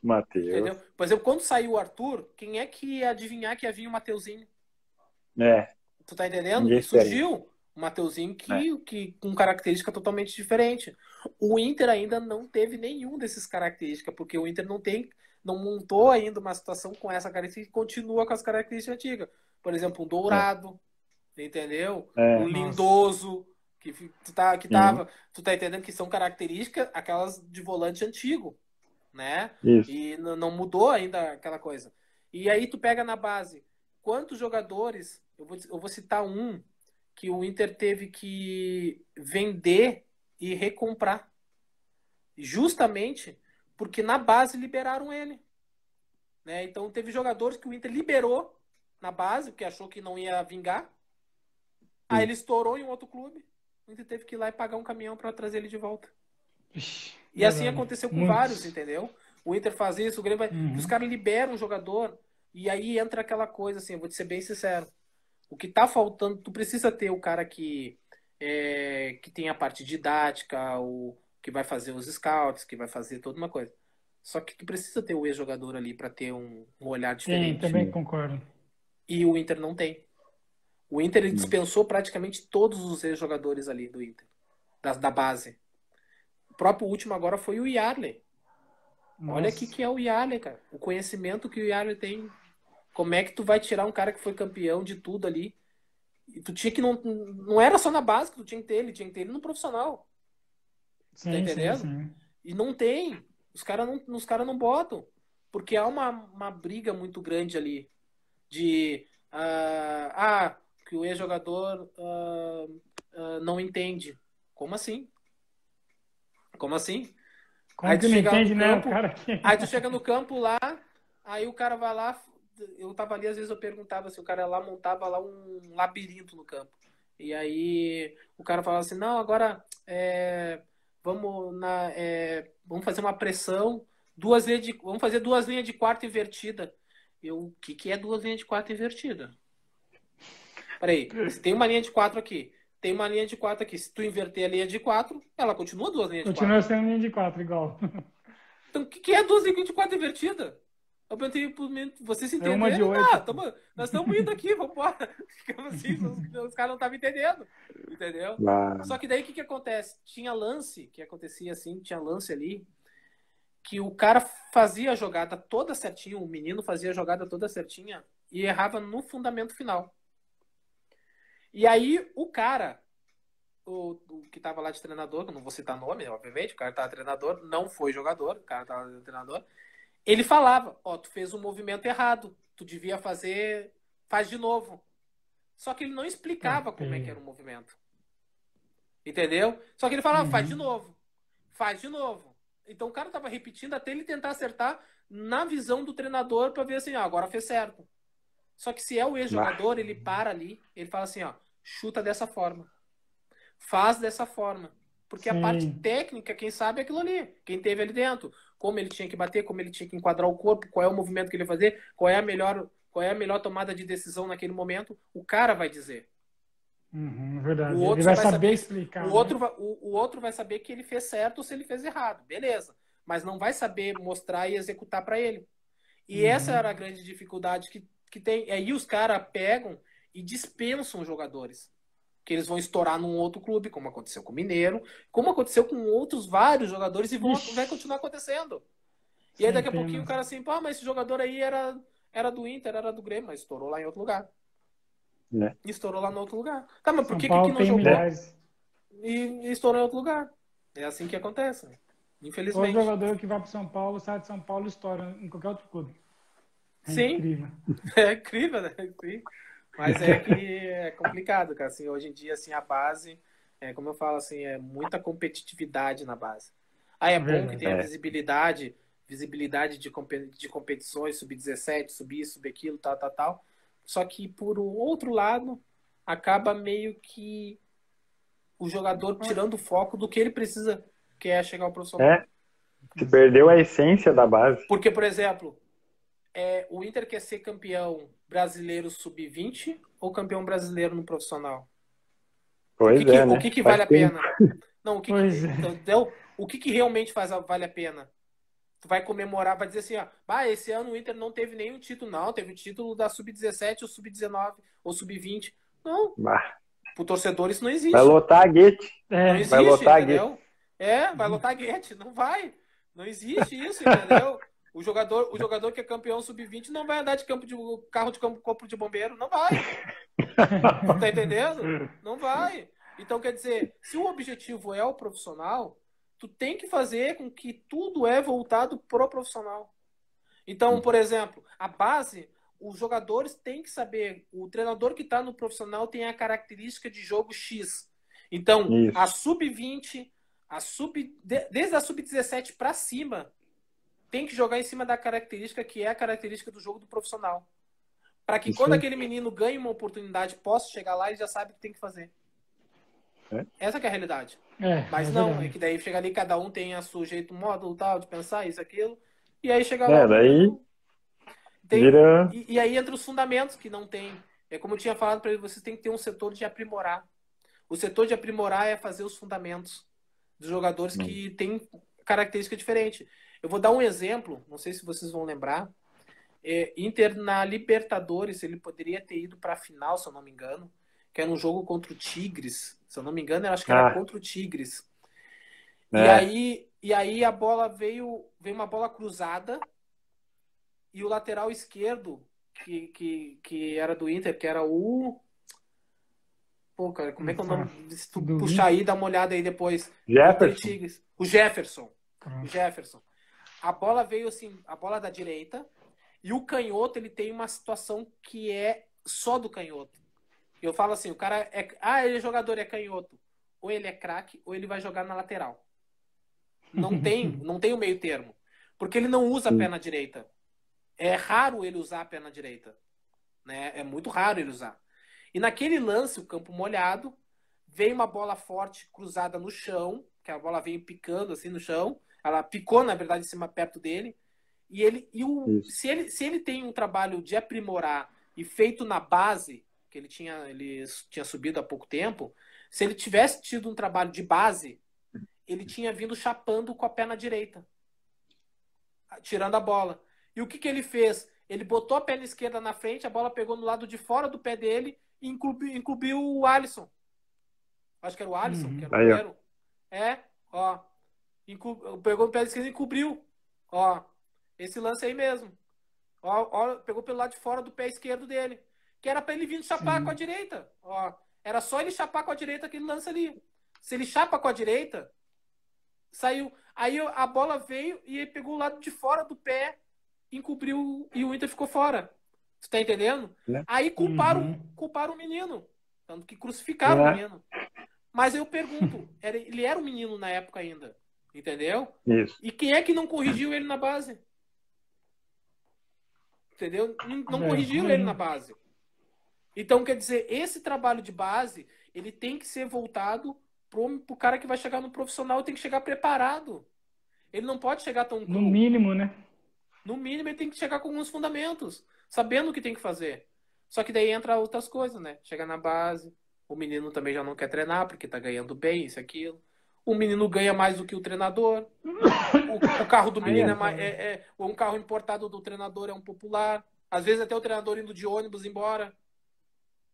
Matheus. entendeu? Por exemplo, quando saiu o Arthur, quem é que ia adivinhar que ia vir o Mateuzinho? É, Tu tá entendendo? Ninguém surgiu o Mateuzinho que, que, com característica totalmente diferente. O Inter ainda não teve nenhum desses características, porque o Inter não tem, não montou ainda uma situação com essa característica e continua com as características antigas. Por exemplo, um Dourado, entendeu? é. um lindoso, que, tu tá, que Uhum. tava, tu tá entendendo que são características aquelas de volante antigo, né? Isso. E não mudou ainda aquela coisa. E aí tu pega na base, quantos jogadores, eu vou, eu vou citar um que o Inter teve que vender e recomprar. Justamente porque na base liberaram ele. Né? Então teve jogadores que o Inter liberou na base, porque achou que não ia vingar. Aí ele estourou em um outro clube. O Inter teve que ir lá e pagar um caminhão para trazer ele de volta. Ixi, E assim aconteceu com Muitos. vários, entendeu? O Inter faz isso, o Grêmio vai... Uhum. Os caras liberam o jogador e aí entra aquela coisa assim, eu vou te ser bem sincero. O que tá faltando, tu precisa ter o cara que é, que tem a parte didática, o que vai fazer os scouts, que vai fazer toda uma coisa. Só que tu precisa ter o ex-jogador ali para ter um, um olhar Sim, diferente. também concordo. E o Inter não tem. O Inter ele dispensou praticamente todos os ex-jogadores ali do Inter, da, da base. O próprio último agora foi o Yarley. Olha o que, que é o Yarley, cara. O conhecimento que o Yarley tem. Como é que tu vai tirar um cara que foi campeão de tudo ali? E tu tinha que não. Não era só na base que tu tinha que ter ele, tinha que ter ele no profissional. Sim, tá entendendo? sim, sim. E não tem. Os caras não, os cara não botam. Porque há uma, uma briga muito grande ali. De. ah, ah que o ex-jogador ah, ah, não entende. Como assim? Como assim? Como Aí tu não entende, né? Campo, cara que... Aí tu chega no campo lá, aí o cara vai lá. Eu tava ali, às vezes eu perguntava se o cara lá montava lá um labirinto no campo. E aí o cara falava assim, não, agora é, vamos na, é, vamos fazer uma pressão, duas linhas de, vamos fazer duas linhas de quarta invertida. Eu, o que, que é duas linhas de quarta invertida? Peraí, se tem uma linha de quatro aqui, tem uma linha de quatro aqui. Se tu inverter a linha de quatro, ela continua duas linhas de quatro. Continua sendo linha de quatro, igual. Então, o que, que é duas linhas de quatro invertida? Eu menino, você se É entendeu? uma de oito. Ah, tamo- nós estamos indo aqui, vamos embora. Ficamos assim, os, os caras não estavam entendendo. Entendeu? Ah, Só que daí o que, que acontece? Tinha lance, que acontecia assim, tinha lance ali, que o cara fazia a jogada toda certinha, o menino fazia a jogada toda certinha e errava no fundamento final. E aí o cara, o, o que tava lá de treinador, que eu não vou citar nome, obviamente, o cara tava treinador, não foi jogador, o cara tava treinador, ele falava, ó, tu fez um movimento errado, tu devia fazer, faz de novo. Só que ele não explicava como é que era o movimento. Entendeu? Só que ele falava, faz de novo. Faz de novo. Então o cara tava repetindo até ele tentar acertar na visão do treinador para ver assim, ó, agora fez certo. Só que se é o ex-jogador, ele para ali, ele fala assim, ó, chuta dessa forma. Faz dessa forma. Porque a Sim. parte técnica, quem sabe é aquilo ali. Quem teve ali dentro. Como ele tinha que bater, como ele tinha que enquadrar o corpo, qual é o movimento que ele ia fazer, qual é a melhor, qual é a melhor tomada de decisão naquele momento, o cara vai dizer. Uhum, verdade. O outro ele vai saber, vai saber- explicar. O né? outro, vai- o, o outro vai saber que ele fez certo ou se ele fez errado. Beleza. Mas não vai saber mostrar e executar para ele. E Uhum. essa era a grande dificuldade que, que tem. Aí os caras pegam e dispensam os jogadores. Que eles vão estourar num outro clube, como aconteceu com o Mineiro, como aconteceu com outros vários jogadores e vão, vai continuar acontecendo. E aí daqui a pouquinho o cara assim, pô, mas esse jogador aí era, era do Inter, era do Grêmio, mas estourou lá em outro lugar. Né? Estourou lá no outro lugar. Tá, mas por São que, que Paulo aqui não jogou? milhares. e, e estourou em outro lugar. É assim que acontece, né? Todo infelizmente. jogador que vai para São Paulo sai de São Paulo e estoura em qualquer outro clube. É Sim. incrível. É incrível, né? Sim. Mas é que é complicado, cara. Assim, hoje em dia, assim, a base, é, como eu falo, assim, é muita competitividade na base. Ah, é bom que tenha É. visibilidade, visibilidade de, de competições, sub-17, subir, subir aquilo, tal, tal, tal. Só que, por outro lado, acaba meio que o jogador tirando o foco do que ele precisa, que é chegar ao profissional. É. Se perdeu a essência da base. Porque, por exemplo, é, o Inter quer ser campeão brasileiro sub-20 ou campeão brasileiro no profissional? Pois o que, que- é, né? o que, que Faz vale a tempo. pena? Não, o que, Pois que, é. entendeu? O que, que realmente faz a- vale a pena? Tu vai comemorar, vai dizer assim, ó, ah, esse ano o Inter não teve nenhum título, não, teve o título da sub-17 ou sub-19 ou sub-20. Não, Bah, pro torcedor isso não existe. Vai lotar a guete. Não É, existe, Vai lotar entendeu? É, vai lotar guete, não vai. Não existe isso, entendeu? O jogador, o jogador que é campeão sub-20 não vai andar de campo de carro de campo, corpo de bombeiro, não vai. Tá entendendo? Não vai. Então, quer dizer, se o objetivo é o profissional, tu tem que fazer com que tudo é voltado pro profissional. Então, por exemplo, a base, os jogadores têm que saber, o treinador que está no profissional tem a característica de jogo X. Então, Isso. a sub-20, a sub, de- desde a sub-17 para cima, tem que jogar em cima da característica que é a característica do jogo do profissional. Para que Isso quando aí. aquele menino ganhe uma oportunidade, possa chegar lá, ele já sabe o que tem que fazer. É. Essa que é a realidade. é, Mas é não, verdade. é que daí chega ali, cada um tem a seu jeito, modo tal, de pensar, isso, aquilo. E aí chega É, lá. daí tem- Vira. e, e aí entra os fundamentos que não tem. É como eu tinha falado para ele, vocês têm que ter um setor de aprimorar. O setor de aprimorar é fazer os fundamentos dos jogadores Hum. que têm característica diferente. Eu vou dar um exemplo, não sei se vocês vão lembrar. É, Inter na Libertadores, ele poderia ter ido para a final, se eu não me engano. que era um jogo contra o Tigres. Se eu não me engano, eu acho que era Ah. contra o Tigres. É. E aí, e aí a bola veio, veio uma bola cruzada e o lateral esquerdo, que, que, que era do Inter, que era o. Pô, cara, como é que é o nome? Se tu puxar aí, dá uma olhada aí depois. Jefferson. Tigres. O Jefferson. O. Jefferson. A bola veio assim, a bola da direita, e o canhoto ele tem uma situação que é só do canhoto. Eu falo assim, o cara é, ah, ele é jogador, é canhoto. Ou ele é craque, ou ele vai jogar na lateral. Não tem, não tem o meio termo, porque ele não usa a perna direita. É raro ele usar a perna direita, né? É muito raro ele usar. E naquele lance, o campo molhado, veio uma bola forte cruzada no chão, que a bola veio picando assim no chão. Ela picou, na verdade, em cima perto dele. E ele, e o, Isso. se ele, se ele tem um trabalho de aprimorar e feito na base, que ele tinha, ele tinha subido há pouco tempo, se ele tivesse tido um trabalho de base, ele tinha vindo chapando com a perna direita, tirando a bola. E o que, que ele fez? Ele botou a perna esquerda na frente, a bola pegou no lado de fora do pé dele e incluiu, incluiu o Alisson. Acho que era o Alisson, Uhum. que era o Aí, ó. primeiro. É, ó. Pegou no pé esquerdo e encobriu. Ó. Esse lance aí mesmo. Ó, ó, pegou pelo lado de fora do pé esquerdo dele. Que era pra ele vir chapar Sim. com a direita. Ó. Era só ele chapar com a direita aquele lance ali. Se ele chapa com a direita, saiu. Aí a bola veio e ele pegou o lado de fora do pé, encobriu e o Inter ficou fora. Tu tá entendendo? Né? Aí culparam, Uhum. culparam o menino. Tanto que crucificaram Né? o menino. Mas eu pergunto, era- ele era um menino na época ainda. Entendeu? Isso. E quem é que não corrigiu ele na base? Entendeu? Não, não É, corrigiu ele na base. Então, quer dizer, esse trabalho de base, ele tem que ser voltado pro, pro cara que vai chegar no profissional, tem que chegar preparado. Ele não pode chegar tão No cru. mínimo, né? No mínimo, ele tem que chegar com alguns fundamentos, sabendo o que tem que fazer. Só que daí entra outras coisas, né? Chega na base, o menino também já não quer treinar porque tá ganhando bem, isso, aquilo. O menino ganha mais do que o treinador. O, o carro do menino é, mais, é, é- um carro importado do treinador é um popular. Às vezes até o treinador indo de ônibus embora.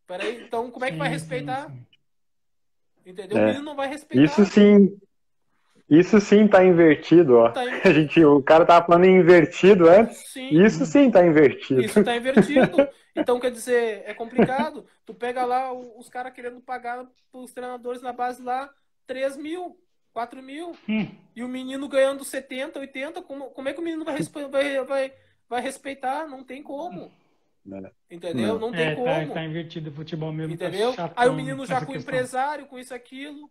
Peraí, então como é que vai respeitar? sim, sim. Entendeu? É. O menino não vai respeitar. Isso sim. Isso sim tá invertido, ó. Tá A gente, o cara tava falando em invertido antes. Sim. Isso sim tá invertido. Isso tá invertido. Então, quer dizer, é complicado. Tu pega lá os caras querendo pagar pros treinadores na base lá 3 mil, 4 mil, Hum, e o menino ganhando 70, 80, como, como é que o menino vai, respe- vai, vai, vai respeitar? Não tem como. É. Entendeu? Não tem é, como. tá, tá invertido o futebol mesmo. tá Entendeu? chatão Aí o menino já com o questão. empresário, com isso, aquilo.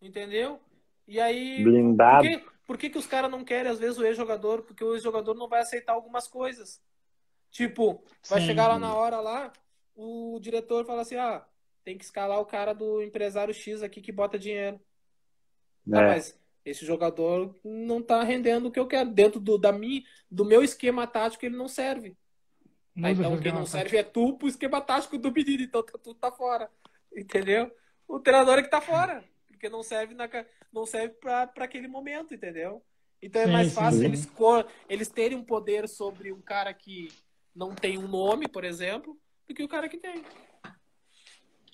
Entendeu? E aí. Blindado. Por que, por que, que os caras não querem, às vezes, o ex-jogador? Porque o ex-jogador não vai aceitar algumas coisas. Tipo, vai Sim. chegar lá na hora lá, o diretor fala assim: ah, tem que escalar o cara do empresário X aqui que bota dinheiro. Tá, É. mas esse jogador não tá rendendo o que eu quero. Dentro do, da minha, do meu esquema tático, ele não serve. O então quem não serve é tu pro esquema tático do menino, então tu tu tá fora. Entendeu? O treinador é que tá fora. Porque não serve, na, não serve pra, pra aquele momento, entendeu? Então é Sim, mais fácil sim. eles, eles terem um poder sobre um cara que não tem um nome, por exemplo, do que o cara que tem.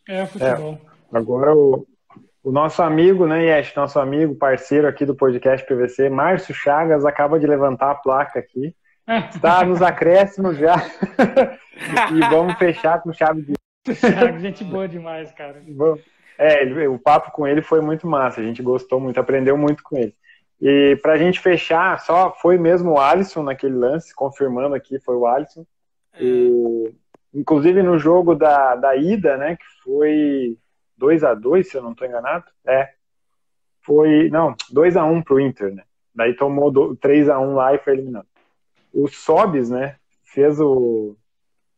É futebol. Agora o, o nosso amigo, né, Yesh, nosso amigo, parceiro aqui do podcast PVC, Márcio Chagas, acaba de levantar a placa aqui. Está nos acréscimos já. e vamos fechar com chave de gente boa demais, cara. Bom, É, o papo com ele foi muito massa, a gente gostou muito, aprendeu muito com ele. E pra gente fechar, só foi mesmo o Alisson naquele lance, confirmando aqui, foi o Alisson. É, E, inclusive no jogo da, da ida, né, que foi 2 a 2 se eu não estou enganado, é, foi, não, 2 a 1 pro Inter, né, daí tomou do, 3 a 1 lá e foi eliminado. O Sobis, né, fez o,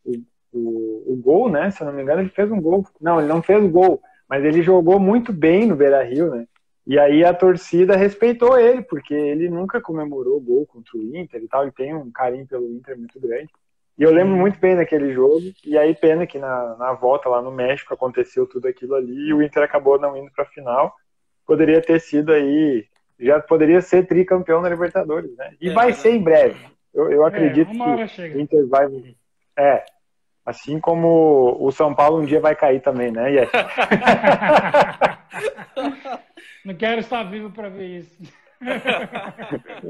o, o, o gol, né, se eu não me engano, ele fez um gol, não, ele não fez o gol, mas ele jogou muito bem no Beira-Rio, né, e aí a torcida respeitou ele, porque ele nunca comemorou gol contra o Inter e tal, ele tem um carinho pelo Inter muito grande. E eu lembro muito bem daquele jogo, e aí pena que na, na volta lá no México aconteceu tudo aquilo ali e o Inter acabou não indo para a final. Poderia ter sido aí, já poderia ser tricampeão da Libertadores, né? E É, vai né? ser em breve. Eu, eu acredito é, que o. Inter vai. É. Assim como o São Paulo um dia vai cair também, né, Yes? Não quero estar vivo para ver isso.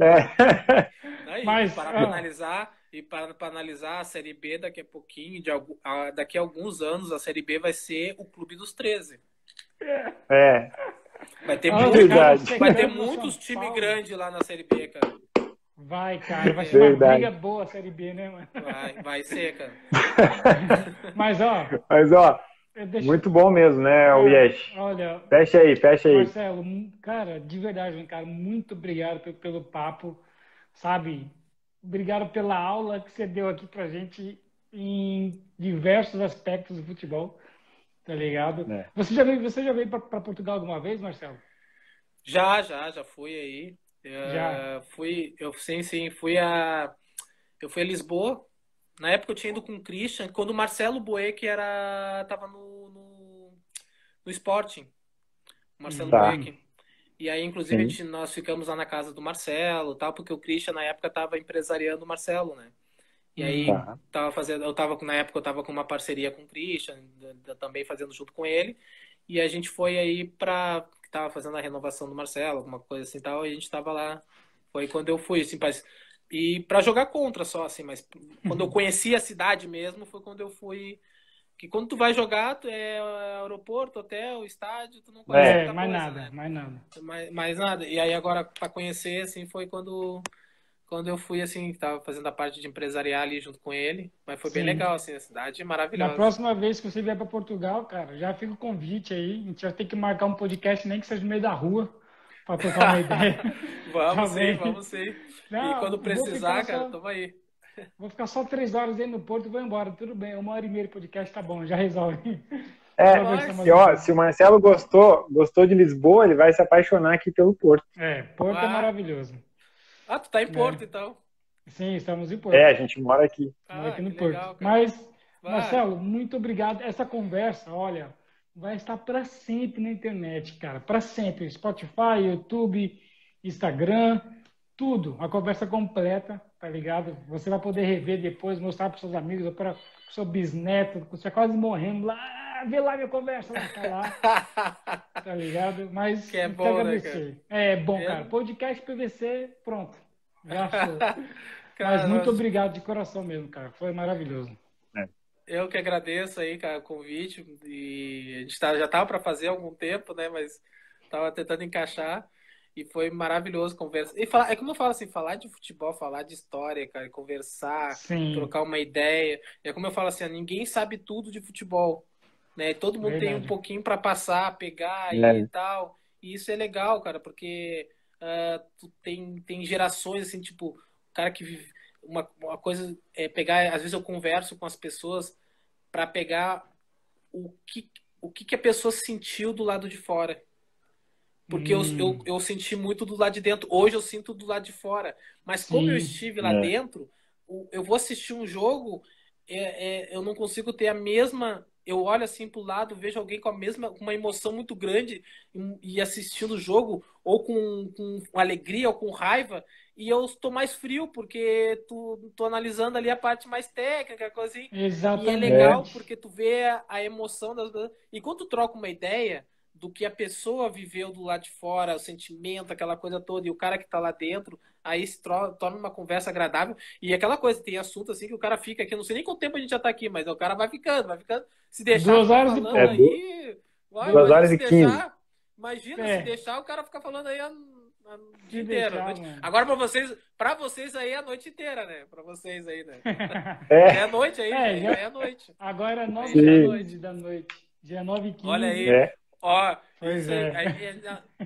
É. Aí, Mas, para, ah, analisar e para, para analisar a Série B daqui a pouquinho, de, a, daqui a alguns anos, a Série B vai ser o Clube dos 13. É. Vai ter, ah, muito, vai ter muitos times grandes lá na Série B, cara. Vai, cara, vai ser Verdade. uma briga boa a Série B, né, mano? Vai, vai ser, cara. Mas, ó. Mas, ó, deixo... muito bom mesmo, né, o Yesh? Olha. Fecha aí, fecha aí. Marcelo, cara, de verdade, cara, muito obrigado pelo, pelo papo, sabe? Obrigado pela aula que você deu aqui pra gente em diversos aspectos do futebol, tá ligado? É. Você já veio, você já veio para Portugal alguma vez, Marcelo? Já, já, já fui aí. Já. Uh, fui, eu sim, sim, fui a eu fui a Lisboa. Na época eu tinha ido com o Christian, quando o Marcelo Boeck era tava no, no, no Sporting. Marcelo tá. Boeck. E aí, inclusive, gente, nós ficamos lá na casa do Marcelo, tal, porque o Christian na época estava empresariando o Marcelo, né? E aí tá. tava fazendo, eu tava na época eu tava com uma parceria com o Christian, também fazendo junto com ele. E a gente foi aí para que tava fazendo a renovação do Marcelo, alguma coisa assim tal, e a gente tava lá. Foi quando eu fui, assim, mas e para jogar contra só, assim, mas quando eu conheci a cidade mesmo, foi quando eu fui. Que quando tu vai jogar, tu é aeroporto, hotel, estádio, tu não conhece. É, mais coisa, nada, né? mais nada. Mais, mais nada. E aí agora, para conhecer, assim, foi quando quando eu fui, assim, tava fazendo a parte de empresarial ali junto com ele. Mas foi Sim. bem legal, assim, a cidade é maravilhosa. Na próxima vez que você vier para Portugal, cara, já fica o convite aí. A gente vai ter que marcar um podcast, nem que seja no meio da rua, para trocar uma ideia. vamos sim, vamos sim. Não, e quando precisar, cara, só... toma aí. Vou ficar só três horas aí no Porto e vou embora. Tudo bem, uma hora e meia de podcast tá bom, já resolve. É, se, ó, se o Marcelo gostou, gostou de Lisboa, ele vai se apaixonar aqui pelo Porto. É, Porto é ah. é maravilhoso. Ah, tu tá em é. Porto, é. então. Sim, estamos em Porto. É, a gente mora aqui. Ah, mora aqui no Porto. Legal, Mas, Vai. Marcelo, muito obrigado. Essa conversa, olha, vai estar para sempre na internet, cara. Para sempre. Spotify, YouTube, Instagram, tudo. A conversa completa, tá ligado? Você vai poder rever depois, mostrar para seus amigos, ou para o seu bisneto, você quase morrendo lá. Vê lá minha conversa lá, tá lá. tá ligado? Mas que é bom, né, cara? É bom, é... cara. Podcast PVC, pronto. Mas muito obrigado de coração mesmo, cara. Foi maravilhoso. É. Eu que agradeço aí, cara, o convite. E a gente tá, já tava para fazer há algum tempo, né? Mas tava tentando encaixar. E foi maravilhoso conversar. E falar, é como eu falo assim, falar de futebol, falar de história, cara, conversar, Sim. trocar uma ideia. É como eu falo assim, ninguém sabe tudo de futebol. Né? Todo mundo Verdade. tem um pouquinho para passar, pegar é. e tal. E isso é legal, cara, porque uh, tu tem, tem gerações assim, tipo, o cara que vive. Uma, uma coisa é pegar, às vezes eu converso com as pessoas para pegar o que, o que, que a pessoa sentiu do lado de fora. Porque hum. eu, eu, eu, senti muito do lado de dentro. Hoje eu sinto do lado de fora. Mas Sim. como eu estive lá é. dentro, eu vou assistir um jogo, é, é, eu não consigo ter a mesma. Eu olho assim pro lado, vejo alguém com a mesma, com uma emoção muito grande e, assistindo o jogo, ou com, com alegria ou com raiva, e eu estou mais frio, porque tu, tô analisando ali a parte mais técnica, coisa assim. Exatamente. E é legal porque tu vê a, a emoção das. E quando tu troca uma ideia do que a pessoa viveu do lado de fora, o sentimento, aquela coisa toda, e o cara que está lá dentro, aí se torna uma conversa agradável. E aquela coisa, tem assunto assim que o cara fica aqui, não sei nem quanto tempo a gente já está aqui, mas o cara vai ficando, vai ficando. Se deixar duas horas falando é, aí. Vai, duas horas e quinze. Imagina é. se deixar o cara ficar falando aí a, a dia inteiro. Agora para vocês, para vocês aí é a noite inteira, né? Para vocês aí, né? É, é a noite aí, é, já... é a noite. Agora é nove da noite da noite. Dia 9 e 15. Olha aí. É. Ó, pois é.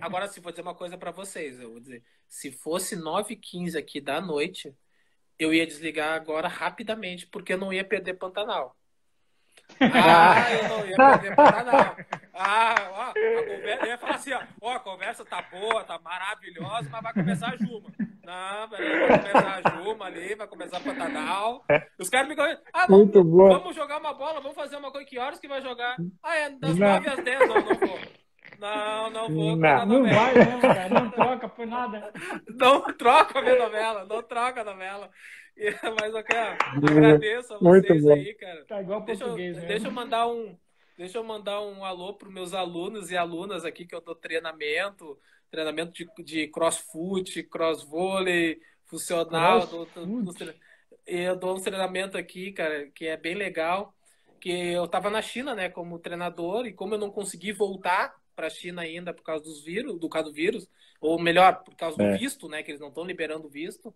agora, se vou dizer uma coisa para vocês, eu vou dizer, se fosse 9h15 aqui da noite, eu ia desligar agora rapidamente, porque eu não ia perder Pantanal. Ah, eu não ia perder Pantanal. Ah, ó, a conversa, eu ia falar assim, ó, ó, a conversa tá boa, tá maravilhosa, mas vai começar a Juma. Não, vai começar a Juma ali, vai começar o Pantanal. Os caras me ah, vamos, vamos jogar uma bola, vamos fazer uma coisa, que horas que vai jogar? Ah, é das não. 9 às 10, não, não vou. Não, não vou. Não, não vai, não, cara. Não troca por nada. Não troca a minha novela. Não troca a novela. Mas, ok, ó, agradeço a vocês aí, cara. Tá igual deixa português, eu, né? deixa eu mandar um. Deixa eu mandar um alô para meus alunos e alunas aqui que eu dou treinamento, treinamento de, de crossfoot, cross vôlei, funcional. Dou, dou, eu dou um treinamento aqui, cara, que é bem legal. Que eu estava na China, né, como treinador, e como eu não consegui voltar para a China ainda por causa dos vírus, do caso do vírus, ou melhor, por causa é. do visto, né, que eles não estão liberando visto.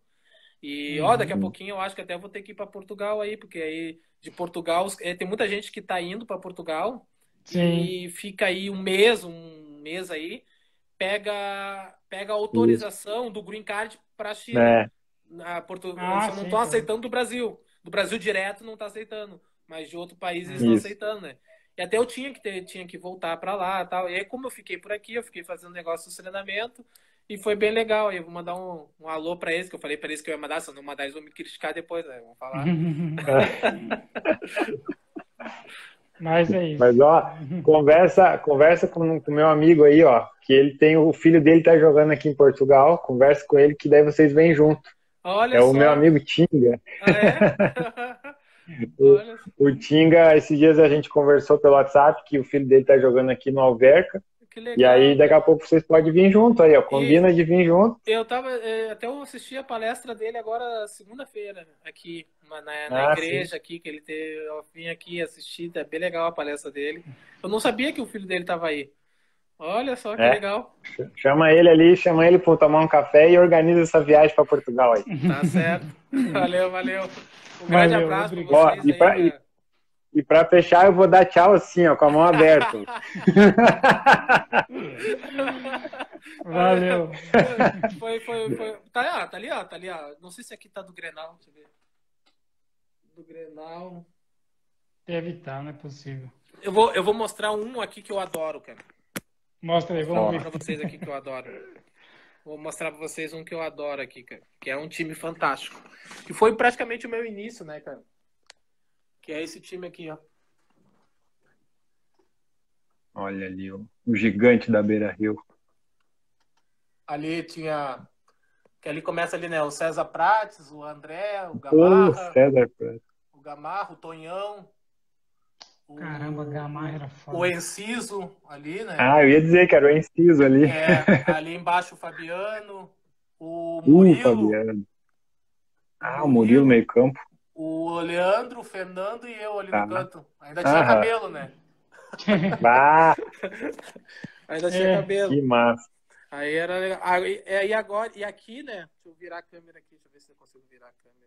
E ó, daqui a uhum. pouquinho eu acho que até vou ter que ir para Portugal aí, porque aí de Portugal é, tem muita gente que está indo para Portugal Sim. e fica aí um mês, um mês aí, pega pega a autorização Isso. do green card para China. É. Na Portu... Ah, não estão aceitando do Brasil. Do Brasil direto não está aceitando, mas de outro país eles estão aceitando, né? E até eu tinha que ter, tinha que voltar para lá, tal. E aí como eu fiquei por aqui, eu fiquei fazendo negócio de treinamento e foi bem legal. Eu vou mandar um, um alô para eles, que eu falei para eles que eu ia mandar, se eu não mandar, eles vão me criticar depois, né? Vão falar. Mas é isso. Mas, ó, conversa, conversa com o meu amigo aí, ó, que ele tem, o filho dele tá jogando aqui em Portugal, conversa com ele que daí vocês vêm junto. Olha é só. o meu amigo Tinga. Ah, é? o, o Tinga, esses dias a gente conversou pelo WhatsApp que o filho dele tá jogando aqui no Alverca. Legal, e aí, daqui a pouco vocês podem vir junto aí, ó. Combina e de vir junto. Eu tava. É, até eu assisti a palestra dele agora segunda-feira, aqui, na, na ah, igreja sim. aqui, que ele teve. Eu vim aqui assistir, é bem legal a palestra dele. Eu não sabia que o filho dele tava aí. Olha só que é. legal. Chama ele ali, chama ele para tomar um café e organiza essa viagem para Portugal aí. Tá certo. Valeu, valeu. Um grande valeu, abraço para vocês. Ó, e pra, aí, e para fechar, eu vou dar tchau assim, ó, com a mão aberta. Valeu. Foi, foi, foi. Tá ali, ó, tá ali, ó, tá ali, ó. Não sei se aqui tá do Grenal, deixa eu ver. Do Grenal. Deve estar, tá, não é possível. Eu vou, eu vou mostrar um aqui que eu adoro, cara. Mostra aí, vamos ver. Vou mostrar pra vocês aqui que eu adoro. Vou mostrar pra vocês um que eu adoro aqui, cara. Que é um time fantástico. Que foi praticamente o meu início, né, cara? Que é esse time aqui, ó. Olha ali, ó, o gigante da Beira Rio. Ali tinha. Que ali começa ali, né? O César Prates, o André, o Gamarra. O César Prates. O Gamarra, o Tonhão. O, Caramba, Gamarra era foda. O Enciso ali, né? Ah, eu ia dizer que era o Enciso ali. É, ali embaixo o Fabiano. O Murilo. Uh, Fabiano. Ah, o Murilo, Murilo meio campo o Leandro, o Fernando e eu ali no canto. Ainda tinha Aham. cabelo, né? Bah. Ainda tinha é, cabelo. Que massa. Aí era legal. Aí, aí agora, e aqui, né? Deixa eu virar a câmera aqui, deixa eu ver se eu consigo virar a câmera.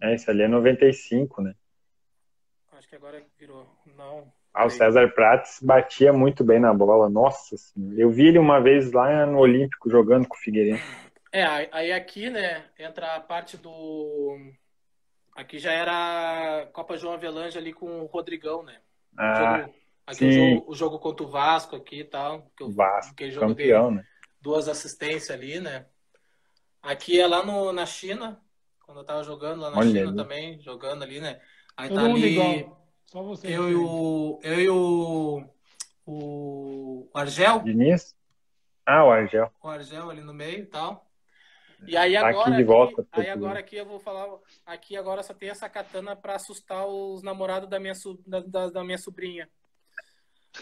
É, isso ali é 95, né? Acho que agora virou. Não. Ah, o César Prates batia muito bem na bola. Nossa senhora. Eu vi ele uma vez lá no Olímpico jogando com o Figueirense. É, aí aqui, né, entra a parte do Aqui já era Copa João Avelange ali com o Rodrigão, né? Ah, jogo, aqui sim. O, jogo, o jogo contra o Vasco aqui e tal. Que Vasco, que jogo campeão, né? Duas assistências ali, né? Aqui é lá no, na China, quando eu tava jogando lá na Olha China ali. também, jogando ali, né? Aí Todo tá ali. Igual. Só você. Eu e o. Eu e o. O Argel. Diniz? Ah, o Argel. O Argel ali no meio e tal. E aí tá agora, aqui, volta, aí agora aqui eu vou falar, aqui agora só tem essa katana para assustar os namorados da minha, da, da minha sobrinha.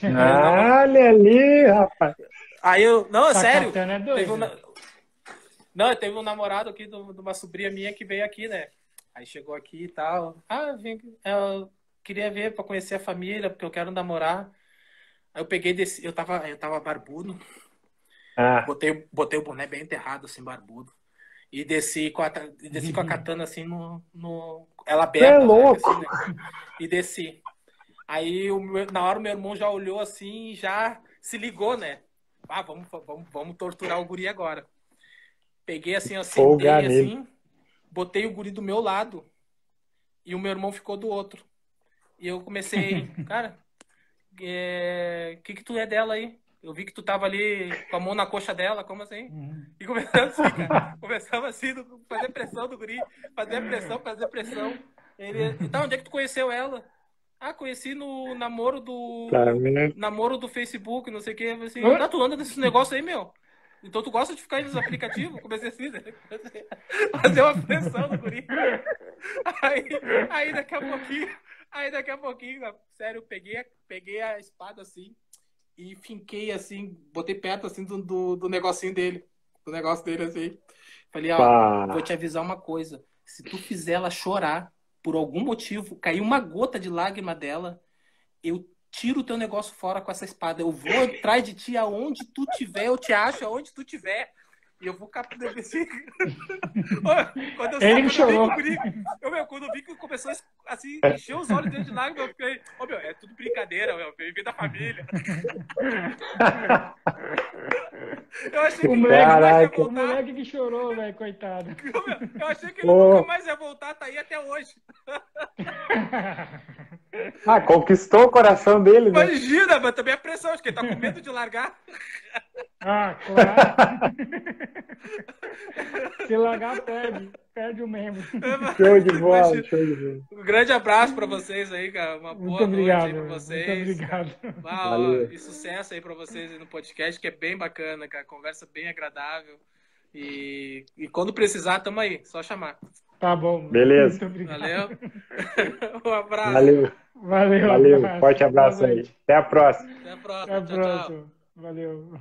Olha ali, rapaz. Aí eu, não, é sério. É teve um, não, teve um namorado aqui de uma sobrinha minha que veio aqui, né? Aí chegou aqui e tal. Ah, vim, eu queria ver para conhecer a família, porque eu quero namorar. Aí eu peguei desse, eu tava, eu tava barbudo. Ah. Botei, botei o boné bem enterrado, assim, barbudo. E desci com a, desci com a katana assim no. no ela aberta. É louco! Né, assim, né? E desci. Aí o meu, na hora o meu irmão já olhou assim e já se ligou, né? Ah, vamos, vamos, vamos torturar o guri agora. Peguei assim, eu sentei assim, botei o guri do meu lado e o meu irmão ficou do outro. E eu comecei, cara, o é, que que tu é dela aí? Eu vi que tu tava ali com a mão na coxa dela, como assim? Uhum. E começando assim, cara. Começava assim, fazer pressão do guri, fazer pressão, fazer pressão. Ele, então, onde é que tu conheceu ela? Ah, conheci no namoro do. Namoro do Facebook, não sei o que. Assim, tá, tu anda nesses negócios aí, meu? Então tu gosta de ficar nos aplicativos? Comecei assim, né? Fazer uma pressão no guri. Aí, aí daqui a pouquinho, aí daqui a pouquinho, sério, eu peguei, peguei a espada assim e finquei assim, botei perto assim do, do, do negocinho dele. Do negócio dele assim. Falei, ó, Pá. vou te avisar uma coisa. Se tu fizer ela chorar, por algum motivo, cair uma gota de lágrima dela, eu tiro o teu negócio fora com essa espada. Eu vou atrás de ti aonde tu tiver, eu te acho aonde tu tiver. E eu vou captar assim. quando eu Ele quando chorou. Eu, vi, que eu, meu, quando eu vi que começou a assim, encher os olhos dele de lágrimas, eu fiquei, ô meu, é tudo brincadeira, meu, vem da família. Eu achei que O ia Caraca. o moleque que chorou, velho, coitado. Eu, meu, eu achei que ele Pô. nunca mais ia voltar, tá aí até hoje. Ah, conquistou o coração dele, né? Imagina, mas também a pressão, acho que ele tá com medo de largar. Ah, claro. Se largar, perde. Perde o membro. Show de bola, show de bola. Um grande abraço pra vocês aí, cara. Uma boa Muito noite obrigado. aí pra Muito vocês. obrigado. Ah, ó, e sucesso aí pra vocês aí no podcast, que é bem bacana, cara. Conversa bem agradável. E, e quando precisar, tamo aí. Só chamar. Tá bom. Beleza. Muito obrigado. Valeu? um abraço. Valeu, Valeu. valeu. abraço. Forte abraço aí. noite. Até a próxima. Até a próxima. Até a tchau, tchau. Valeu.